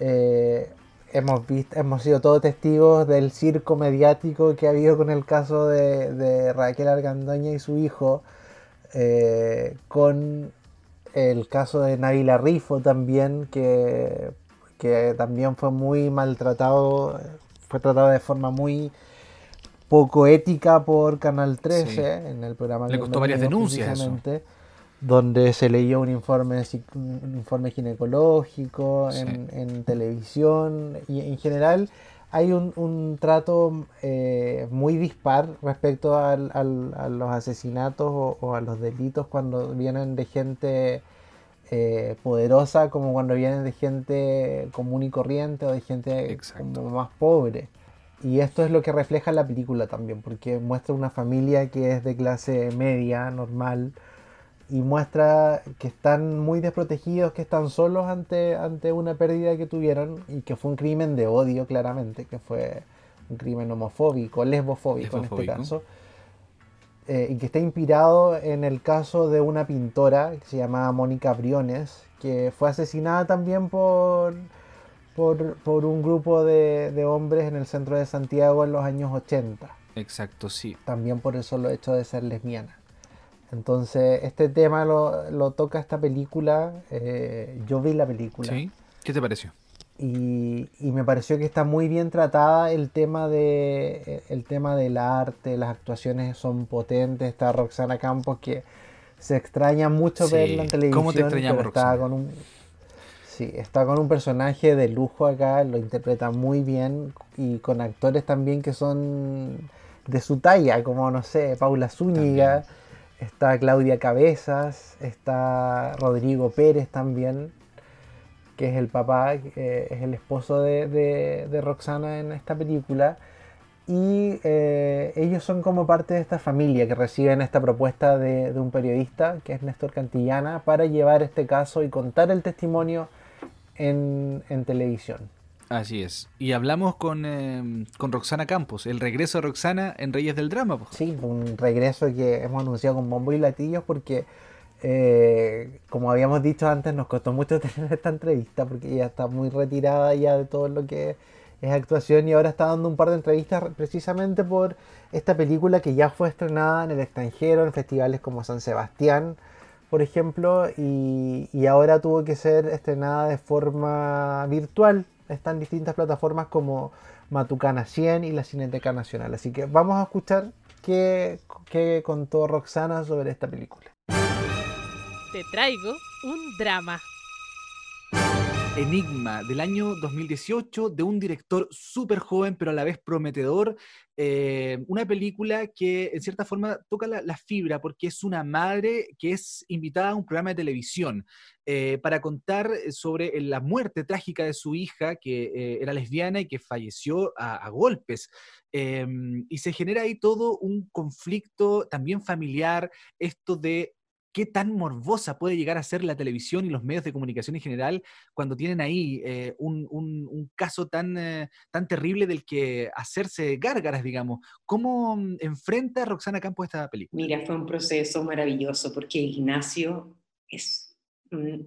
B: Eh, hemos visto, hemos sido todos testigos del circo mediático que ha habido con el caso de, Raquel Argandoña y su hijo, eh, con el caso de Nabila Rifo también, que, que también fue muy maltratado, fue tratado de forma muy poco ética por Canal 13
C: Sí.
B: en el programa
C: Le costó varias denuncias eso.
B: donde se leyó un informe, un informe ginecológico
C: Sí.
B: en, en televisión y en general hay un, un trato eh, muy dispar respecto al- al- a los asesinatos o, o a los delitos cuando vienen de gente eh, poderosa como cuando vienen de gente común y corriente o de gente como más pobre. Y esto es lo que refleja la película también, porque muestra una familia que es de clase media, normal, y muestra que están muy desprotegidos, que están solos ante, ante una pérdida que tuvieron y que fue un crimen de odio claramente, que fue un crimen homofóbico, lesbofóbico, en este caso, eh, y que está inspirado en el caso de una pintora que se llamaba Mónica Briones, que fue asesinada también por, por, por un grupo de, de hombres en el centro de Santiago en los años 80
C: Exacto, sí.
B: también por el solo hecho de ser lesbiana. Entonces, este tema lo, lo toca esta película. eh, yo vi la película
C: ¿Sí? ¿Qué te pareció?
B: y, y me pareció que está muy bien tratada el tema de el tema del arte, las actuaciones son potentes. Está Roxana Campos que se extraña mucho
C: Sí,
B: verla en televisión.
C: ¿cómo te extrañamos,
B: pero está
C: Roxana?
B: con un sí, está con un personaje de lujo acá, lo interpreta muy bien y con actores también que son de su talla, como no sé, Paula Zúñiga, está Claudia Cabezas, está Rodrigo Pérez también, que es el papá, eh, es el esposo de, de- de Roxana en esta película. Y eh, ellos son como parte de esta familia que reciben esta propuesta de, de un periodista, que es Néstor Cantillana, para llevar este caso y contar el testimonio en, en televisión.
C: Así es. Y hablamos con, eh, con Roxana Campos, el regreso de Roxana en Reyes del Drama. po.
B: Sí, un regreso que hemos anunciado con bombo y latillos porque, eh, como habíamos dicho antes, nos costó mucho [laughs] tener esta entrevista porque ella está muy retirada ya de todo lo que es actuación y ahora está dando un par de entrevistas precisamente por esta película que ya fue estrenada en el extranjero, en festivales como San Sebastián, por ejemplo, y, y ahora tuvo que ser estrenada de forma virtual. Está en distintas plataformas como Matucana 100 y la Cineteca Nacional. Así que vamos a escuchar qué contó Roxana sobre esta película.
A: Te traigo un drama.
C: Enigma del año 2018 de un director súper joven pero a la vez prometedor. eh, una película que en cierta forma toca la, fibra porque es una madre que es invitada a un programa de televisión eh, para contar sobre la muerte trágica de su hija que eh, era lesbiana y que falleció a, a golpes. Eh, y se genera ahí todo un conflicto también familiar, esto de qué tan morbosa puede llegar a ser la televisión y los medios de comunicación en general cuando tienen ahí eh, un, caso tan, eh, tan terrible del que hacerse gárgaras, digamos. ¿Cómo mm, enfrenta Roxana Campos esta película?
F: Mira, fue un proceso maravilloso porque Ignacio es mm,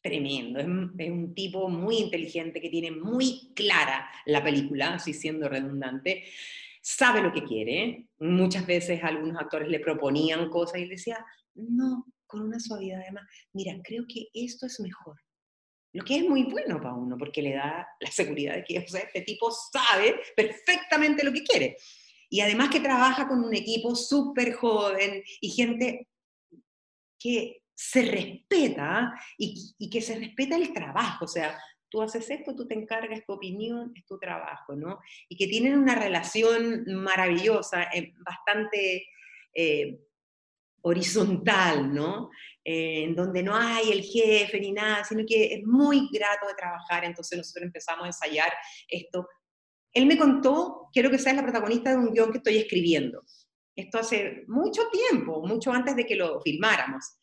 F: tremendo, es un tipo muy inteligente que tiene muy clara la película, así siendo redundante, sabe lo que quiere. Muchas veces algunos actores le proponían cosas y él decía, no, con una suavidad además, mira, creo que esto es mejor. Lo que es muy bueno para uno, porque le da la seguridad de que o este tipo sabe perfectamente lo que quiere. Y además que trabaja con un equipo súper joven y gente que se respeta y, y que se respeta el trabajo. O sea, tú haces esto, tú te encargas, tu opinión, es tu trabajo, ¿no? Y que tienen una relación maravillosa, eh, bastante eh, horizontal, ¿no? Eh, en donde no hay el jefe ni nada, sino que es muy grato de trabajar. Entonces nosotros empezamos a ensayar esto. Él me contó, quiero que seas la protagonista de un guion que estoy escribiendo. Esto hace mucho tiempo, mucho antes de que lo filmáramos.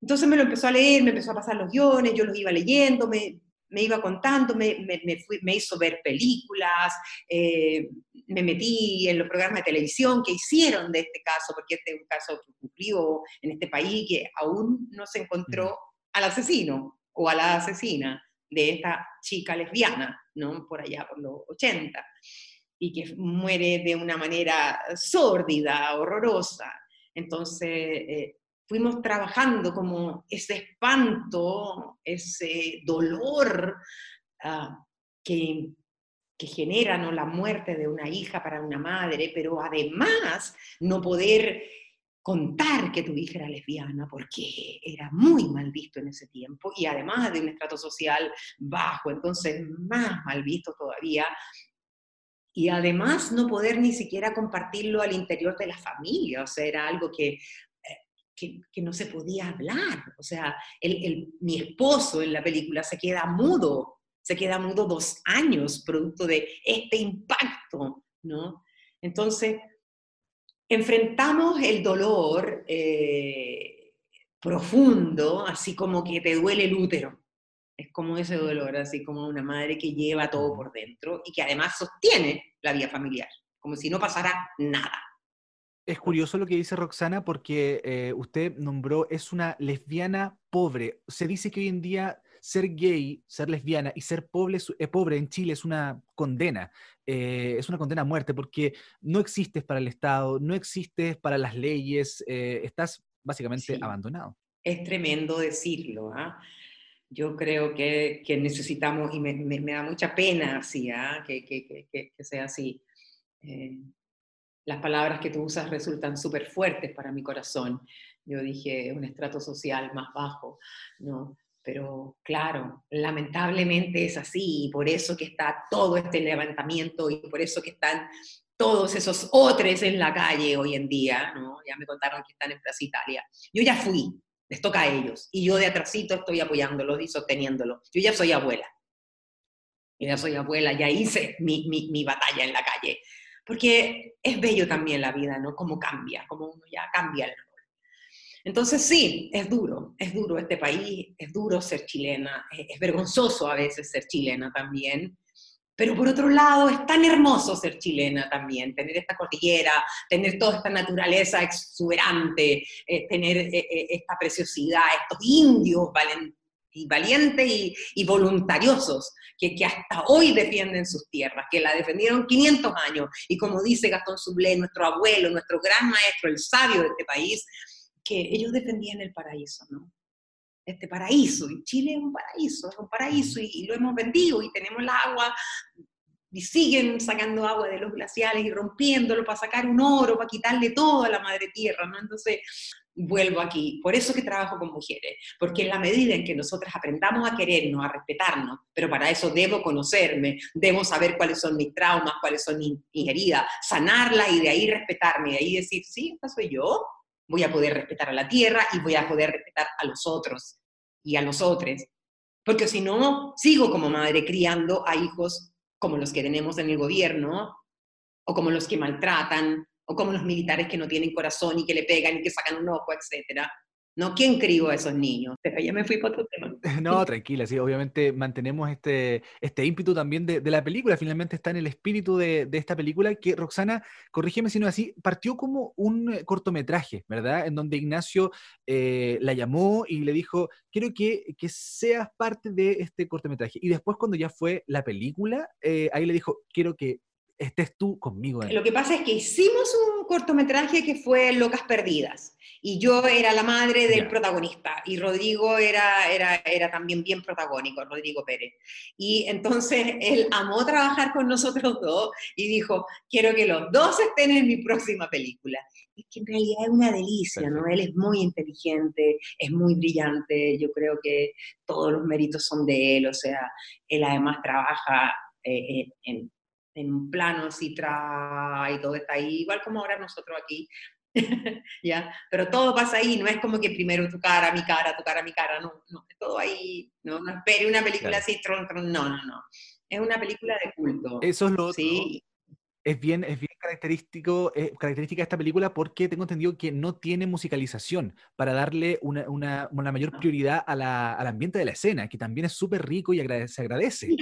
F: Entonces me lo empezó a leer, me empezó a pasar los guiones, yo los iba leyendo, me, me iba contando, me, me, me, fui- me hizo ver películas, eh, me metí en los programas de televisión que hicieron de este caso, porque este es un caso que ocurrió en este país que aún no se encontró al asesino o a la asesina de esta chica lesbiana, ¿no? Por allá, por los 80, y que muere de una manera sórdida, horrorosa. Entonces, eh, fuimos trabajando como ese espanto, ese dolor ah, que, que genera ¿no? la muerte de una hija para una madre, pero además no poder contar que tu hija era lesbiana porque era muy mal visto en ese tiempo y además de un estrato social bajo, entonces más mal visto todavía. Y además no poder ni siquiera compartirlo al interior de la familia, o sea, era algo que que, no se podía hablar. O sea, el, el, mi esposo en la película se queda mudo, se queda mudo dos años producto de este impacto, ¿no? Entonces, enfrentamos el dolor eh, profundo, así como que te duele el útero. Es como ese dolor, así como una madre que lleva todo por dentro y que además sostiene la vida familiar, como si no pasara nada.
C: Es curioso lo que dice Roxana porque eh, usted nombró, es una lesbiana pobre. Se dice que hoy en día ser gay, ser lesbiana y ser pobre, eh, pobre en Chile es una condena, eh, es una condena a muerte porque no existes para el Estado, no existes para las leyes, eh, estás básicamente
F: Sí.
C: abandonado.
F: Es tremendo decirlo, ¿ah? Yo creo que, que necesitamos, y me, me- me da mucha pena así, ¿ah? que, que- que- que- que sea así. Eh, las palabras que tú usas resultan súper fuertes para mi corazón. Yo dije un estrato social más bajo, ¿no? Pero claro, lamentablemente es así, y por eso que está todo este levantamiento y por eso que están todos esos otros en la calle hoy en día, ¿no? Ya me contaron que están en Plaza Italia. Yo ya fui, les toca a ellos, y yo de atrasito estoy apoyándolos y sosteniéndolos. Yo ya soy abuela. Yo ya soy abuela, ya hice mi, mi, mi batalla en la calle. Porque es bello también la vida, ¿no? Cómo cambia, cómo uno ya cambia el rol. Entonces sí, es duro, es duro este país, es duro ser chilena, es, es vergonzoso a veces ser chilena también, pero por otro lado es tan hermoso ser chilena también, tener esta cordillera, tener toda esta naturaleza exuberante, eh, tener eh, eh, esta preciosidad, estos indios valen- y valientes y, y voluntariosos que, que hasta hoy defienden sus tierras, que la defendieron 500 años, y como dice Gastón Sublé, nuestro abuelo, nuestro gran maestro, el sabio de este país, que ellos defendían el paraíso, ¿no? Este paraíso, y Chile es un paraíso, es un paraíso, y, lo hemos vendido, y tenemos el agua, y siguen sacando agua de los glaciares y rompiéndolo para sacar un oro, para quitarle todo a la madre tierra, ¿no? Entonces, vuelvo aquí. Por eso que trabajo con mujeres, porque en la medida en que nosotras aprendamos a querernos, a respetarnos, pero para eso debo conocerme, debo saber cuáles son mis traumas, cuáles son mis, heridas, sanarlas y de ahí respetarme, de ahí decir, sí, esta soy yo, voy a poder respetar a la tierra y voy a poder respetar a los otros y a los otros. Porque si no, sigo como madre criando a hijos como los que tenemos en el gobierno, o como los que maltratan, o como los militares que no tienen corazón y que le pegan y que sacan un ojo, etcétera. ¿No? ¿Quién crió a esos niños? Pero ya me fui tema. [laughs]
C: No, tranquila, sí, obviamente mantenemos este, este ímpetu también de, de la película, finalmente está en el espíritu de, de, esta película que Roxana, corrígeme si no es así, partió como un eh, cortometraje, ¿verdad? En donde Ignacio eh, la llamó y le dijo, quiero que, que, seas parte de este cortometraje. Y después cuando ya fue la película, eh, ahí le dijo, quiero que estés tú conmigo.
F: Lo que pasa es que hicimos un cortometraje que fue Locas Perdidas y yo era la madre del protagonista y Rodrigo era, era, era también bien protagónico, Rodrigo Pérez. Y entonces él amó trabajar con nosotros dos y dijo, quiero que los dos estén en mi próxima película. Es que en realidad es una delicia, ¿no? Él es muy inteligente, es muy brillante, yo creo que todos los méritos son de él, o sea, él además trabaja eh, en en un plano así tra y todo está ahí, igual como ahora nosotros aquí, [laughs] ¿ya? Pero todo pasa ahí, no es como que primero tu cara, mi cara, tu cara, mi cara, no, no, es todo ahí, no, no espere una película así, tron, tron, no, no, no. Es una película de culto.
C: Eso es lo otro. Sí, es bien, es bien característico, eh, característica de esta película porque tengo entendido que no tiene musicalización para darle una, una, una mayor ah. prioridad a la, al ambiente de la escena, que también es súper rico y se agradece.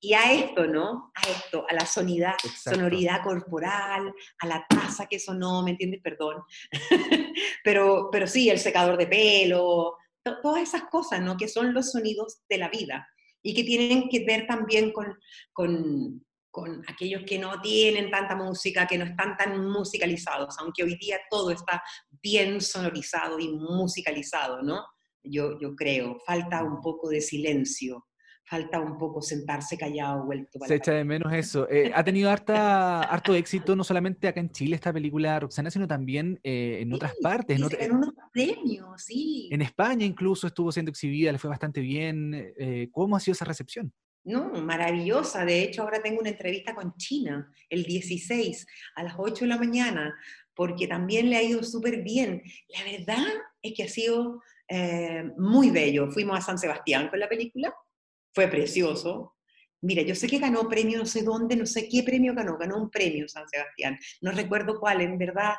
F: Y a esto, ¿no? A esto, a la sonidad, sonoridad corporal, a la taza que sonó, ¿me entiendes? Perdón. [laughs] pero, pero sí, el secador de pelo, todas esas cosas, ¿no? Que son los sonidos de la vida y que tienen que ver también con, con con aquellos que no tienen tanta música, que no están tan musicalizados, aunque hoy día todo está bien sonorizado y musicalizado, ¿no? Yo, yo creo, falta un poco de silencio, falta un poco sentarse callado, vuelto
C: para Se echa de menos eso. Eh, ha tenido harta, harto éxito, no solamente acá en Chile esta película Roxana, sino también eh, en otras partes.
F: En, en unos premios, sí.
C: En España incluso estuvo siendo exhibida, le fue bastante bien. Eh, ¿Cómo ha sido esa recepción?
F: No, maravillosa. De hecho, ahora tengo una entrevista con China el 16 a las 8 de la mañana, porque también le ha ido súper bien. La verdad es que ha sido eh, muy bello. Fuimos a San Sebastián con la película, fue precioso. Mira, yo sé que ganó premio, no sé dónde, no sé qué premio ganó, ganó un premio San Sebastián. No recuerdo cuál, en verdad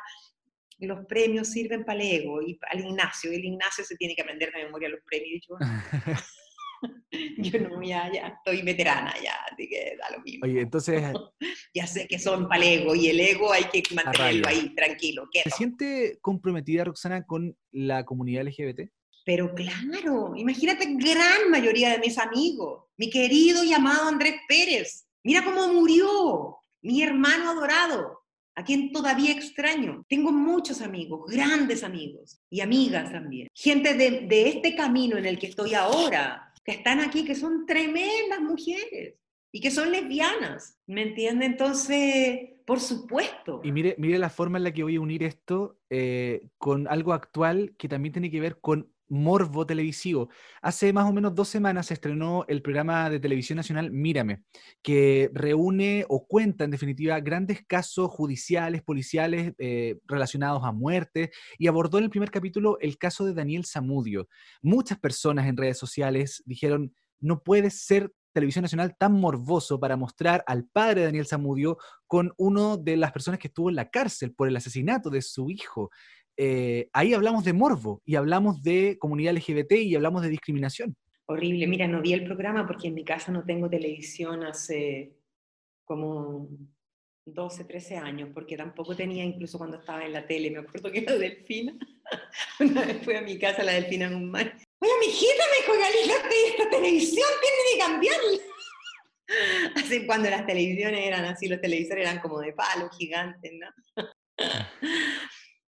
F: los premios sirven para el ego y al Ignacio. El Ignacio se tiene que aprender de memoria los premios. Yo [laughs] [laughs] [laughs] no, ya, ya, estoy veterana ya, así que da lo mismo.
C: Oye, entonces... [laughs]
F: ya sé que son para el ego, y el ego hay que mantenerlo ahí, tranquilo.
C: ¿Se siente comprometida, Roxana, con la comunidad LGBT?
F: Pero claro, imagínate gran mayoría de mis amigos, mi querido y amado Andrés Pérez, mira cómo murió, mi hermano adorado, a quien todavía extraño. Tengo muchos amigos, grandes amigos y amigas también. Gente de, de este camino en el que estoy ahora, que están aquí, que son tremendas mujeres y que son lesbianas, ¿me entiende? Entonces, por supuesto.
C: Y mire, mire la forma en la que voy a unir esto eh, con algo actual que también tiene que ver con morbo televisivo. Hace más o menos dos semanas se estrenó el programa de televisión nacional Mírame, que reúne o cuenta en definitiva grandes casos judiciales, policiales eh, relacionados a muerte y abordó en el primer capítulo el caso de Daniel Zamudio. Muchas personas en redes sociales dijeron, no puede ser televisión nacional tan morboso para mostrar al padre de Daniel Zamudio con uno de las personas que estuvo en la cárcel por el asesinato de su hijo. Eh, ahí hablamos de morbo y hablamos de comunidad LGBT y hablamos de discriminación.
F: Horrible, mira, no vi el programa porque en mi casa no tengo televisión hace como 12, 13 años, porque tampoco tenía incluso cuando estaba en la tele, me acuerdo que era Delfina, [laughs] una vez fui a mi casa la Delfina en un mar, oye, mi hijita me dijo, esta televisión tiene que cambiarla. [laughs] Así cuando las televisiones eran así, los televisores eran como de palo, gigantes, ¿no?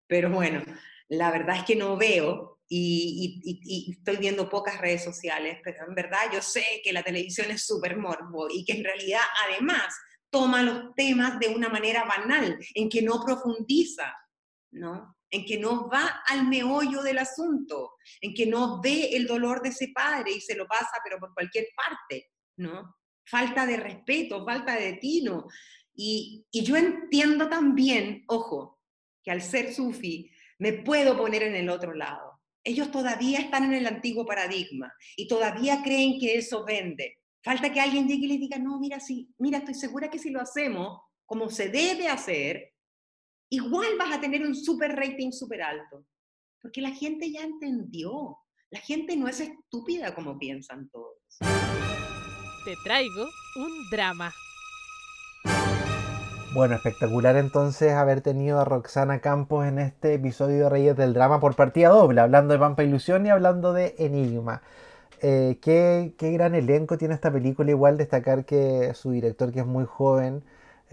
F: Pero bueno, la verdad es que no veo y, y, estoy viendo pocas redes sociales, pero en verdad yo sé que la televisión es súper morbo y que en realidad además toma los temas de una manera banal, en que no profundiza, ¿no? En que no va al meollo del asunto, en que no ve el dolor de ese padre y se lo pasa, pero por cualquier parte, ¿no? Falta de respeto, falta de tino. Y, y yo entiendo también, ojo, que al ser sufi me puedo poner en el otro lado. Ellos todavía están en el antiguo paradigma y todavía creen que eso vende. Falta que alguien llegue y les diga, no, mira, sí, mira, estoy segura que si lo hacemos como se debe hacer, igual vas a tener un super rating super alto. Porque la gente ya entendió. La gente no es estúpida como piensan todos.
A: Te traigo un drama.
B: Bueno, espectacular entonces haber tenido a Roxana Campos en este episodio de Reyes del Drama por partida doble, hablando de Pampa Ilusión y hablando de Enigma. Eh, ¿qué, gran elenco tiene esta película, igual destacar que su director, que es muy joven,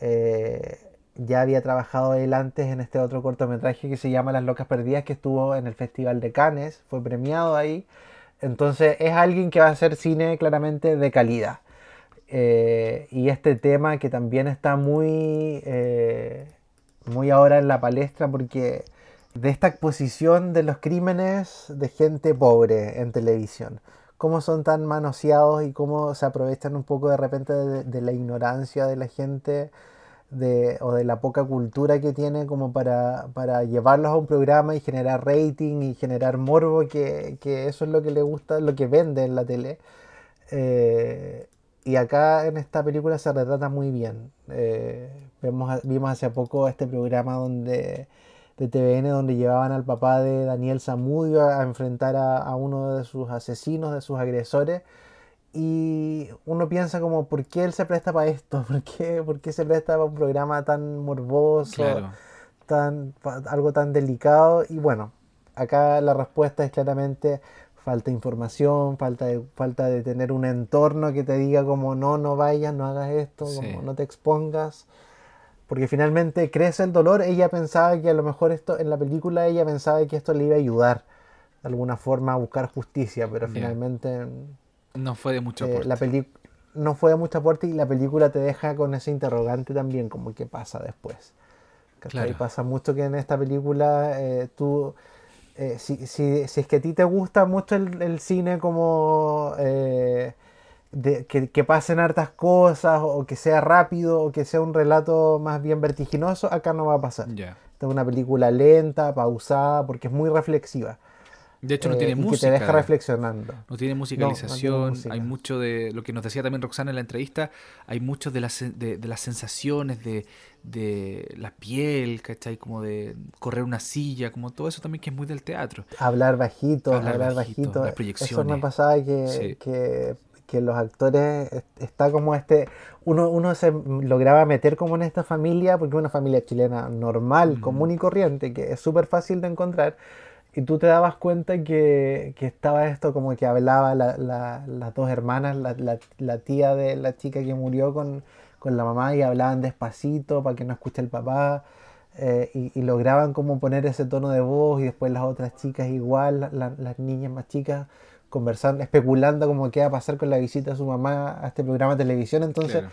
B: eh, ya había trabajado él antes en este otro cortometraje que se llama Las Locas Perdidas, que estuvo en el Festival de Cannes, fue premiado ahí. Entonces es alguien que va a hacer cine claramente de calidad. Eh, y este tema que también está muy, eh, muy ahora en la palestra porque de esta exposición de los crímenes de gente pobre en televisión. Cómo son tan manoseados y cómo se aprovechan un poco de repente de, la ignorancia de la gente de, o de la poca cultura que tiene como para, para, llevarlos a un programa y generar rating y generar morbo, que, que eso es lo que le gusta, lo que vende en la tele. Eh, y acá en esta película se retrata muy bien. Eh, vemos, vimos hace poco este programa donde de TVN donde llevaban al papá de Daniel Zamudio a, enfrentar a, uno de sus asesinos, de sus agresores. Y uno piensa como, ¿por qué él se presta para esto? [laughs] ¿Por qué, por qué se presta para un programa tan morboso? Tan, algo tan delicado. Y bueno, acá la respuesta es claramente falta información, falta de, falta de tener un entorno que te diga como no, no vayas, no hagas esto, como no te expongas. Porque finalmente crece el dolor, ella pensaba que a lo mejor esto, en la película ella pensaba que esto le iba a ayudar de alguna forma a buscar justicia, pero finalmente...
C: No fue de mucho eh,
B: La no fue de mucho aporte y la película te deja con ese interrogante también, como qué pasa después. Claro. Pasa mucho que en esta película eh, tú eh, si, si, si, es que a ti te gusta mucho el, cine como eh, que, pasen hartas cosas o que sea rápido o que sea un relato más bien vertiginoso, acá no va a pasar. Esta es una película lenta, pausada, porque es muy reflexiva.
C: De hecho, no tiene música.
B: Eh, que te deja reflexionando.
C: No tiene musicalización. hay mucho de lo que nos decía también Roxana en la entrevista. Hay mucho de las, de, las sensaciones, de, de la piel, ¿cachai? Como de correr una silla, como todo eso también que es muy del teatro.
B: Hablar bajito, hablar, bajito. Eso me pasaba que, que, que, los actores, está como este. Uno, uno se lograba meter como en esta familia, porque es una familia chilena normal, común y corriente, que es súper fácil de encontrar y tú te dabas cuenta que, que estaba esto como que hablaba la, la, las dos hermanas, la, la, tía de la chica que murió con, con, la mamá y hablaban despacito para que no escuche el papá eh, y, y, lograban como poner ese tono de voz y después las otras chicas igual, las niñas más chicas conversando, especulando como qué va a pasar con la visita de su mamá a este programa de televisión. Entonces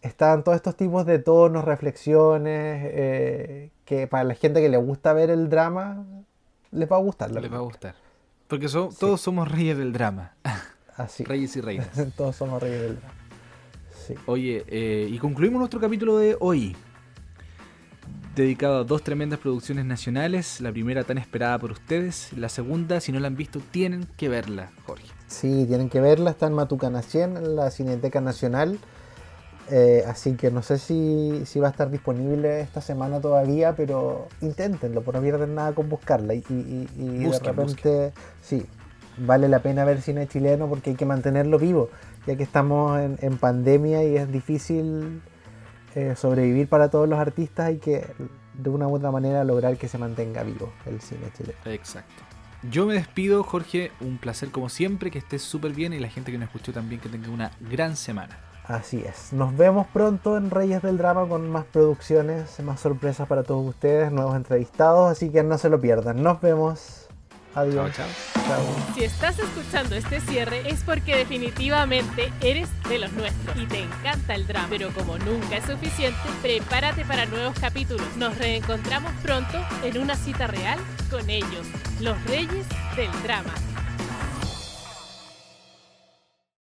B: estaban todos estos tipos de tonos, reflexiones, eh, que para la gente que le gusta ver el drama les va a gustar.
C: Les va a gustar. Porque todos somos reyes del drama.
B: Así. [laughs]
C: Reyes y reinas. [laughs]
B: todos somos reyes del drama.
C: Sí. Oye, eh, y concluimos nuestro capítulo de hoy. Dedicado a dos tremendas producciones nacionales. La primera tan esperada por ustedes. La segunda, si no la han visto, tienen que verla, Jorge.
B: Sí, tienen que verla. Está en Matucana 100, en la Cineteca Nacional. Eh, así que no sé si, si, va a estar disponible esta semana todavía, pero inténtenlo, por no pierden nada con buscarla. Y, de repente, sí, vale la pena ver cine chileno porque hay que mantenerlo vivo, ya que estamos en, pandemia y es difícil eh, sobrevivir para todos los artistas, hay que de una u otra manera lograr que se mantenga vivo el cine chileno.
C: Exacto. Yo me despido, Jorge, un placer como siempre, que estés súper bien y la gente que nos escuchó también que tenga una gran semana.
B: Así es. Nos vemos pronto en Reyes del Drama con más producciones, más sorpresas para todos ustedes, nuevos entrevistados, así que no se lo pierdan. Nos vemos. Adiós.
C: Chao,
A: Si estás escuchando este cierre es porque definitivamente eres de los nuestros y te encanta el drama. Pero como nunca es suficiente, prepárate para nuevos capítulos. Nos reencontramos pronto en una cita real con ellos, los reyes del drama.